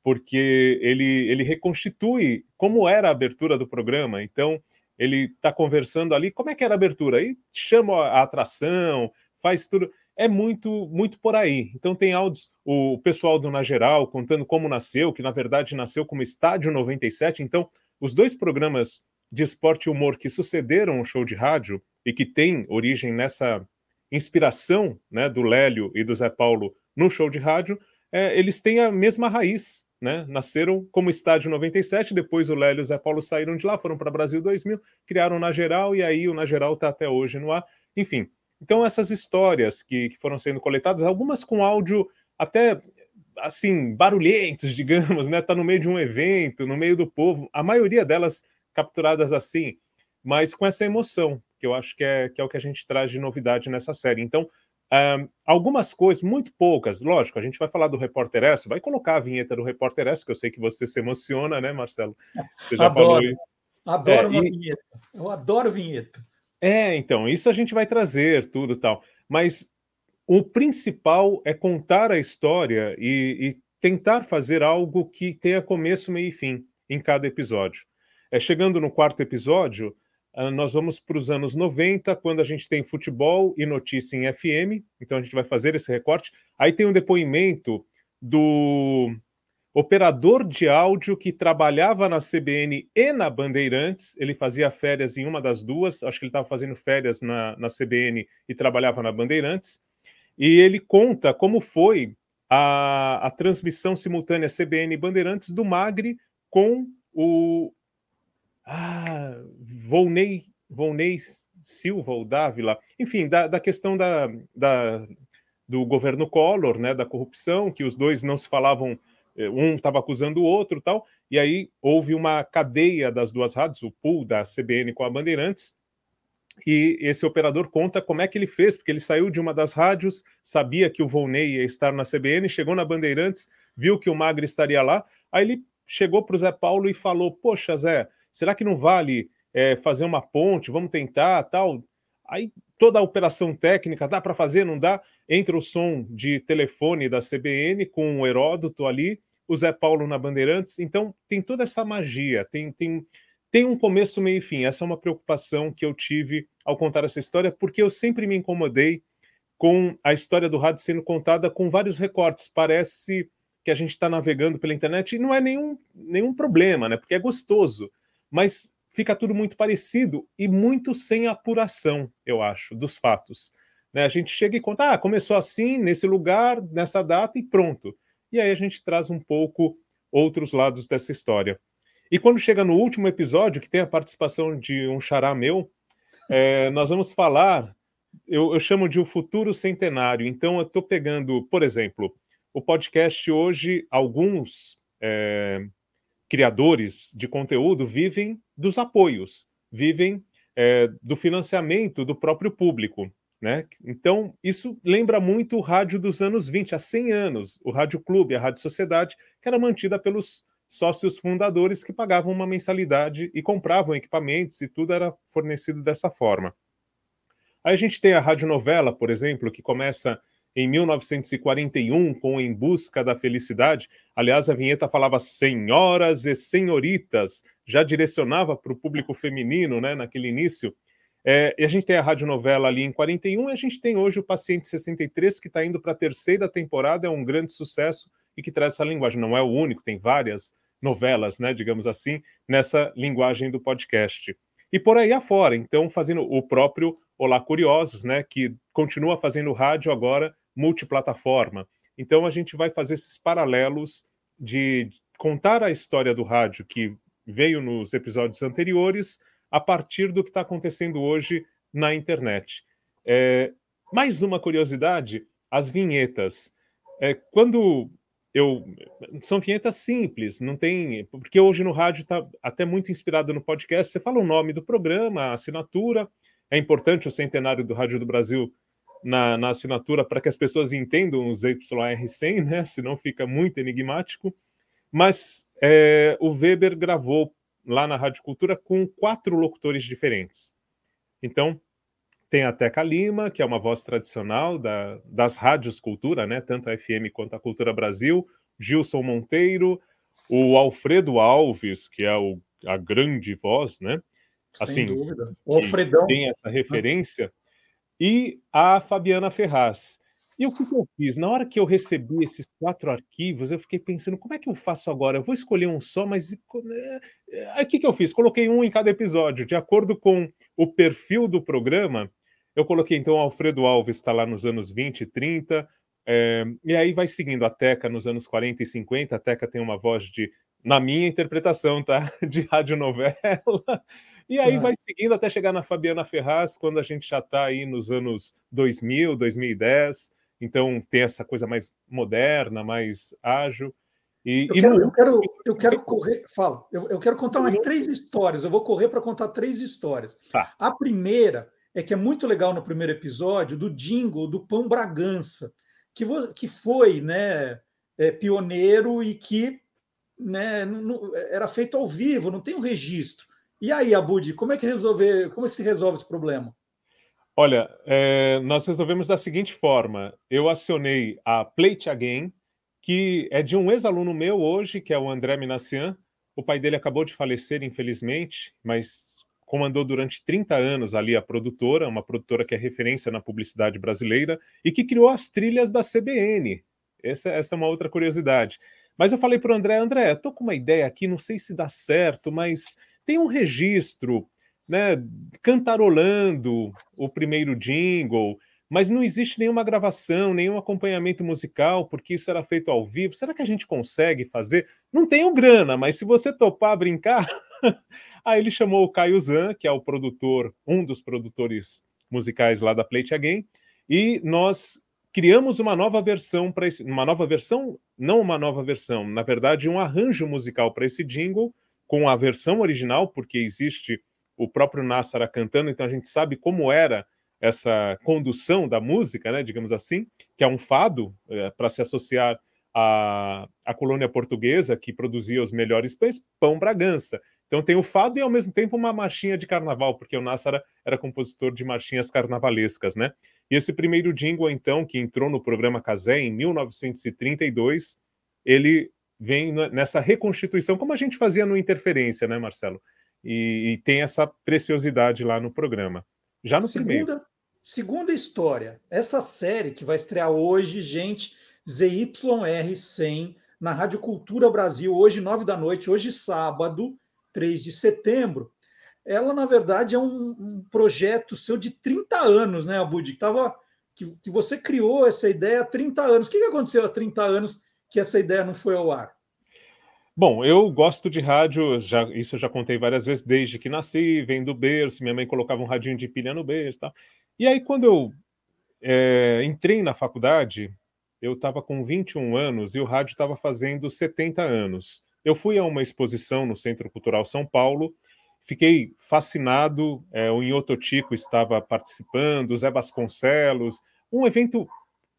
porque ele, ele reconstitui como era a abertura do programa. Então, ele está conversando ali, como é que era a abertura? Aí chama a atração, faz tudo. É muito, muito por aí. Então tem áudios, o pessoal do Na Geral contando como nasceu, que na verdade nasceu como Estádio 97. Então, os dois programas de esporte e humor que sucederam o show de rádio e que tem origem nessa inspiração né, do Lélio e do Zé Paulo no show de rádio, é, eles têm a mesma raiz, né? Nasceram como Estádio 97, depois o Lélio e o Zé Paulo saíram de lá, foram para Brasil 2000, criaram o Na Geral e aí o Na Geral está até hoje no ar. Enfim, então essas histórias que, que foram sendo coletadas, algumas com áudio até assim barulhentos, digamos, né? Tá no meio de um evento, no meio do povo, a maioria delas capturadas assim, mas com essa emoção, que eu acho que é, que é o que a gente traz de novidade nessa série. Então, um, algumas coisas, muito poucas, lógico, a gente vai falar do Repórter S, vai colocar a vinheta do Repórter S, que eu sei que você se emociona, né, Marcelo? Você já adoro, falou isso. Adoro é, uma e... vinheta, eu adoro vinheta. É, então, isso a gente vai trazer, tudo tal, mas o principal é contar a história e, e tentar fazer algo que tenha começo, meio e fim em cada episódio. É, chegando no quarto episódio, ah, nós vamos para os anos 90, quando a gente tem futebol e notícia em FM, então a gente vai fazer esse recorte. Aí tem um depoimento do operador de áudio que trabalhava na CBN e na Bandeirantes, ele fazia férias em uma das duas, acho que ele estava fazendo férias na, na CBN e trabalhava na Bandeirantes, e ele conta como foi a, a transmissão simultânea CBN e Bandeirantes do Magre com o, ah, Volney, Volney Silva ou Dávila, enfim, da, da questão da, da, do governo Collor, né, da corrupção, que os dois não se falavam, eh, um estava acusando o outro tal, e aí houve uma cadeia das duas rádios, o pool da CBN com a Bandeirantes, e esse operador conta como é que ele fez, porque ele saiu de uma das rádios, sabia que o Volney ia estar na CBN, chegou na Bandeirantes, viu que o Magre estaria lá, aí ele chegou para o Zé Paulo e falou, poxa Zé, será que não vale é, fazer uma ponte? Vamos tentar, tal. Aí toda a operação técnica, dá para fazer, não dá? Entra o som de telefone da CBN com o Heródoto ali, o Zé Paulo na Bandeirantes. Então tem toda essa magia, tem, tem, tem um começo, meio e fim. Essa é uma preocupação que eu tive ao contar essa história, porque eu sempre me incomodei com a história do rádio sendo contada com vários recortes. Parece que a gente está navegando pela internet e não é nenhum, nenhum problema, né? Porque é gostoso mas fica tudo muito parecido e muito sem apuração, eu acho, dos fatos. Né? A gente chega e conta, ah, começou assim, nesse lugar, nessa data e pronto. E aí a gente traz um pouco outros lados dessa história. E quando chega no último episódio, que tem a participação de um xará meu, é, nós vamos falar, eu, eu, chamo de o futuro centenário. Então, eu estou pegando, por exemplo, o podcast hoje, alguns é, criadores de conteúdo vivem dos apoios, vivem é, do financiamento do próprio público. Né? Então, isso lembra muito o rádio dos anos 20, há 100 anos, o Rádio Clube, a Rádio Sociedade, que era mantida pelos sócios fundadores que pagavam uma mensalidade e compravam equipamentos e tudo era fornecido dessa forma. Aí a gente tem a radionovela, por exemplo, que começa em 1941 com Em Busca da Felicidade. Aliás, a vinheta falava senhoras e senhoritas, já direcionava para o público feminino, né, naquele início. É, e a gente tem a radionovela ali em 41 e a gente tem hoje o Paciente 63, que está indo para a terceira temporada, é um grande sucesso e que traz essa linguagem. Não é o único, tem várias novelas, né, digamos assim, nessa linguagem do podcast. E por aí afora, então, fazendo o próprio Olá Curiosos, né, que continua fazendo rádio agora multiplataforma. Então a gente vai fazer esses paralelos de contar a história do rádio que veio nos episódios anteriores, a partir do que está acontecendo hoje na internet. É, mais uma curiosidade: as vinhetas. É, quando eu são vinhetas simples, não tem porque hoje no rádio está até muito inspirado no podcast. Você fala o nome do programa, a assinatura. É importante o centenário do Rádio do Brasil na, na assinatura para que as pessoas entendam os YR100, né? Senão fica muito enigmático. Mas é, o Weber gravou lá na Rádio Cultura com quatro locutores diferentes. Então, tem a Teca Lima, que é uma voz tradicional da, das rádios Cultura, né? Tanto a FM quanto a Cultura Brasil, Gilson Monteiro, o Alfredo Alves, que é o, a grande voz, né? Sem assim, dúvida. O Alfredão. Tem essa referência. E a Fabiana Ferraz. E o que, eu fiz? Na hora que eu recebi esses quatro arquivos, eu fiquei pensando, como é que eu faço agora? Eu vou escolher um só, mas eh, aí o que, que eu fiz? Coloquei um em cada episódio, de acordo com o perfil do programa. Eu coloquei então Alfredo Alves, está lá nos anos 20 e 30, é, e aí vai seguindo a Teca nos anos 40 e 50. A Teca tem uma voz de, na minha interpretação, tá? De radionovela. E aí vai seguindo até chegar na Fabiana Ferraz, quando a gente já está aí nos anos 2000, 2010. Então tem essa coisa mais moderna, mais ágil. E, eu, e quero, eu, quero, eu quero correr. Fala, eu, eu quero contar mais três histórias. Eu vou correr para contar três histórias. Tá. A primeira é que é muito legal no primeiro episódio do jingle do Pão Bragança, que, que foi né, é, pioneiro e que né, não- era feito ao vivo, não tem um registro. E aí, Abud, como é que resolver, como se resolve esse problema? Olha, é, nós resolvemos da seguinte forma: eu acionei a Play It Again, que é de um ex-aluno meu hoje, que é o André Minassian. O pai dele acabou de falecer, infelizmente, mas comandou durante 30 anos ali a produtora, uma produtora que é referência na publicidade brasileira e que criou as trilhas da CBN. Essa, essa é uma outra curiosidade. Mas eu falei para o André, André, estou com uma ideia aqui, não sei se dá certo, mas tem um registro, né, cantarolando o primeiro jingle, mas não existe nenhuma gravação, nenhum acompanhamento musical, porque isso era feito ao vivo. Será que a gente consegue fazer? Não tenho grana, mas se você topar brincar. Aí ele chamou o Caio Zan, que é o produtor, um dos produtores musicais lá da Play It Again, e nós criamos uma nova versão para esse, uma nova versão, não uma nova versão, na verdade um arranjo musical para esse jingle com a versão original, porque existe o próprio Nassara cantando, então a gente sabe como era essa condução da música, né, digamos assim, que é um fado para se associar à, à colônia portuguesa que produzia os melhores pães, pão Bragança. Então tem o fado e ao mesmo tempo uma marchinha de carnaval, porque o Nassara era compositor de marchinhas carnavalescas, né? E esse primeiro jingle, então, que entrou no programa Casé em 1932, ele vem nessa reconstituição, como a gente fazia no Interferência, né, Marcelo? E, e tem essa preciosidade lá no programa. Já no primeiro. Segunda, segunda história. Essa série que vai estrear hoje, gente, ZYR100, na Rádio Cultura Brasil, hoje, nove da noite, hoje, sábado, 3 de setembro. Ela, na verdade, é um, um projeto seu de 30 anos, né, Abud? Que, tava, que, que você criou essa ideia há 30 anos. O que, que aconteceu há 30 anos que essa ideia não foi ao ar? Bom, eu gosto de rádio, já, isso eu já contei várias vezes, desde que nasci, vem do berço, minha mãe colocava um radinho de pilha no berço e tal. E aí, quando eu é, entrei na faculdade, eu estava com 21 anos e o rádio estava fazendo 70 anos. Eu fui a uma exposição no Centro Cultural São Paulo, fiquei fascinado, é, o Inhoto Tico estava participando, o Zé Vasconcelos, um evento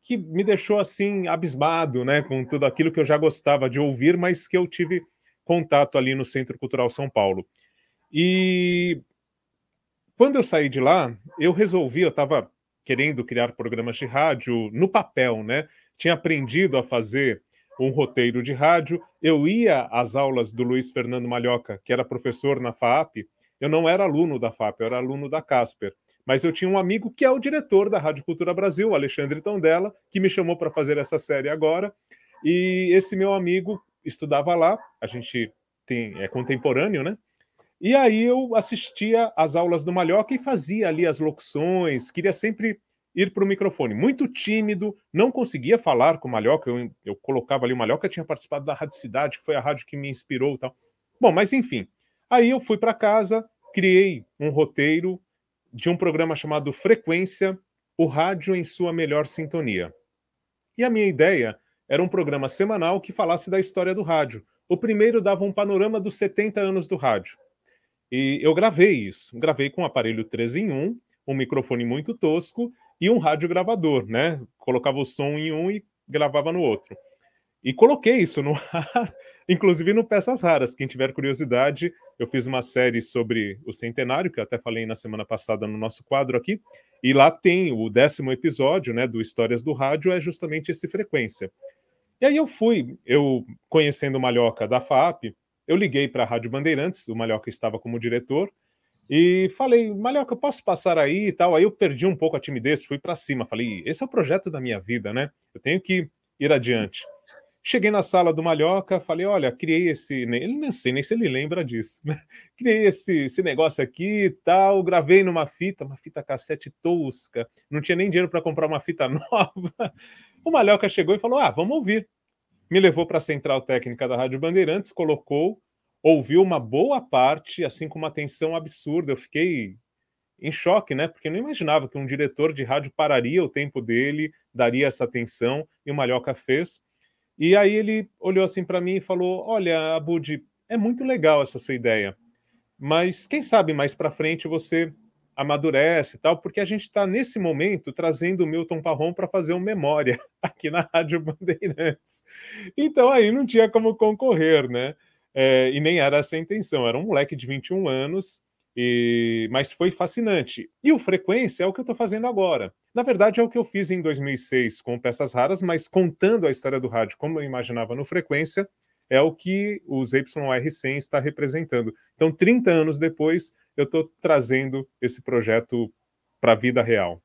que me deixou assim abismado, né, com tudo aquilo que eu já gostava de ouvir, mas que eu tive contato ali no Centro Cultural São Paulo. E quando eu saí de lá, eu resolvi, eu estava querendo criar programas de rádio no papel, né? Tinha aprendido a fazer um roteiro de rádio. Eu ia às aulas do Luiz Fernando Malhoca, que era professor na FAP. Eu não era aluno da FAP, eu era aluno da Casper. Mas eu tinha um amigo que é o diretor da Rádio Cultura Brasil, Alexandre Tondela, que me chamou para fazer essa série agora. E esse meu amigo estudava lá, a gente tem, é contemporâneo, né? E aí eu assistia às aulas do Malhoca e fazia ali as locuções, queria sempre ir para o microfone. Muito tímido, não conseguia falar com o Malhoca, eu, eu colocava ali o Malhoca, tinha participado da Rádio Cidade, que foi a rádio que me inspirou e tal. Bom, mas enfim. Aí eu fui para casa, criei um roteiro de um programa chamado Frequência, o rádio em sua melhor sintonia. E a minha ideia era um programa semanal que falasse da história do rádio. O primeiro dava um panorama dos 70 anos do rádio. E eu gravei isso. Gravei com um aparelho 3 em 1, um microfone muito tosco e um rádio gravador, né? Colocava o som em um e gravava no outro. E coloquei isso no ar, inclusive no Peças Raras. Quem tiver curiosidade, eu fiz uma série sobre o centenário, que eu até falei na semana passada no nosso quadro aqui, e lá tem o décimo episódio, né, do Histórias do Rádio, é justamente esse Frequência. E aí eu fui, eu conhecendo o Malhoca da FAP, eu liguei para a Rádio Bandeirantes, o Malhoca estava como diretor, e falei, Malhoca, posso passar aí e tal? Aí eu perdi um pouco a timidez, fui para cima, falei, esse é o projeto da minha vida, né? Eu tenho que ir adiante. Cheguei na sala do Malhoca, falei, olha, criei esse. Ele não sei nem se ele lembra disso, né? Criei esse, esse negócio aqui e tal, gravei numa fita, uma fita cassete tosca, não tinha nem dinheiro para comprar uma fita nova. O Malhoca chegou e falou: Ah, vamos ouvir. Me levou para a central técnica da Rádio Bandeirantes, colocou, ouviu uma boa parte, assim com uma atenção absurda. Eu fiquei em choque, né? Porque eu não imaginava que um diretor de rádio pararia o tempo dele, daria essa atenção, e o Malhoca fez. E aí ele olhou assim para mim e falou: Olha, Abud, é muito legal essa sua ideia, mas quem sabe mais para frente você amadurece e tal, porque a gente está nesse momento trazendo o Milton Parron para fazer um memória aqui na Rádio Bandeirantes. Então aí não tinha como concorrer, né? É, e nem era essa a intenção, era um moleque de 21 anos e, mas foi fascinante. E o Frequência é o que eu estou fazendo agora. Na verdade, é o que eu fiz em 2006 com Peças Raras, mas contando a história do rádio como eu imaginava no Frequência, é o que os YR100 está representando. Então, 30 anos depois, eu estou trazendo esse projeto para a vida real.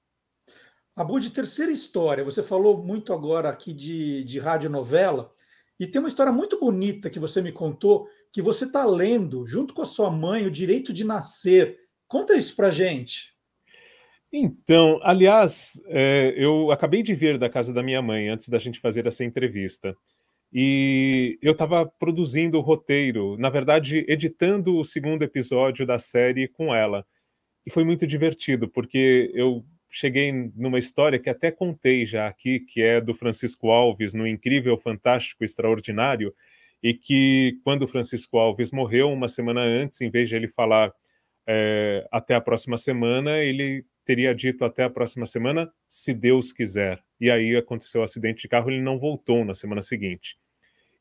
Abu, de terceira história, você falou muito agora aqui de, de radionovela, e tem uma história muito bonita que você me contou, que você está lendo, junto com a sua mãe, O Direito de Nascer. Conta isso para gente. Então, aliás, é, eu acabei de vir da casa da minha mãe antes da gente fazer essa entrevista. E eu estava produzindo o roteiro, na verdade, editando o segundo episódio da série com ela. E foi muito divertido, porque eu cheguei numa história que até contei já aqui, que é do Francisco Alves, no Incrível, Fantástico, Extraordinário, e que quando Francisco Alves morreu, uma semana antes, em vez de ele falar é, até a próxima semana, ele teria dito até a próxima semana, se Deus quiser. E aí aconteceu o um acidente de carro, ele não voltou na semana seguinte.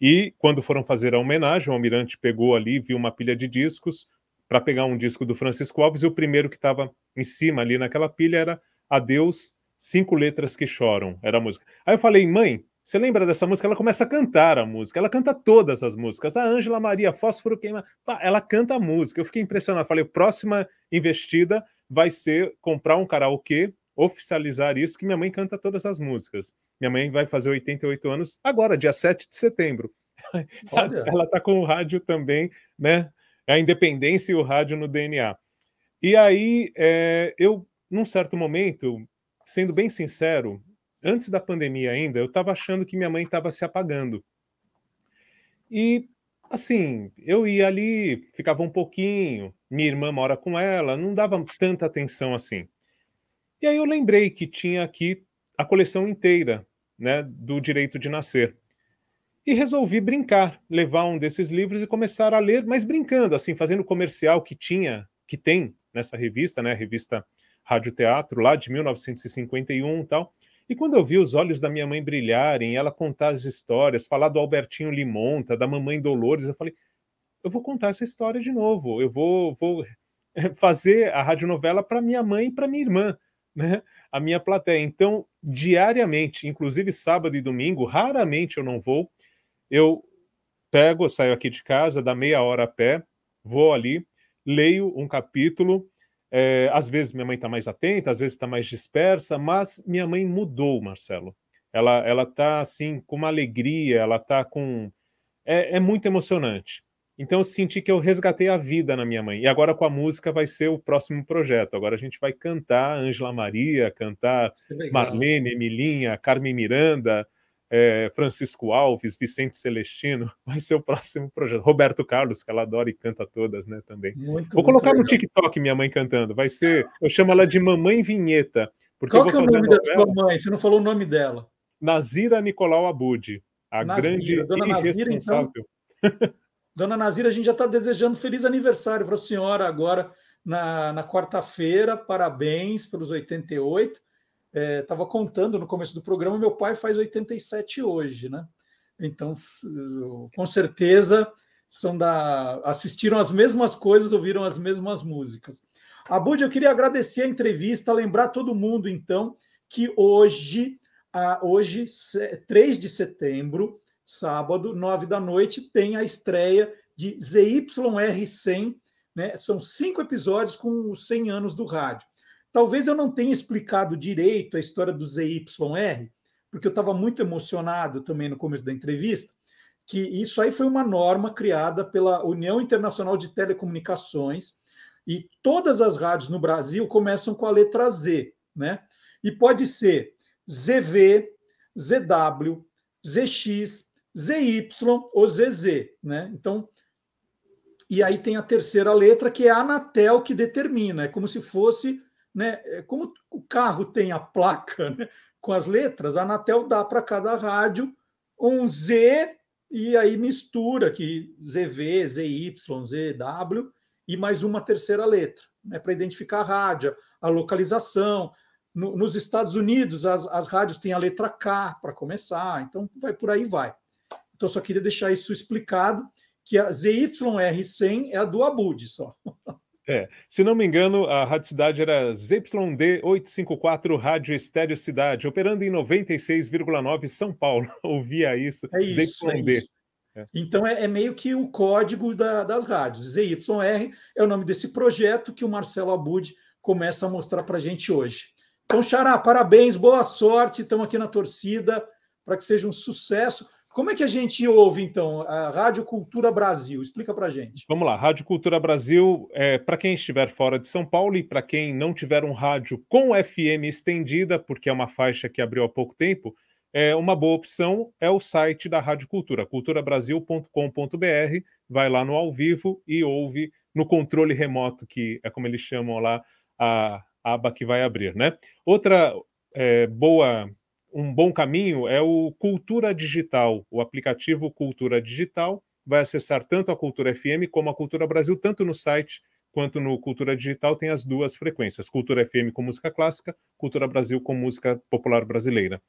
E quando foram fazer a homenagem, o almirante pegou ali, viu uma pilha de discos para pegar um disco do Francisco Alves e o primeiro que estava em cima ali naquela pilha era Adeus, Cinco Letras que Choram, era a música. Aí eu falei, mãe, você lembra dessa música? Ela começa a cantar a música, ela canta todas as músicas. A Ângela Maria, Fósforo Queima, ela canta a música. Eu fiquei impressionado. Falei, próxima investida vai ser comprar um karaokê, oficializar isso, que minha mãe canta todas as músicas. Minha mãe vai fazer 88 anos agora, dia 7 de setembro. Olha. Ela está com o rádio também, né? A independência e o rádio no DNA. E aí, é, eu num certo momento, sendo bem sincero, antes da pandemia ainda, eu estava achando que minha mãe estava se apagando. E, assim, eu ia ali, ficava um pouquinho, minha irmã mora com ela, não dava tanta atenção assim. E aí eu lembrei que tinha aqui a coleção inteira, né, do Direito de Nascer. E resolvi brincar, levar um desses livros e começar a ler, mas brincando, assim, fazendo comercial que tinha, que tem nessa revista, né, a revista radioteatro lá de 1951 e tal. E quando eu vi os olhos da minha mãe brilharem, ela contar as histórias, falar do Albertinho Limonta, da mamãe Dolores, eu falei, eu vou contar essa história de novo, eu vou, vou fazer a radionovela para minha mãe e para minha irmã, né? A minha plateia. Então, diariamente, inclusive sábado e domingo, raramente eu não vou, eu pego, saio aqui de casa, dá meia hora a pé, vou ali, leio um capítulo, é, às vezes minha mãe está mais atenta, às vezes está mais dispersa, mas minha mãe mudou, Marcelo. Ela ela está assim com uma alegria, ela está com é, é, muito emocionante. Então eu senti que eu resgatei a vida na minha mãe. E agora com a música vai ser o próximo projeto. Agora a gente vai cantar Ângela Maria, cantar Marlene, Emilinha, Carmen Miranda, é, Francisco Alves, Vicente Celestino, vai ser o próximo projeto. Roberto Carlos, que ela adora e canta todas, né, também. Muito, vou colocar no TikTok minha mãe cantando. Vai ser, eu chamo ela de Mamãe Vinheta. Porque Qual que é o nome da sua mãe? Você não falou o nome dela. Nazira Nicolau Abud, a Nazira, grande Dona Nazira, então. Dona Nazira, a gente já está desejando feliz aniversário para a senhora agora na, na quarta-feira. Parabéns pelos 88. Estava contando no começo do programa, meu pai faz 87 hoje, né? Então, com certeza, são da assistiram as mesmas coisas, ouviram as mesmas músicas. Abud, eu queria agradecer a entrevista, lembrar todo mundo, então, que hoje, ah, hoje, se- 3 de setembro, sábado, 9 da noite, tem a estreia de ZYR100, né? São cinco episódios com os 100 anos do rádio. Talvez eu não tenha explicado direito a história do ZYR, porque eu estava muito emocionado também no começo da entrevista, que isso aí foi uma norma criada pela União Internacional de Telecomunicações e todas as rádios no Brasil começam com a letra Z, né? E pode ser ZV, ZW, ZX, ZY ou ZZ, né? Então, e aí tem a terceira letra que é a Anatel que determina, é como se fosse, né? é Como o carro tem a placa, né? Com as letras, a Anatel dá para cada rádio um Z e aí mistura aqui ZV, ZY, ZW e mais uma terceira letra, né? Para identificar a rádio, a localização. No- nos Estados Unidos, as, as rádios têm a letra K para começar, então vai por aí vai. Então, só queria deixar isso explicado, que a ZYR100 é a do Abud só. É, se não me engano, a Rádio Cidade era ZYD 854 Rádio Estéreo Cidade, operando em 96,9 São Paulo. Ouvia isso. É isso, é ZYD. isso. Então, é, é meio que o código da- das rádios. ZYR é o nome desse projeto que o Marcelo Abud começa a mostrar para a gente hoje. Então, Xará, parabéns, boa sorte, estamos aqui na torcida para que seja um sucesso. Como é que a gente ouve, então, a Rádio Cultura Brasil? Explica para gente. Vamos lá, Rádio Cultura Brasil, é, para quem estiver fora de São Paulo e para quem não tiver um rádio com FM estendida, porque é uma faixa que abriu há pouco tempo, é, uma boa opção é o site da Rádio Cultura, culturabrasil.com.br, vai lá no ao vivo e ouve no controle remoto, que é como eles chamam lá a aba que vai abrir, né? Outra é, boa um bom caminho é o Cultura Digital, o aplicativo Cultura Digital vai acessar tanto a Cultura FM como a Cultura Brasil, tanto no site quanto no Cultura Digital tem as duas frequências, Cultura FM com música clássica, Cultura Brasil com música popular brasileira.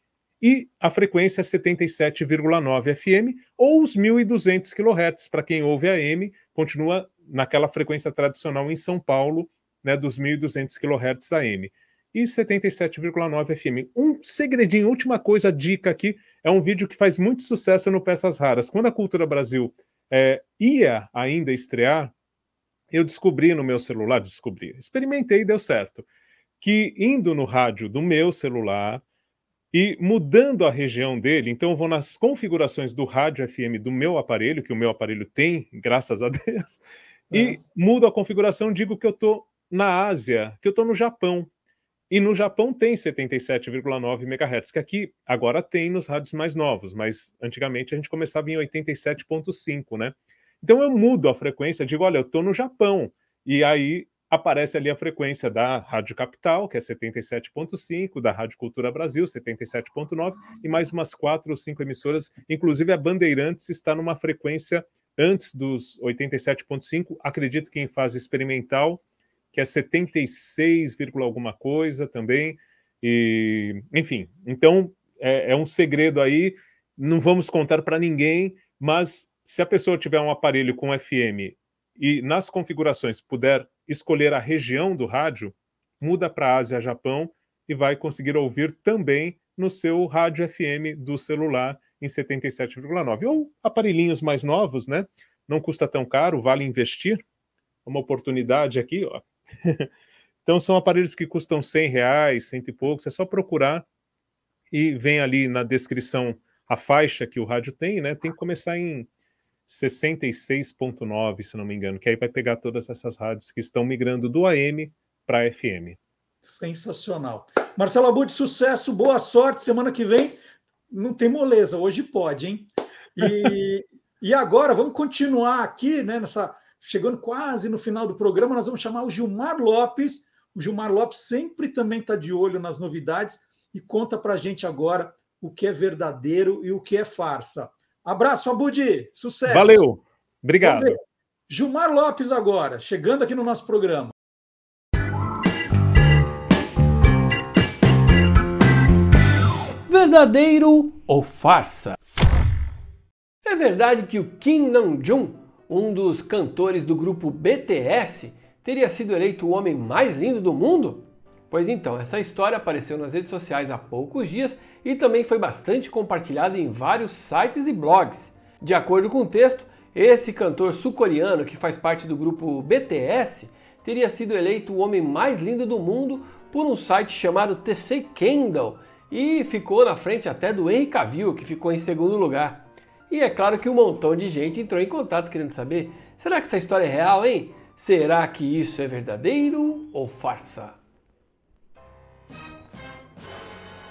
E a frequência é 77,9 FM ou os 1.200 kHz, para quem ouve AM, continua naquela frequência tradicional em São Paulo, né, dos 1.200 kHz AM e 77,9 FM. Um segredinho, última coisa, dica aqui, é um vídeo que faz muito sucesso no Peças Raras. Quando a Cultura Brasil é, ia ainda estrear, eu descobri no meu celular, descobri, experimentei e deu certo, que indo no rádio do meu celular e mudando a região dele, então eu vou nas configurações do rádio FM do meu aparelho, que o meu aparelho tem, graças a Deus, e mudo a configuração, digo que eu estou na Ásia, que eu estou no Japão. E no Japão tem 77,9 MHz, que aqui agora tem nos rádios mais novos, mas antigamente a gente começava em 87,5, né? Então eu mudo a frequência, digo, olha, eu estou no Japão. E aí aparece ali a frequência da Rádio Capital, que é 77,5, da Rádio Cultura Brasil, 77,9, e mais umas quatro ou cinco emissoras. Inclusive a Bandeirantes está numa frequência antes dos 87,5, acredito que em fase experimental, que é 76, alguma coisa também. E, enfim, então é, é um segredo aí, não vamos contar para ninguém, mas se a pessoa tiver um aparelho com FM e nas configurações puder escolher a região do rádio, muda para Ásia, Japão e vai conseguir ouvir também no seu rádio FM do celular em 77,9. Ou aparelhinhos mais novos, né? Não custa tão caro, vale investir. Uma oportunidade aqui, ó. então são aparelhos que custam 100 reais, cento e poucos, é só procurar e vem ali na descrição a faixa que o rádio tem, né? Tem que começar em 66.9, se não me engano, que aí vai pegar todas essas rádios que estão migrando do AM para FM. Sensacional. Marcelo Abud, sucesso, boa sorte. Semana que vem não tem moleza, hoje pode, hein? E, e agora vamos continuar aqui, né? Nessa, chegando quase no final do programa, nós vamos chamar o Gilmar Lopes. O Gilmar Lopes sempre também está de olho nas novidades e conta para a gente agora o que é verdadeiro e o que é farsa. Abraço, Abudi. Sucesso. Valeu. Obrigado. Gilmar Lopes agora, chegando aqui no nosso programa. Verdadeiro ou farsa? É verdade que o Kim Namjoon, um dos cantores do grupo BTS, teria sido eleito o homem mais lindo do mundo? Pois então, essa história apareceu nas redes sociais há poucos dias e também foi bastante compartilhada em vários sites e blogs. De acordo com o texto, esse cantor sul-coreano que faz parte do grupo BTS teria sido eleito o homem mais lindo do mundo por um site chamado TC Kendall e ficou na frente até do Henry Cavill, que ficou em segundo lugar. E é claro que um montão de gente entrou em contato querendo saber: será que essa história é real, hein? Será que isso é verdadeiro ou farsa?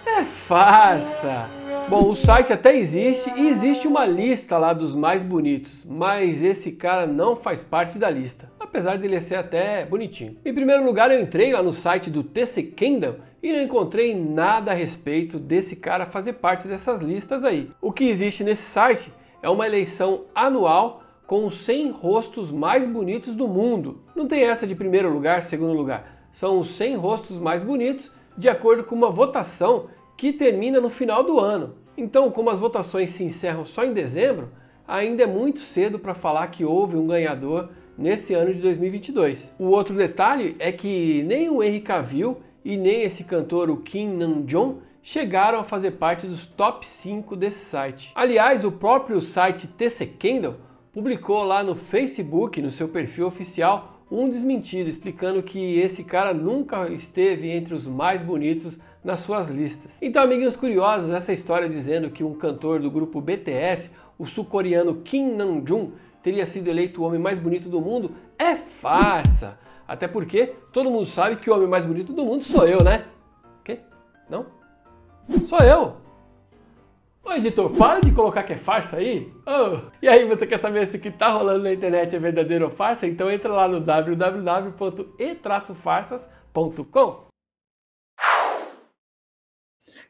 É farsa! Bom, o site até existe e existe uma lista lá dos mais bonitos, mas esse cara não faz parte da lista, apesar dele ser até bonitinho. Em primeiro lugar, eu entrei lá no site do TC Kingdom e não encontrei nada a respeito desse cara fazer parte dessas listas aí. O que existe nesse site é uma eleição anual com os 100 rostos mais bonitos do mundo. Não tem essa de primeiro lugar, segundo lugar. São os 100 rostos mais bonitos de acordo com uma votação que termina no final do ano. Então, como as votações se encerram só em dezembro, ainda é muito cedo para falar que houve um ganhador nesse ano de 2022. O outro detalhe é que nem o Henry Cavill e nem esse cantor, o Kim Namjoon, chegaram a fazer parte dos top 5 desse site. Aliás, o próprio site TC Kendall publicou lá no Facebook, no seu perfil oficial, um desmentido explicando que esse cara nunca esteve entre os mais bonitos nas suas listas. Então, amiguinhos curiosos, essa história dizendo que um cantor do grupo BTS, o sul-coreano Kim Namjoon, teria sido eleito o homem mais bonito do mundo é farsa. Até porque todo mundo sabe que o homem mais bonito do mundo sou eu, né? Quê? Não? Sou eu! Ô editor, para de colocar que é farsa aí. Oh. E aí, você quer saber se o que tá rolando na internet é verdadeiro ou farsa? Então entra lá no www.e-farsas.com.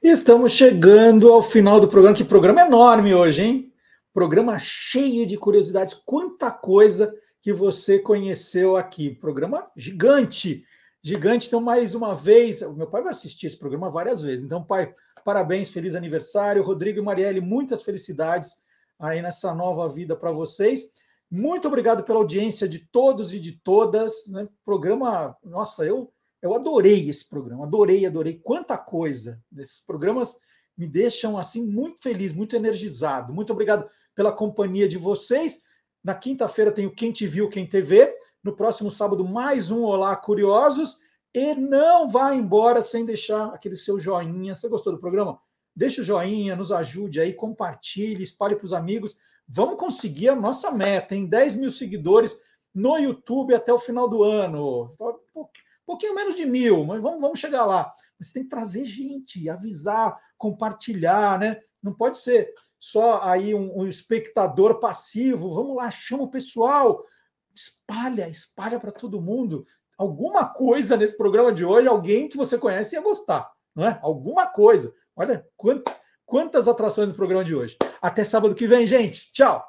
Estamos chegando ao final do programa. Que programa enorme hoje, hein? Programa cheio de curiosidades. Quanta coisa que você conheceu aqui. Programa gigante, gigante. Então, mais uma vez, meu pai vai assistir esse programa várias vezes. Então, pai, parabéns, feliz aniversário. Rodrigo e Marielle, muitas felicidades aí nessa nova vida para vocês. Muito obrigado pela audiência de todos e de todas. Né? Programa, nossa, eu, eu adorei esse programa, adorei, adorei. Quanta coisa. Esses programas me deixam assim muito feliz, muito energizado. Muito obrigado pela companhia de vocês. Na quinta-feira tem o Quem Te Viu, Quem TV. No próximo sábado, mais um Olá Curiosos. E não vá embora sem deixar aquele seu joinha. Você gostou do programa? Deixa o joinha, nos ajude aí, compartilhe, espalhe para os amigos. Vamos conseguir a nossa meta, em 10 mil seguidores no YouTube até o final do ano. Um pouquinho menos de mil, mas vamos, vamos chegar lá. Você tem que trazer gente, avisar, compartilhar, né? Não pode ser só aí um, um espectador passivo. Vamos lá, chama o pessoal, espalha, espalha para todo mundo. Alguma coisa nesse programa de hoje, alguém que você conhece ia gostar, não é? Alguma coisa. Olha quantas atrações no programa de hoje. Até sábado que vem, gente. Tchau.